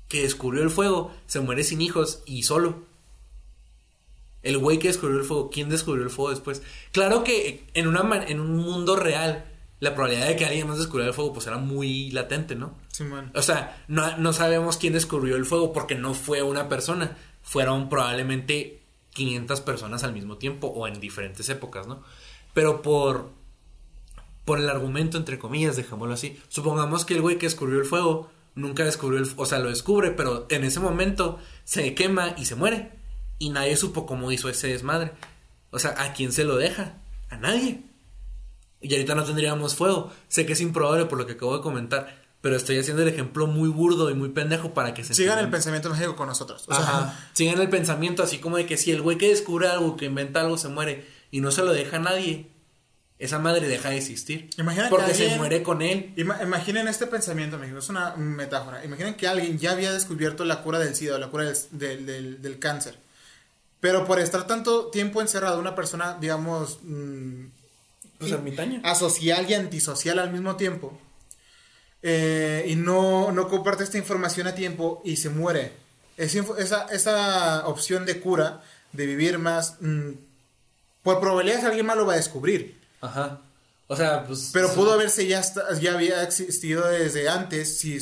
que descubrió el fuego se muere sin hijos y solo. El güey que descubrió el fuego, ¿quién descubrió el fuego después? Claro que en, una, en un mundo real, la probabilidad de que alguien más descubriera el fuego pues era muy latente, ¿no? Sí, man. O sea, no, no sabemos quién descubrió el fuego porque no fue una persona. Fueron probablemente 500 personas al mismo tiempo o en diferentes épocas, ¿no? Pero por por el argumento, entre comillas, dejémoslo así. Supongamos que el güey que descubrió el fuego nunca descubrió el o sea, lo descubre, pero en ese momento se quema y se muere. Y nadie supo cómo hizo ese desmadre. O sea, ¿a quién se lo deja? A nadie. Y ahorita no tendríamos fuego. Sé que es improbable por lo que acabo de comentar, pero estoy haciendo el ejemplo muy burdo y muy pendejo para que se sigan el pensamiento mágico con nosotros. O Sea, sigan el pensamiento así como de que si el güey que descubre algo, que inventa algo, se muere y no se lo deja a nadie, esa madre deja de existir. porque se muere con él. imaginen este pensamiento, amigo, es una metáfora. Imaginen que alguien ya había descubierto la cura del SIDA o la cura del, del, cáncer. Pero por estar tanto tiempo encerrado, una persona, digamos, mm, Pues ermitaña. asocial y antisocial al mismo tiempo, eh, y no, no comparte esta información a tiempo y se muere. Esa, esa opción de cura, de vivir más, mm, por probabilidades alguien más lo va a descubrir. Ajá. O sea, pues. Pero sí. pudo haberse ya, ya había existido desde antes si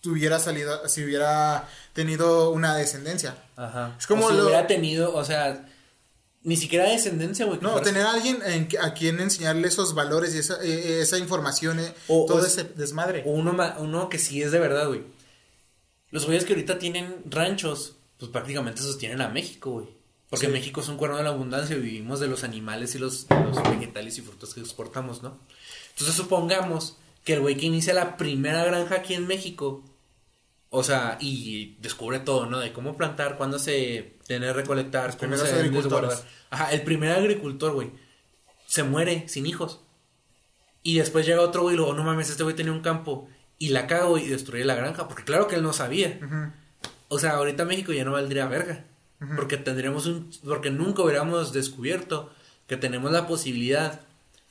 tuviera salido, si hubiera tenido una descendencia. Ajá. Es como o si lo- hubiera tenido, o sea, ni siquiera descendencia, güey. No, tener a alguien en a quien enseñarle esos valores y esa, eh, esa información, eh, O- todo o- ese desmadre. Uno, ma- uno que sí es de verdad, güey. Los güeyes que ahorita tienen ranchos, pues prácticamente sostienen a México, güey. Porque Sí. México es un cuerno de la abundancia y vivimos de los animales y los, los vegetales y frutas que exportamos, ¿no? Entonces supongamos que el güey que inicia la primera granja aquí en México, o sea, y descubre todo, ¿no? De cómo plantar, cuándo se tiene que recolectar, cómo primeros se desguardar. Ajá, el primer agricultor, güey, se muere sin hijos. Y después llega otro güey y luego, no mames, este güey tenía un campo y la cago y destruye la granja. Porque claro que él no sabía. O sea, ahorita México ya no valdría verga. Porque tendríamos un. Porque nunca hubiéramos descubierto que tenemos la posibilidad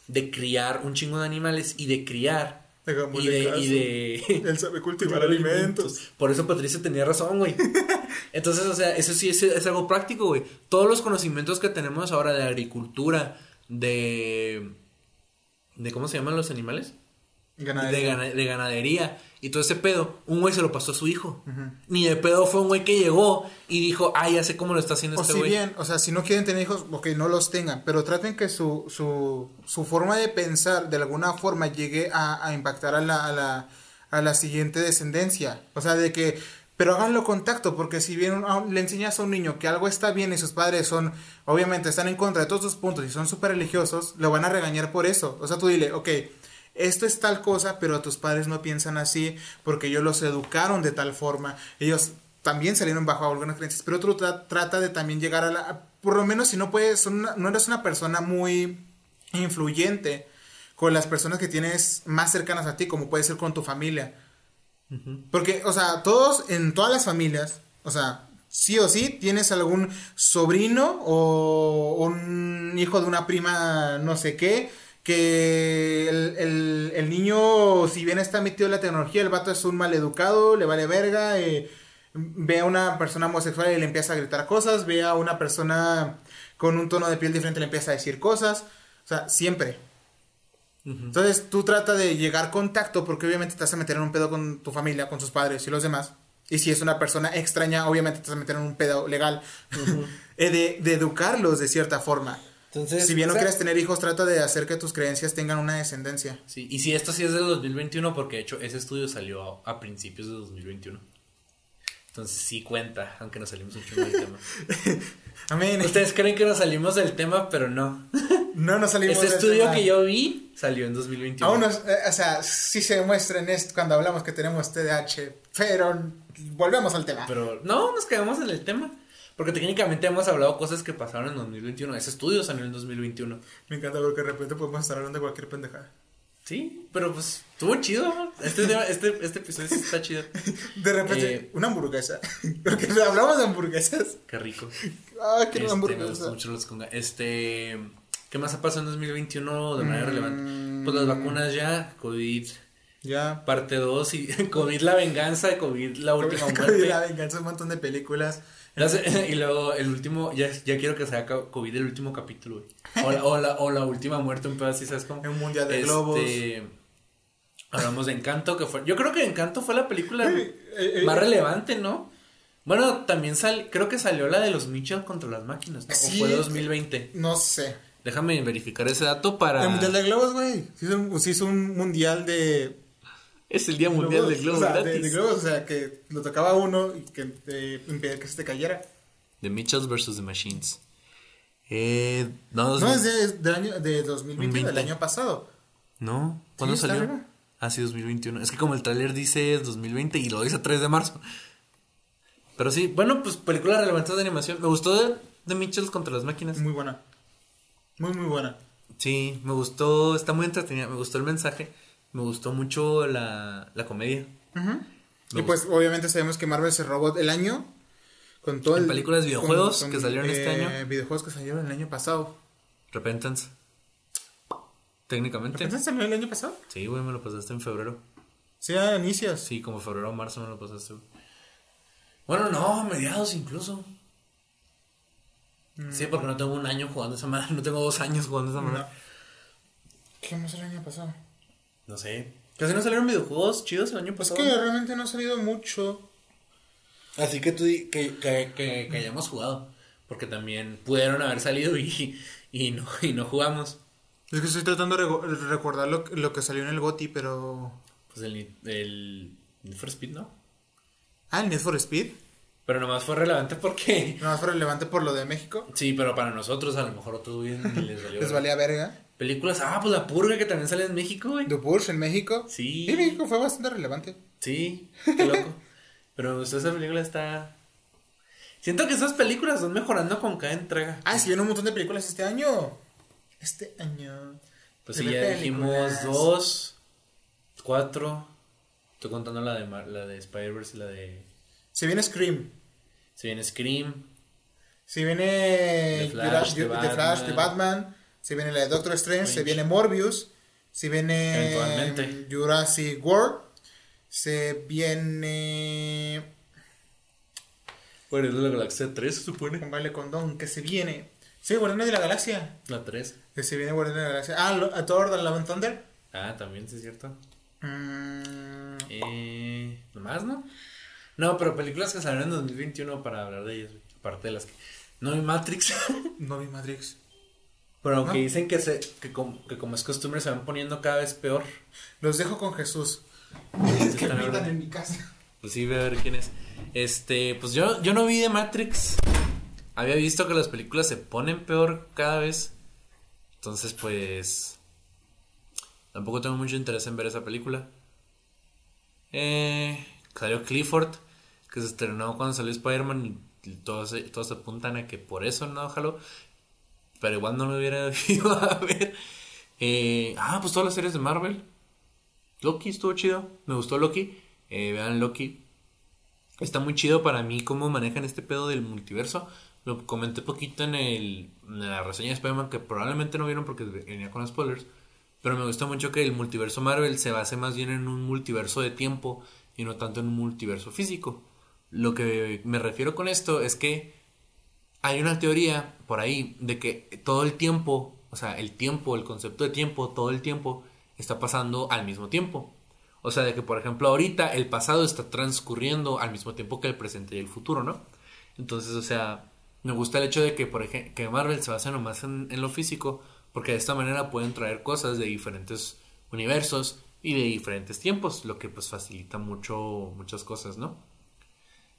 de criar un chingo de animales y de criar. Y de, caso. y de. Él sabe cultivar alimentos. Por eso Patricia tenía razón, güey. Entonces, o sea, eso sí es, es algo práctico, güey. Todos los conocimientos que tenemos ahora de agricultura, de. de ¿Cómo se llaman los animales? Ganadería. De, gana- de ganadería y todo ese pedo, un güey se lo pasó a su hijo. Ni de pedo fue un güey que llegó y dijo, ah, ya sé cómo lo está haciendo O este si güey. bien, o sea, si no quieren tener hijos, ok, no los tengan, pero traten que su, su, su forma de pensar de alguna forma llegue a, a impactar a la, a, la, a la siguiente descendencia. O sea, de que, pero háganlo con tacto, porque si bien le enseñas a un niño que algo está bien y sus padres son, obviamente, están en contra de todos sus puntos y son súper religiosos, lo van a regañar por eso. O sea, tú dile, ok. Esto es tal cosa, pero tus padres no piensan así porque ellos los educaron de tal forma. Ellos también salieron bajo algunas creencias, pero otro tra- trata de también llegar a la... Por lo menos si no puedes, una- no eres una persona muy influyente con las personas que tienes más cercanas a ti, como puede ser con tu familia. Porque, o sea, todos, en todas las familias, o sea, sí o sí, tienes algún sobrino o un hijo de una prima no sé qué, que el, el- el niño, si bien está metido en la tecnología, el vato es un maleducado, le vale verga, eh, ve a una persona homosexual y le empieza a gritar cosas, ve a una persona con un tono de piel diferente y le empieza a decir cosas, o sea, siempre. Entonces tú trata de llegar contacto porque obviamente te vas a meter en un pedo con tu familia, con sus padres y los demás. Y si es una persona extraña, obviamente te vas a meter en un pedo legal. Eh, de, de educarlos de cierta forma. Entonces, si bien no o sea- quieres tener hijos, trata de hacer que tus creencias tengan una descendencia. Sí, y si esto sí es del 2021, porque de hecho ese estudio salió a, a principios de 2021. Entonces sí cuenta, aunque nos salimos un chingo del tema. Amén. Ustedes creen que nos salimos del tema, pero no. No nos salimos Ese del estudio tema. que yo vi salió en 2021. Aún nos, eh, o sea, sí se demuestra en esto cuando hablamos que tenemos TDAH, pero volvemos al tema. Pero no, nos quedamos en el tema. Porque técnicamente hemos hablado cosas que pasaron en 2021. Ese estudio salió en 2021. Me encanta porque de repente podemos estar hablando de cualquier pendejada. Sí, pero pues estuvo chido. Este, este, este episodio está chido. De repente, Eh, una hamburguesa. Porque hablamos de hamburguesas. Qué rico. Ah, una Este, me hamburguesa. gustan mucho los conga. Este, ¿qué más ha pasado en 2021 de manera Mm. relevante? Pues las vacunas ya, COVID Ya. parte 2 y COVID la venganza, COVID la última Covid, muerte. La venganza, un montón de películas. Y luego el último, ya, ya quiero que sea ca- COVID el último capítulo, güey. O la, o la, o la última muerte, un pedo así, ¿sabes cómo? Un mundial de Este, globos. Hablamos de Encanto, que fue. Yo creo que Encanto fue la película Eh, eh, más eh, relevante, ¿no? Bueno, también sal, creo que salió la de los Mitchell contra las máquinas, ¿no? Sí. O fue 2020. No sé. Déjame verificar ese dato para. El mundial de globos, güey. Se se hizo un mundial de. Es el Día Mundial de Globo o sea, de, gratis. de globos, o sea, que lo tocaba uno y que eh, impedía que se te cayera. The Mitchells vs. The Machines. Eh, no, No, es de, del año de 2020, del 20. año pasado. No, ¿cuándo Sí, salió? Ah, sí, 2021. Es que como el tráiler dice 2020 y lo dice 3 de marzo. Pero sí, bueno, pues películas relevantes de animación. Me gustó de, de Mitchells contra las máquinas. Muy buena. Muy, muy buena. Sí, me gustó, está muy entretenida. Me gustó el mensaje. Me gustó mucho la, la comedia. Me Y pues obviamente sabemos que Marvel se robó el año Con todo En el- películas, videojuegos que salieron este eh, año. Videojuegos que salieron el año pasado. Repentance. Técnicamente. ¿Repentance salió el año pasado? Sí, güey, me lo pasaste en febrero. Sí, a inicios. Sí, como febrero o marzo me lo pasaste, güey. Bueno, no, a mediados incluso. Sí, porque no tengo un año jugando esa madre, no tengo dos años jugando esa madre. No. ¿Qué más el año pasado? No sé. Casi no salieron videojuegos chidos el año Es pasado. que realmente no ha salido mucho. Así que tú di- que, que, que, que hayamos jugado. Porque también pudieron haber salido y, y, no, y no jugamos. Es que estoy tratando de recordar lo, lo que salió en el GOTI, pero... Pues el, el Need for Speed, ¿no? Ah, el Need for Speed. Pero nomás fue relevante porque... No más fue relevante por lo de México. Sí, pero para nosotros a lo mejor otros ni les valió. Les valía verga. Películas, ah, pues La Purga que también sale en México, güey. The Purge en México. Sí. Y México fue bastante relevante. Sí, qué loco. Pero esa película está... Siento que esas películas van mejorando con cada entrega. Ah, sí, viene un montón de películas este año. Este año. Pues Se sí, ya dijimos dos, cuatro. Estoy contando la de, Mar- la de Spider-Verse y la de... Se viene Scream. Se viene Scream. Se viene The Flash, Jura- The The Flash, The Batman. Se viene la de Doctor Strange. Se viene Morbius. Se viene Eventualmente. Jurassic World. Se viene. Guardianes de la Galaxia 3, se supone. Con baile condón. Que se viene. Sí, Guardianes de la Galaxia. La 3. Que se viene Guardianes de la Galaxia. Ah, a Thor, The Love and Thunder. Ah, también, sí es cierto. Mm, Eh, ¿Nomás, no? No, pero películas que salieron en 2021 para hablar de ellas. Aparte de las que... No vi Matrix. no vi Matrix. Pero aunque dicen que, se, que, como, que como es costumbre se van poniendo cada vez peor. Los dejo con Jesús. Es que pitan en mi casa. Pues sí, voy a ver quién es. Este, pues yo, yo no vi de Matrix. Había visto que las películas se ponen peor cada vez. Entonces, pues. Tampoco tengo mucho interés en ver esa película. Eh, salió Clifford, que se estrenó cuando salió Spider-Man. Y todos, se- todos apuntan a que por eso no, ojalá. Pero igual no lo hubiera ido a ver. Eh, ah, pues todas las series de Marvel. Loki estuvo chido. Me gustó Loki. Eh, vean Loki. Está muy chido para mí cómo manejan este pedo del multiverso. Lo comenté poquito en, el, en la reseña de Spider-Man que probablemente no vieron porque venía con spoilers. Pero me gusta mucho que el multiverso Marvel se base más bien en un multiverso de tiempo y no tanto en un multiverso físico. Lo que me refiero con esto es que hay una teoría por ahí de que todo el tiempo, o sea, el tiempo, el concepto de tiempo, todo el tiempo está pasando al mismo tiempo. O sea, de que por ejemplo ahorita el pasado está transcurriendo al mismo tiempo que el presente y el futuro, ¿no? Entonces, o sea, me gusta el hecho de que, por ejemplo, que Marvel se basa nomás en, en lo físico, porque de esta manera pueden traer cosas de diferentes universos y de diferentes tiempos, lo que pues facilita mucho muchas cosas, ¿no?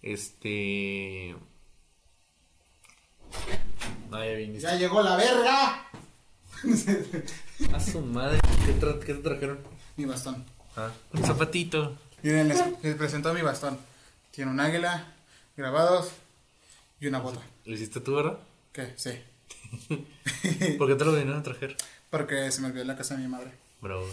Este... Ya viniste. ¡Ya llegó la verga! A su madre. ¿Qué, tra- qué te trajeron? Mi bastón. Ah, un zapatito. Miren, les, les presento mi bastón. Tiene un águila, grabados y una bota. ¿Lo hiciste tú, verdad? ¿Qué? Sí. ¿Por qué te lo vinieron a traer? Porque se me olvidó en la casa de mi madre. Bro.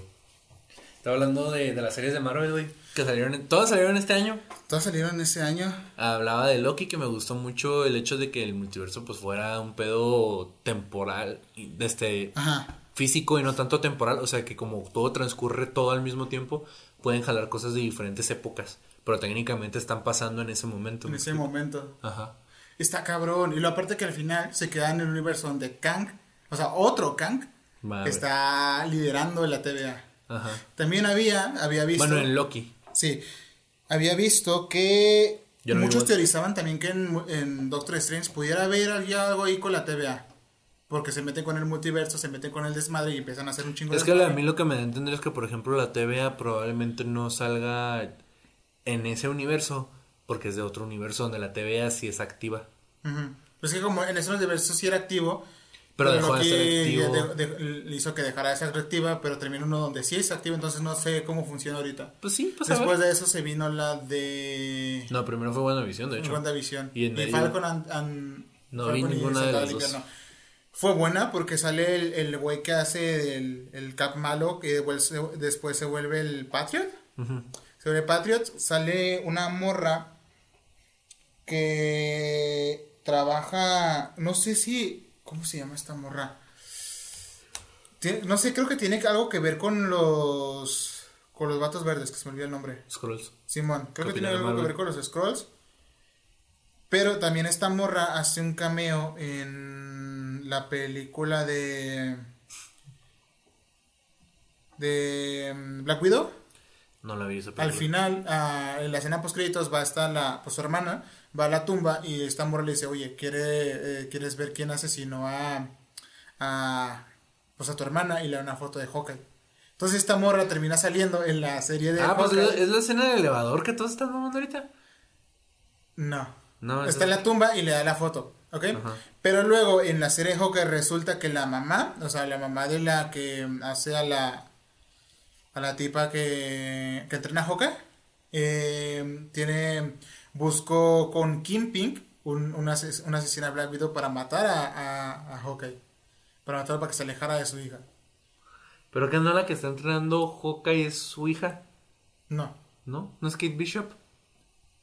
Estaba hablando de, de las series de Marvel, güey. Que salieron. todas salieron este año. Todas salieron ese año. Hablaba de Loki, que me gustó mucho el hecho de que el multiverso pues fuera un pedo temporal, este, Ajá. físico y no tanto temporal. O sea que como todo transcurre todo al mismo tiempo, pueden jalar cosas de diferentes épocas. Pero técnicamente están pasando en ese momento. En ¿me ese explico? momento. Ajá. Está cabrón. Y lo aparte que al final se queda en el universo donde Kang, o sea, otro Kang, Madre. está liderando la TVA. Ajá. También había, había visto. Bueno, en Loki. Sí. Había visto que no muchos teorizaban también que en, en Doctor Strange pudiera haber algo ahí con la TVA. Porque se meten con el multiverso, se meten con el desmadre y empiezan a hacer un chingo Es de que a mí lo que me da a entender es que, por ejemplo, la TVA probablemente no salga en ese universo, porque es de otro universo donde la TVA sí es activa. Ujú. Pues que como en ese universo sí era activo. Pero dejó de ser activo. de- de- le hizo que dejara de ser activa, pero terminó uno donde sí es activo, entonces no sé cómo funciona ahorita. Pues sí, pues Después de eso se vino la de No, primero fue WandaVision, de hecho. WandaVision. Y en Falcon and, and- No Falcon vi ninguna de las dos. Fue buena porque sale el, el güey que hace el, el Cap malo, que después se, vuelve el Patriot. Sobre Patriot sale una morra que trabaja, no sé si, ¿cómo se llama esta morra? Tiene- no sé, creo que tiene algo que ver con los, con los vatos verdes, que se me olvidó el nombre. Scrolls. Simón, creo que tiene algo que ver con los scrolls. Pero también esta morra hace un cameo en la película de. de mm, Black Widow. No la vi esa película. Al final, ah, en la escena post créditos va a estar la, pues, su hermana, va a la tumba y esta morra le dice, oye, ¿quiere, eh, ¿quieres ver quién asesinó a, a, pues, a tu hermana? Y le da una foto de Hawkeye. Entonces esta morra termina saliendo en la serie de Ah, pues es Hawkeye. la, es la escena del elevador que todos están mamando ahorita. No. No, Está en la tumba y le da la foto, ¿ok? Ajá. Pero luego en la serie de Hawkeye resulta que la mamá, o sea, la mamá de la que hace a la a la tipa que, que entrena a Hawkeye, eh, tiene buscó con Kingpin un, una, ases- una asesina de Black Widow para matar a, a, a Hawkeye, para matarlo para que se alejara de su hija. Pero que no la que está entrenando Hawkeye es su hija, No, ¿no? ¿No es Kate Bishop?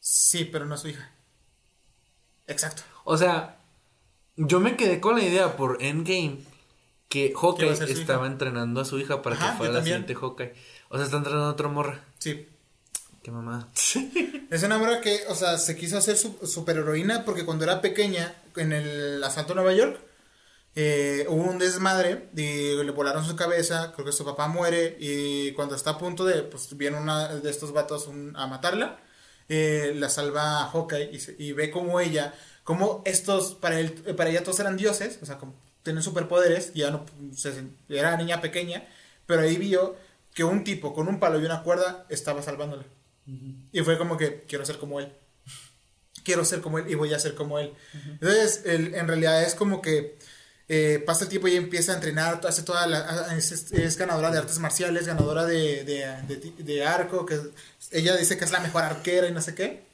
sí, pero no es su hija. Exacto. O sea, yo me quedé con la idea por Endgame que Hawkeye a estaba hija. entrenando a su hija para Ajá, que fuera la siguiente Hawkeye. O sea, está entrenando a otra morra. Sí, Qué mamada. Es una morra que, o sea, se quiso hacer su, superheroína porque cuando era pequeña, en el asalto a Nueva York, eh, hubo un desmadre y le volaron su cabeza, creo que su papá muere y cuando está a punto de, pues viene una de estos vatos un- a matarla, eh, la salva a Hawkeye y, se- y ve como ella, como estos, para, él, para ella todos eran dioses, o sea, como tienen superpoderes, ya no, se, era niña pequeña, pero ahí vio que un tipo con un palo y una cuerda estaba salvándola. Y fue como que quiero ser como él. Quiero ser como él y voy a ser como él. Entonces, el- en realidad es como que eh, pasa el tiempo y empieza a entrenar, hace toda la, es, es ganadora de artes marciales, ganadora de, de, de de arco, que ella dice que es la mejor arquera y no sé qué.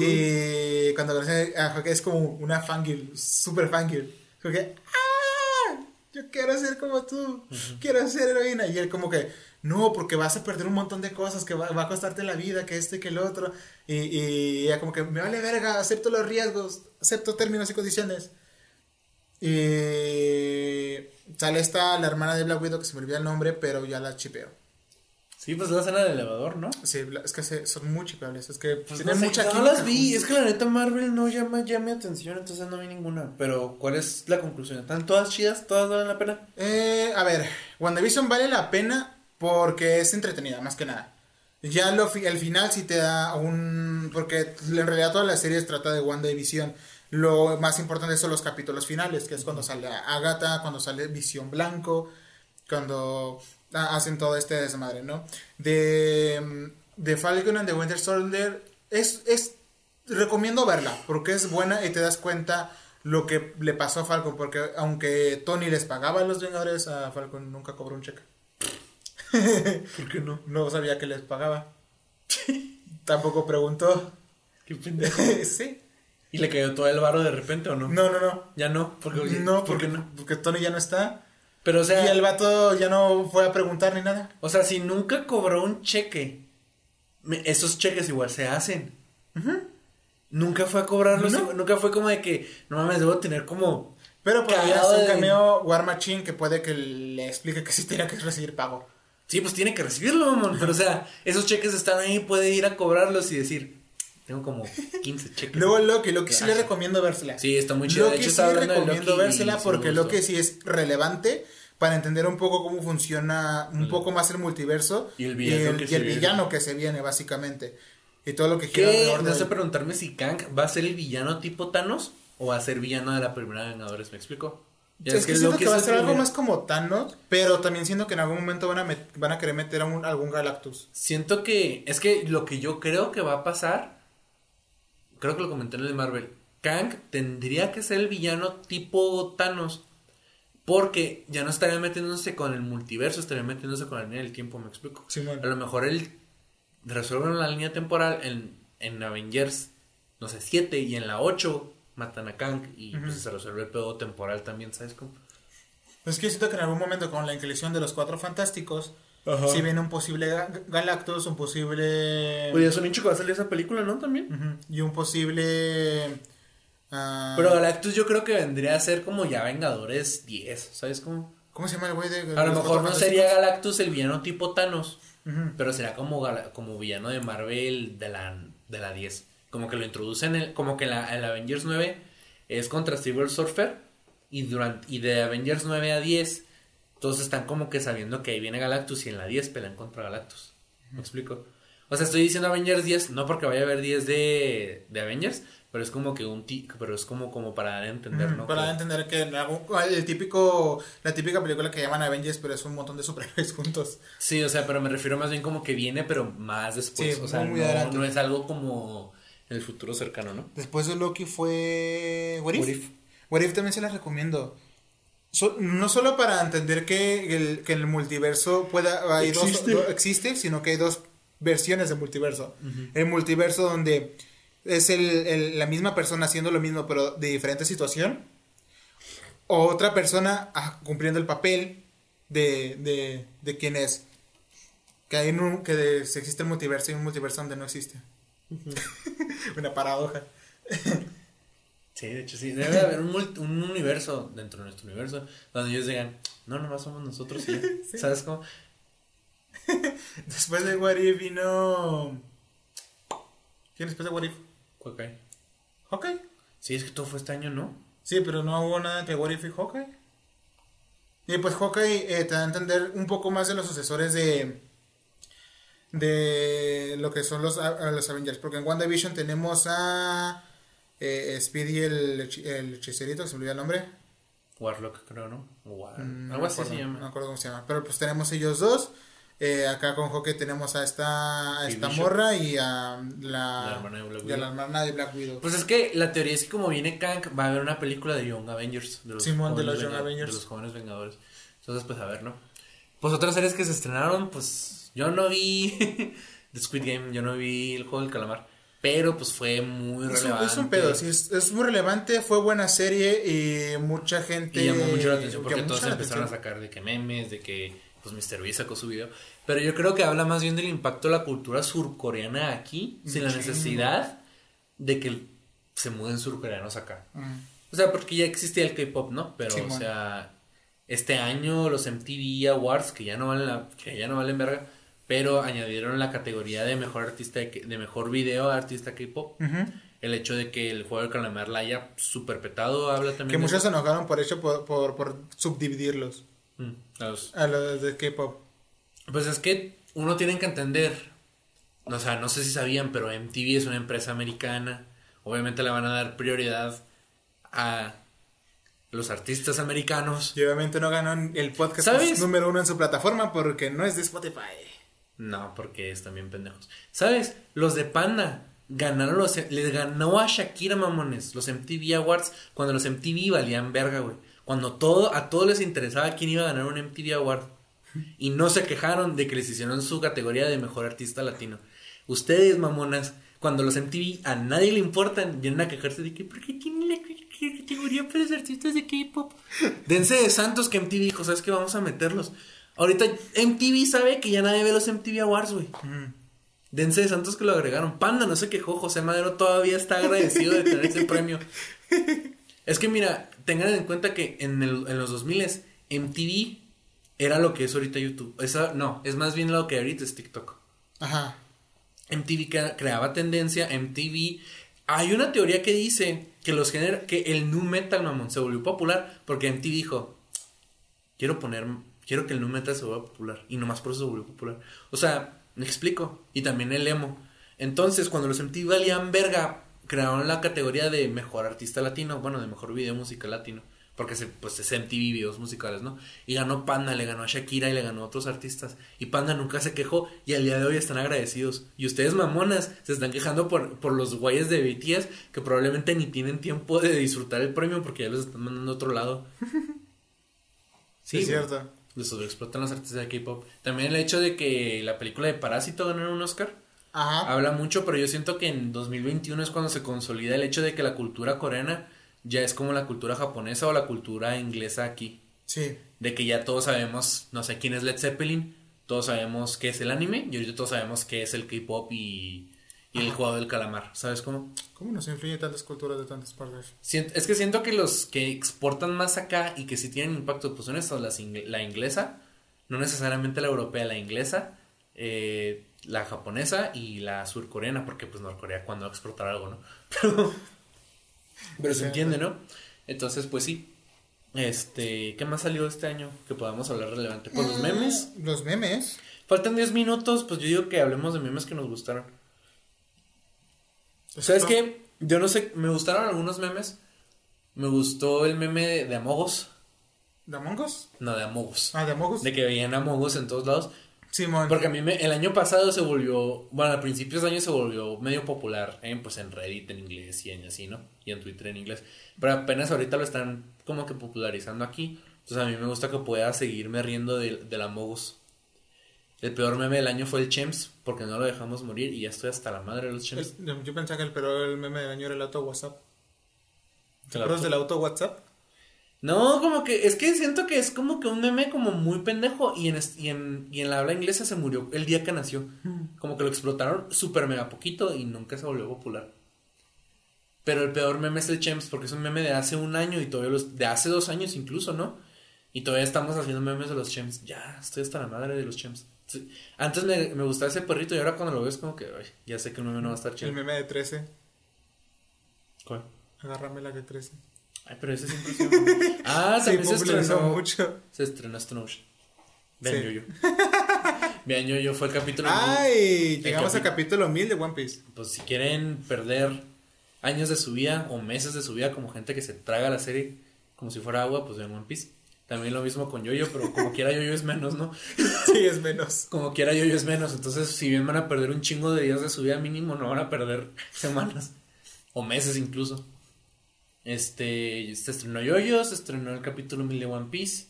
Y cuando conoce a es como una fangirl, super fangirl. Como que, ¡ah! Yo quiero ser como tú, quiero ser heroína. Y él como que, no, porque vas a perder un montón de cosas, que va, va a costarte la vida, que este, que el otro. Y, y ella como que, me vale verga, acepto los riesgos, acepto términos y condiciones. Y sale esta, la hermana de Black Widow, que se me olvida el nombre, pero ya la chipeo. Sí, pues la escena del elevador, ¿no? Sí, es que se- son muy chipeables, es que Pues tienen no sé, mucha no las vi, es que la neta Marvel no llama ya mi atención, entonces no vi ninguna. Pero, ¿cuál es la conclusión? ¿Están todas chidas? ¿Todas valen la pena? Eh, a ver, WandaVision vale la pena porque es entretenida, más que nada. Ya lo fi- al final sí te da un... Porque en realidad toda la serie trata de WandaVision. Lo más importante son los capítulos finales, que es cuando sale Agatha, cuando sale Visión Blanco, cuando hacen todo este desmadre, ¿no? De, mm, de Falcon and the Winter Soldier es, es... Recomiendo verla, porque es buena y te das cuenta lo que le pasó a Falcon, porque aunque Tony les pagaba a los Vengadores, a Falcon nunca cobró un cheque. ¿Por qué no? No sabía que les pagaba. Tampoco preguntó. Qué pendejo. sí. ¿Y le cayó todo el varo de repente o no? No, no, no. Ya no, porque No, ¿por porque, no? porque Tony ya no está. Pero o sea, y el vato ya no fue a preguntar ni nada. o sea, si nunca cobró un cheque, me- esos cheques igual se hacen. Nunca fue a cobrarlos, No. nunca fue como de que, no mames, debo tener como Pero podría hacer un de- cameo War Machine que puede que le explique que sí tiene que recibir pago. Sí, pues tiene que recibirlo, mamón. Pero, o sea, esos cheques están ahí, puede ir a cobrarlos y decir, tengo como 15 cheques. Luego Loki, Loki sí le recomiendo vérsela. Sí, está muy chido. De Loki hecho, sí de recomiendo Loki vérsela porque. Loki sí es relevante para entender un poco cómo funciona un poco más el multiverso Y el villano que y se el viene. villano que se viene básicamente y todo lo que gira alrededor No de sé él. preguntarme si Kang va a ser el villano tipo Thanos o va a ser villano de la primera Vengadores, ¿me explico? Ya Es que siento que va a ser algo más como Thanos, pero también siento que en algún momento van a, van a querer meter a un- algún Galactus. Siento que, es que lo que yo creo que va a pasar, creo que lo comenté en el de Marvel, Kang tendría que ser el villano tipo Thanos, porque ya no estaría metiéndose con el multiverso, estaría metiéndose con la línea del tiempo, ¿me explico? A lo mejor él resuelve la línea temporal en, en Avengers, no sé, 7 y en la 8 matan a Kang y pues, se resuelve el pedo temporal también, ¿sabes cómo? Es que siento que en algún momento con la inclusión de los cuatro fantásticos, si viene un posible Ga- Galactus, un posible... Oye, es un hincho que va a salir esa película, ¿no? También. Y un posible... Ah, Pero Galactus yo creo que vendría a ser como ya Vengadores 10, ¿sabes cómo? ¿Cómo se llama el güey de.? A lo mejor no sería? Galactus el villano tipo Thanos, pero será como, como villano de Marvel de la, de la 10. Como que lo introducen, en el- como que la, en la Avengers 9 es contra Silver Surfer y, durante, y de Avengers 9 a 10 todos están como que sabiendo que ahí viene Galactus y en la 10 pelean contra Galactus. ¿Me explico? O sea, estoy diciendo Avengers 10, no porque vaya a haber 10 de, de Avengers, pero es como que un ti, pero es como, como para dar a entender, ¿no? Para Que- entender que en algún- el típico, la típica película que llaman Avengers, pero es un montón de superhéroes juntos. Sí, o sea, pero me refiero más bien como que viene, pero más después. Sí, o sea, muy no, adelante. no es algo como en el futuro cercano, ¿no? Después de Loki fue. What If? What If. What If también se las recomiendo. So- no solo para entender que el, que el multiverso pueda hay dos- Existe. do- existe, sino que hay dos versiones de multiverso. El multiverso donde es el, el- la misma persona haciendo lo mismo, pero de diferente situación. O otra persona ah, cumpliendo el papel de, de, de quien es. Que hay un, que de- si existe el multiverso y un multiverso donde no existe. Una paradoja. Sí, de hecho sí. Debe haber un, multi- un universo dentro de nuestro universo donde ellos digan, no, nomás somos nosotros y ya. ¿Sabes cómo? Después de What If vino. ¿Quién después de What If? Ok. Hawkeye. Sí, es que todo fue este año, ¿no? Sí, pero no hubo nada entre What If y Hawkeye. Y pues Hawkeye eh, te da a entender un poco más de los sucesores de. De lo que son los, los Avengers. Porque en WandaVision tenemos a. eh, Speedy el, el hechicerito, se me olvidó el nombre. Warlock, creo, ¿no? War- Mm, no Algo así acuerdo, se No me llama. acuerdo cómo se llama. Pero pues tenemos ellos dos. Eh, acá con Hawkeye tenemos a esta, a esta morra y a la, La hermana de Black y a la Widow. hermana de Black Widow. Pues es que la teoría es que como viene Kang, va a haber una película de Young Avengers. De los Simón, de los Young Avengers. De los jóvenes vengadores. Entonces, pues a ver, ¿no? Pues otras series que se estrenaron, pues yo no vi The Squid Game, yo no vi El Juego del Calamar. Pero pues fue muy Es un, relevante. es un pedo, sí, es, es muy relevante, fue buena serie y mucha gente... Y llamó mucho la atención porque todos empezaron a sacar de que memes, de que pues Mr. B sacó su video. Pero yo creo que habla más bien del impacto de la cultura surcoreana aquí, sin la necesidad de que se muden surcoreanos acá. Mm. O sea, porque ya existía el K-pop, ¿no? Pero, o sea, este año los MTV Awards, que ya no valen la, que ya no valen verga, pero añadieron la categoría de mejor artista, de, de mejor video artista K-pop. El hecho de que el juego del calamar la haya super petado habla también Que de muchos eso. se enojaron por hecho por, por, por subdividirlos Mm, a los- a los de K-pop. Pues es que uno tiene que entender, o sea, no sé si sabían, pero MTV es una empresa americana. Obviamente le van a dar prioridad a los artistas americanos. Y obviamente no ganó el podcast número uno en su plataforma porque no es de Spotify. No, porque están bien pendejos. ¿Sabes? Los de Panda ganaron los... Les ganó a Shakira, mamones, los MTV Awards, cuando los MTV valían verga, güey. Cuando todo, a todos les interesaba quién iba a ganar un MTV Award. Y no se quejaron de que les hicieron su categoría de mejor artista latino. Ustedes, mamonas, cuando los MTV a nadie le importan, vienen a quejarse de que ¿por qué tienen la categoría para los artistas de K-pop? Dense de santos que MTV dijo, ¿sabes qué? Vamos a meterlos. Ahorita MTV sabe que ya nadie ve los MTV Awards, güey. Dense de santos que lo agregaron. Panda no se quejó, José Madero todavía está agradecido de tener ese premio. Es que mira, tengan en cuenta que en, el- en los 2000 MTV era lo que es ahorita YouTube. Esa, no, es más bien lo que ahorita es TikTok. Ajá. MTV crea- creaba tendencia, MTV... Hay una teoría que dice que los que el nu metal, mamón, se volvió popular porque MTV dijo, quiero poner, quiero que el nu metal se vuelva popular y nomás por eso se volvió popular. O sea, me explico. Y también el emo. Entonces, cuando los MTV valían verga, crearon la categoría de mejor artista latino, bueno, de mejor video musical latino. Porque se, pues es MTV videos musicales, ¿no? Y ganó Panda, le ganó a Shakira y le ganó a otros artistas. Y Panda nunca se quejó y al día de hoy están agradecidos. Y ustedes, mamonas, se están quejando por, por los güeyes de BTS que probablemente ni tienen tiempo de disfrutar el premio porque ya los están mandando a otro lado. Sí, es cierto. Les sobreexplotan los artistas de K-pop. También el hecho de que la película de Parásito ganó un Oscar. Ajá. Habla mucho, pero yo siento que en 2021 es cuando se consolida el hecho de que la cultura coreana ya es como la cultura japonesa o la cultura inglesa aquí. Sí. De que ya todos sabemos, no sé quién es Led Zeppelin, todos sabemos qué es el anime y ahorita todos sabemos qué es el K-pop y, y el juego del calamar, ¿sabes cómo? ¿Cómo nos influye tantas culturas de tantas partes? Siento- es que siento que los que exportan más acá y que sí tienen impacto, pues son estas, las ingle- la inglesa, no necesariamente la europea, la inglesa, eh, la japonesa y la surcoreana, porque pues Norcorea cuando va a exportar algo, ¿no? Pero, pero se entiende, ¿no? Entonces, pues sí. Este, ¿qué más salió este año que podamos hablar relevante? Pues los memes. Ah, Los memes. Faltan 10 minutos, pues yo digo que hablemos de memes que nos gustaron. ¿Sabes qué? Yo no sé, me gustaron algunos memes. Me gustó el meme de, de Amogos. ¿De Among Us? No, de Amogos. Ah, de Among Us. De que veían Amogos en todos lados. Simón. Porque a mí me- el año pasado se volvió, bueno, a principios de año se volvió medio popular en, pues, en Reddit en inglés y en así, ¿no? Y en Twitter en inglés. Pero apenas ahorita lo están como que popularizando aquí. Entonces a mí me gusta que pueda seguirme riendo del, del Amogos. El peor meme del año fue el Chems, porque no lo dejamos morir y ya estoy hasta la madre de los Chems. El- yo pensaba que el pero el meme del año era el auto WhatsApp. ¿Te acuerdas auto- del auto WhatsApp? No, como que es que siento que es como que un meme como muy pendejo y en, y en, y en la habla inglesa se murió el día que nació. Como que lo explotaron súper mega poquito y nunca se volvió popular. Pero el peor meme es el Chems porque es un meme de hace un año y todavía los... de hace dos años incluso, ¿no? Y todavía estamos haciendo memes de los Chems. Ya, estoy hasta la madre de los Chems. Sí. Antes me, me gustaba ese perrito y ahora cuando lo ves como que, ay, ya sé que el meme no va a estar El chido. meme de 13. ¿Cuál? Agárrame la que 13. Ay, pero ese siempre se Ah, Sí, también se popularizó estrenó. mucho. Se estrenó Stone Ocean. Vean Sí. Yo-Yo. Vean Yo-Yo fue el capítulo. Ay, El llegamos al capítulo 1000 de One Piece. Pues si quieren perder años de su vida o meses de su vida como gente que se traga la serie como si fuera agua, pues vean One Piece. También lo mismo con Yo-Yo, pero como quiera Yo-Yo es menos, ¿no? Sí, es menos. Como quiera Yo-Yo es menos. Entonces, si bien van a perder un chingo de días de su vida mínimo, no van a perder semanas o meses incluso. Este, se estrenó Yo-Yo, se estrenó el capítulo 1000 de One Piece.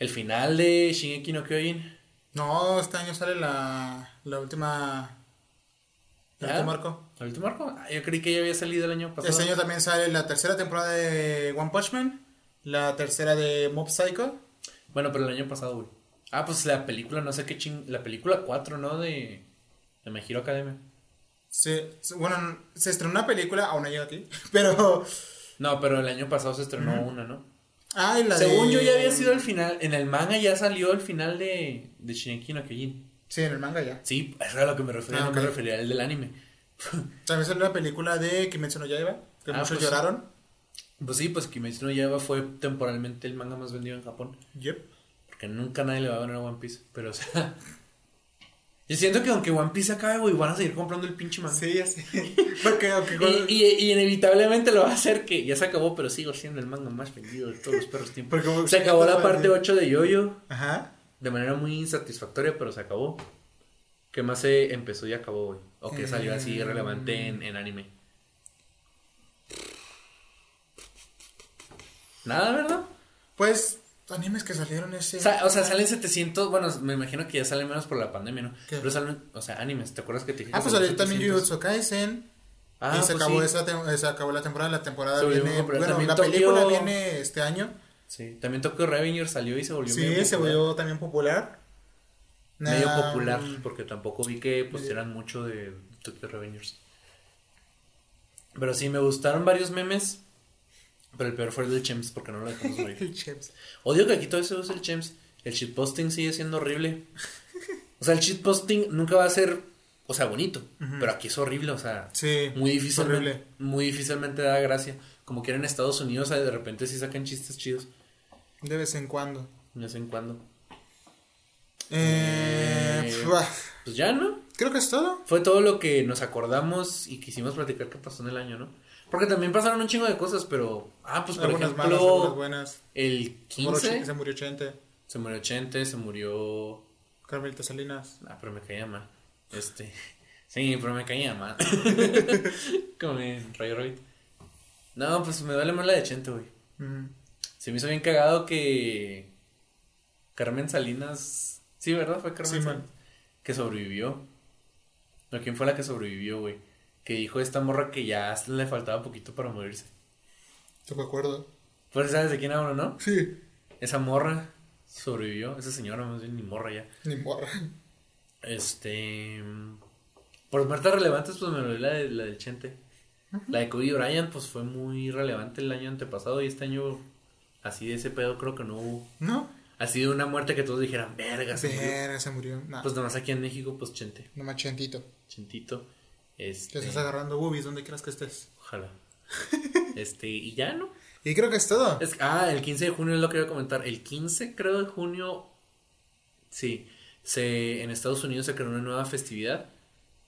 El final de Shingeki no Kyojin. No, este año sale la, la última. El último arco. ¿El último arco? Ah, yo creí que ya había salido el año pasado. Este año también sale la tercera temporada de One Punch Man. La tercera de Mob Psycho. Bueno, pero el año pasado, güey. Ah, pues la película, no sé qué ching... La película 4, ¿no? De... De My Hero Academia. Se- bueno, se estrenó una película, aún no llega aquí. Pero. No, pero el año pasado se estrenó una, ¿no? Ay, la Según de- yo ya había sido el final. En el manga ya salió el final de... De Shingeki no Kyojin. Sí, en el manga ya. Sí, eso era a lo que me refería. Ah, no me refería al del anime. También salió la película de Kimetsu no Yaiba. Que Ah, muchos pues- lloraron. Pues sí, pues Kimetsu no Yaiba fue temporalmente el manga más vendido en Japón. Yep. Porque nunca nadie le va a ganar a One Piece. Pero, o sea... Yo siento que aunque One Piece acabe, güey, van a seguir comprando el pinche manga. Sí, ya sé. Porque, aunque Y, y- y inevitablemente lo va a hacer que ya se acabó, pero sigo siendo el manga más vendido de todos los perros tiempos. Porque- Se acabó la parte 8 de Yoyo Ajá. de manera muy insatisfactoria, pero se acabó. ¿Qué más se empezó y acabó, güey? O que salió así relevante en, en anime. Nada, ¿verdad? Pues, animes que salieron ese. Sa- o sea, salen 700, bueno, me imagino que ya salen menos por la pandemia, ¿no? ¿Qué? Pero salen, o sea, animes, ¿te acuerdas que te dije? ah, pues salió también 700? Jujutsu Kaisen. Ah, y se, pues acabó sí. esa tem- se acabó la temporada. La temporada Se viene. Bueno, la Tokyo- película viene este año. Sí, también Tokyo Revenger salió y se volvió Sí, se popular. volvió también popular. medio popular, porque tampoco vi que pusieran mucho de Tokyo Revengers. Pero sí, me gustaron varios memes, pero el peor fue el del Chems, porque no lo dejamos morir. El Chems. Odio que aquí todo se usa el Chems. El shitposting sigue siendo horrible. O sea, el shitposting nunca va a ser, o sea, bonito, pero aquí es horrible, o sea, Sí. muy difícilmente, horrible. muy difícilmente da gracia. Como que en Estados Unidos, de repente sí sacan chistes chidos, De vez en cuando. de vez en cuando. Eh, Eh, Pues ya, ¿no? creo que es todo. Fue todo lo que nos acordamos y quisimos platicar qué pasó en el año, ¿no? Porque también pasaron un chingo de cosas, pero... Ah, pues por algunas ejemplo, malas, algunas buenas. el Se murió 15 Ch- Se murió Chente. se murió Chente, se murió... Carmelita Salinas. Ah, pero me caía mal. Este... Sí, pero me caía mal. Como en Rayo Rabbit. No, pues me duele más la de Chente, güey. Se me hizo bien cagado que... Carmen Salinas... Sí, ¿verdad? Fue Carmen Sí, man. Salinas. Que sobrevivió. No, ¿quién fue la que sobrevivió, güey? Que dijo esta morra que ya le faltaba poquito para morirse. ¿Te acuerdo? Pues sabes de quién hablo, ¿no? Sí. Esa morra sobrevivió. Esa señora, más bien, ni morra ya. Ni morra. Este. Por muertes relevantes, pues me olvidé la, de, la del Chente. La de Kobe Bryant, pues fue muy relevante el año antepasado y este año, así de ese pedo, creo que no hubo. ¿No? Así de una muerte que todos dijeran, verga, se murió". Verga, se murió. Nah, Pues nomás aquí en México, pues Chente. no machentito. Chentito. Que Este. estás agarrando boobies donde quieras que estés. Ojalá. este, y ya, ¿no? Y creo que es todo. Es- ah, el 15 de junio es lo que iba a comentar. El 15, creo, de junio. Sí. Se, en Estados Unidos se creó una nueva festividad.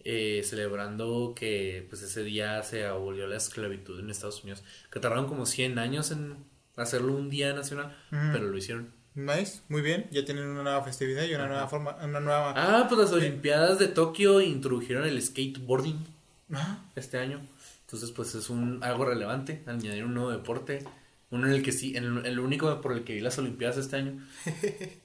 eh, celebrando que pues ese día se abolió la esclavitud en Estados Unidos. Que tardaron como 100 años en hacerlo un día nacional. Pero lo hicieron. Nice, muy bien. Ya tienen una nueva festividad y una nueva forma, una nueva. Ah, pues las Olimpiadas de Tokio introdujeron el skateboarding Ah, este año. Entonces, pues es un algo relevante, añadir un nuevo deporte. Uno en el que sí, en el, el único por el que vi las Olimpiadas este año.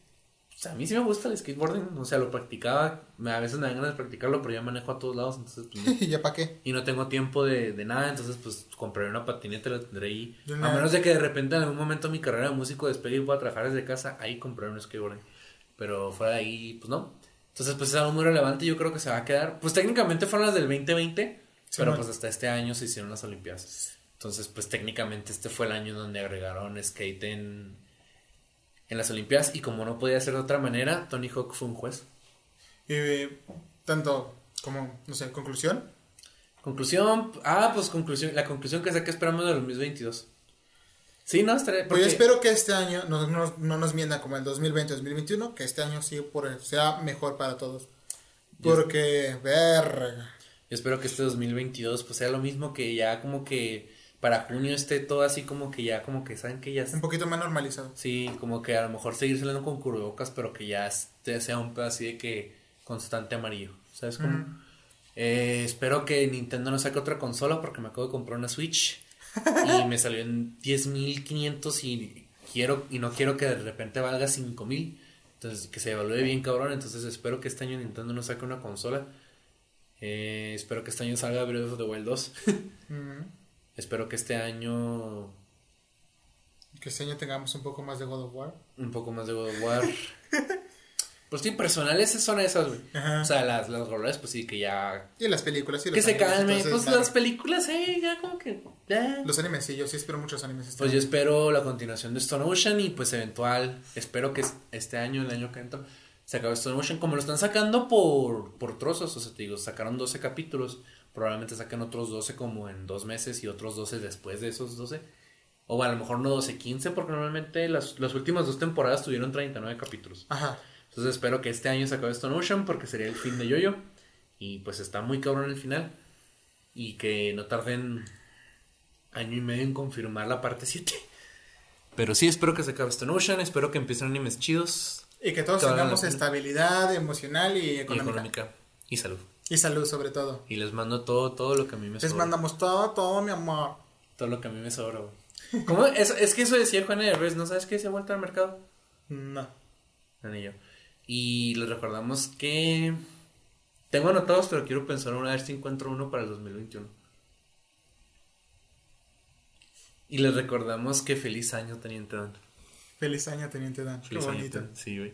O sea, a mí sí me gusta el skateboarding, o sea, lo practicaba, a veces me dan ganas de practicarlo, pero ya manejo a todos lados, entonces, pues, no. ¿Ya para qué? y no tengo tiempo de, de nada, entonces, pues, compraré una patineta y la tendré ahí. A menos de que de repente en algún momento mi carrera de músico despegue y pueda trabajar desde casa, ahí compraré un skateboarding. Pero fuera de ahí, pues no. Entonces, pues es algo muy relevante, yo creo que se va a quedar. Pues técnicamente fueron las del 2020, pero man. pues hasta este año se hicieron las Olimpiadas. Entonces, pues técnicamente este fue el año donde agregaron skate en, en las Olimpiadas. Y como no podía ser de otra manera, Tony Hawk fue un juez. Y eh, tanto como, no sé, conclusión. Conclusión, ah, pues conclusión, la conclusión que saqué esperamos de 2022. Sí, no, estaré. Pues yo porque- espero que este año no, no, no nos mienda como el 2020-2021, que este año sí por, sea mejor para todos. Porque, verga. Yo espero que este 2022 pues sea lo mismo que ya como que para junio esté todo así como que ya como que saben que ya Un poquito más normalizado. sí como que a lo mejor seguir saliendo con cubrebocas pero que ya este sea un pedo así de que constante amarillo sabes cómo Mm. Eh, espero que Nintendo no saque otra consola porque me acabo de comprar una Switch y me salió en 10.500 y quiero y no quiero que de repente valga 5.000 entonces que se evalúe bien cabrón entonces espero que este año Nintendo no saque una consola Eh, espero que este año salga Breath of the Wild 2 Mm. espero que este año Que este año tengamos un poco más de God of War. un poco más de God of War pues sí personales son esas güey o sea las, las rolas pues sí que ya Y las películas. Y que se animes, calme entonces, pues las películas eh ya como que ya. Los animes, sí, yo sí espero muchos animes. Este Pues yo espero la continuación de Stone Ocean y pues eventual, espero que es- este año, el año que entra, se acabe Stone Ocean. Como lo están sacando por, por trozos, o sea, te digo, sacaron 12 capítulos, probablemente saquen otros 12 como en dos meses y otros 12 después de esos 12. O a lo mejor no 12, 15, porque normalmente las, las últimas dos temporadas tuvieron 39 capítulos. Ajá. Entonces espero que este año se acabe Stone Ocean porque sería el fin de Yoyo. Y pues está muy cabrón el final. Y que no tarden año y medio en confirmar la parte 7. Pero sí, espero que se acabe Stone Ocean. Espero que empiecen animes chidos. Y que todos tengamos estabilidad emocional y Y económica. económica. Y salud. Y salud, sobre todo. Y les mando todo, todo lo que a mí me Les sobra. mandamos todo, todo, mi amor. Todo lo que a mí me sobra, güey. ¿Cómo? Es, es que eso decía Juan Herbes, ¿no sabes qué? Se ha vuelto al mercado. No. Anillo. Y les recordamos que tengo anotados, pero quiero pensar una vez si encuentro uno para el 2021. Y les recordamos que feliz año, Teniente Dan. Feliz año, Teniente Dan. Qué Feliz año, bonito. Sí, güey.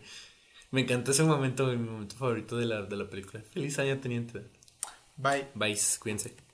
Me encanta ese momento, mi momento favorito de la, de la película. Feliz año, Teniente. Bye. Bye, cuídense.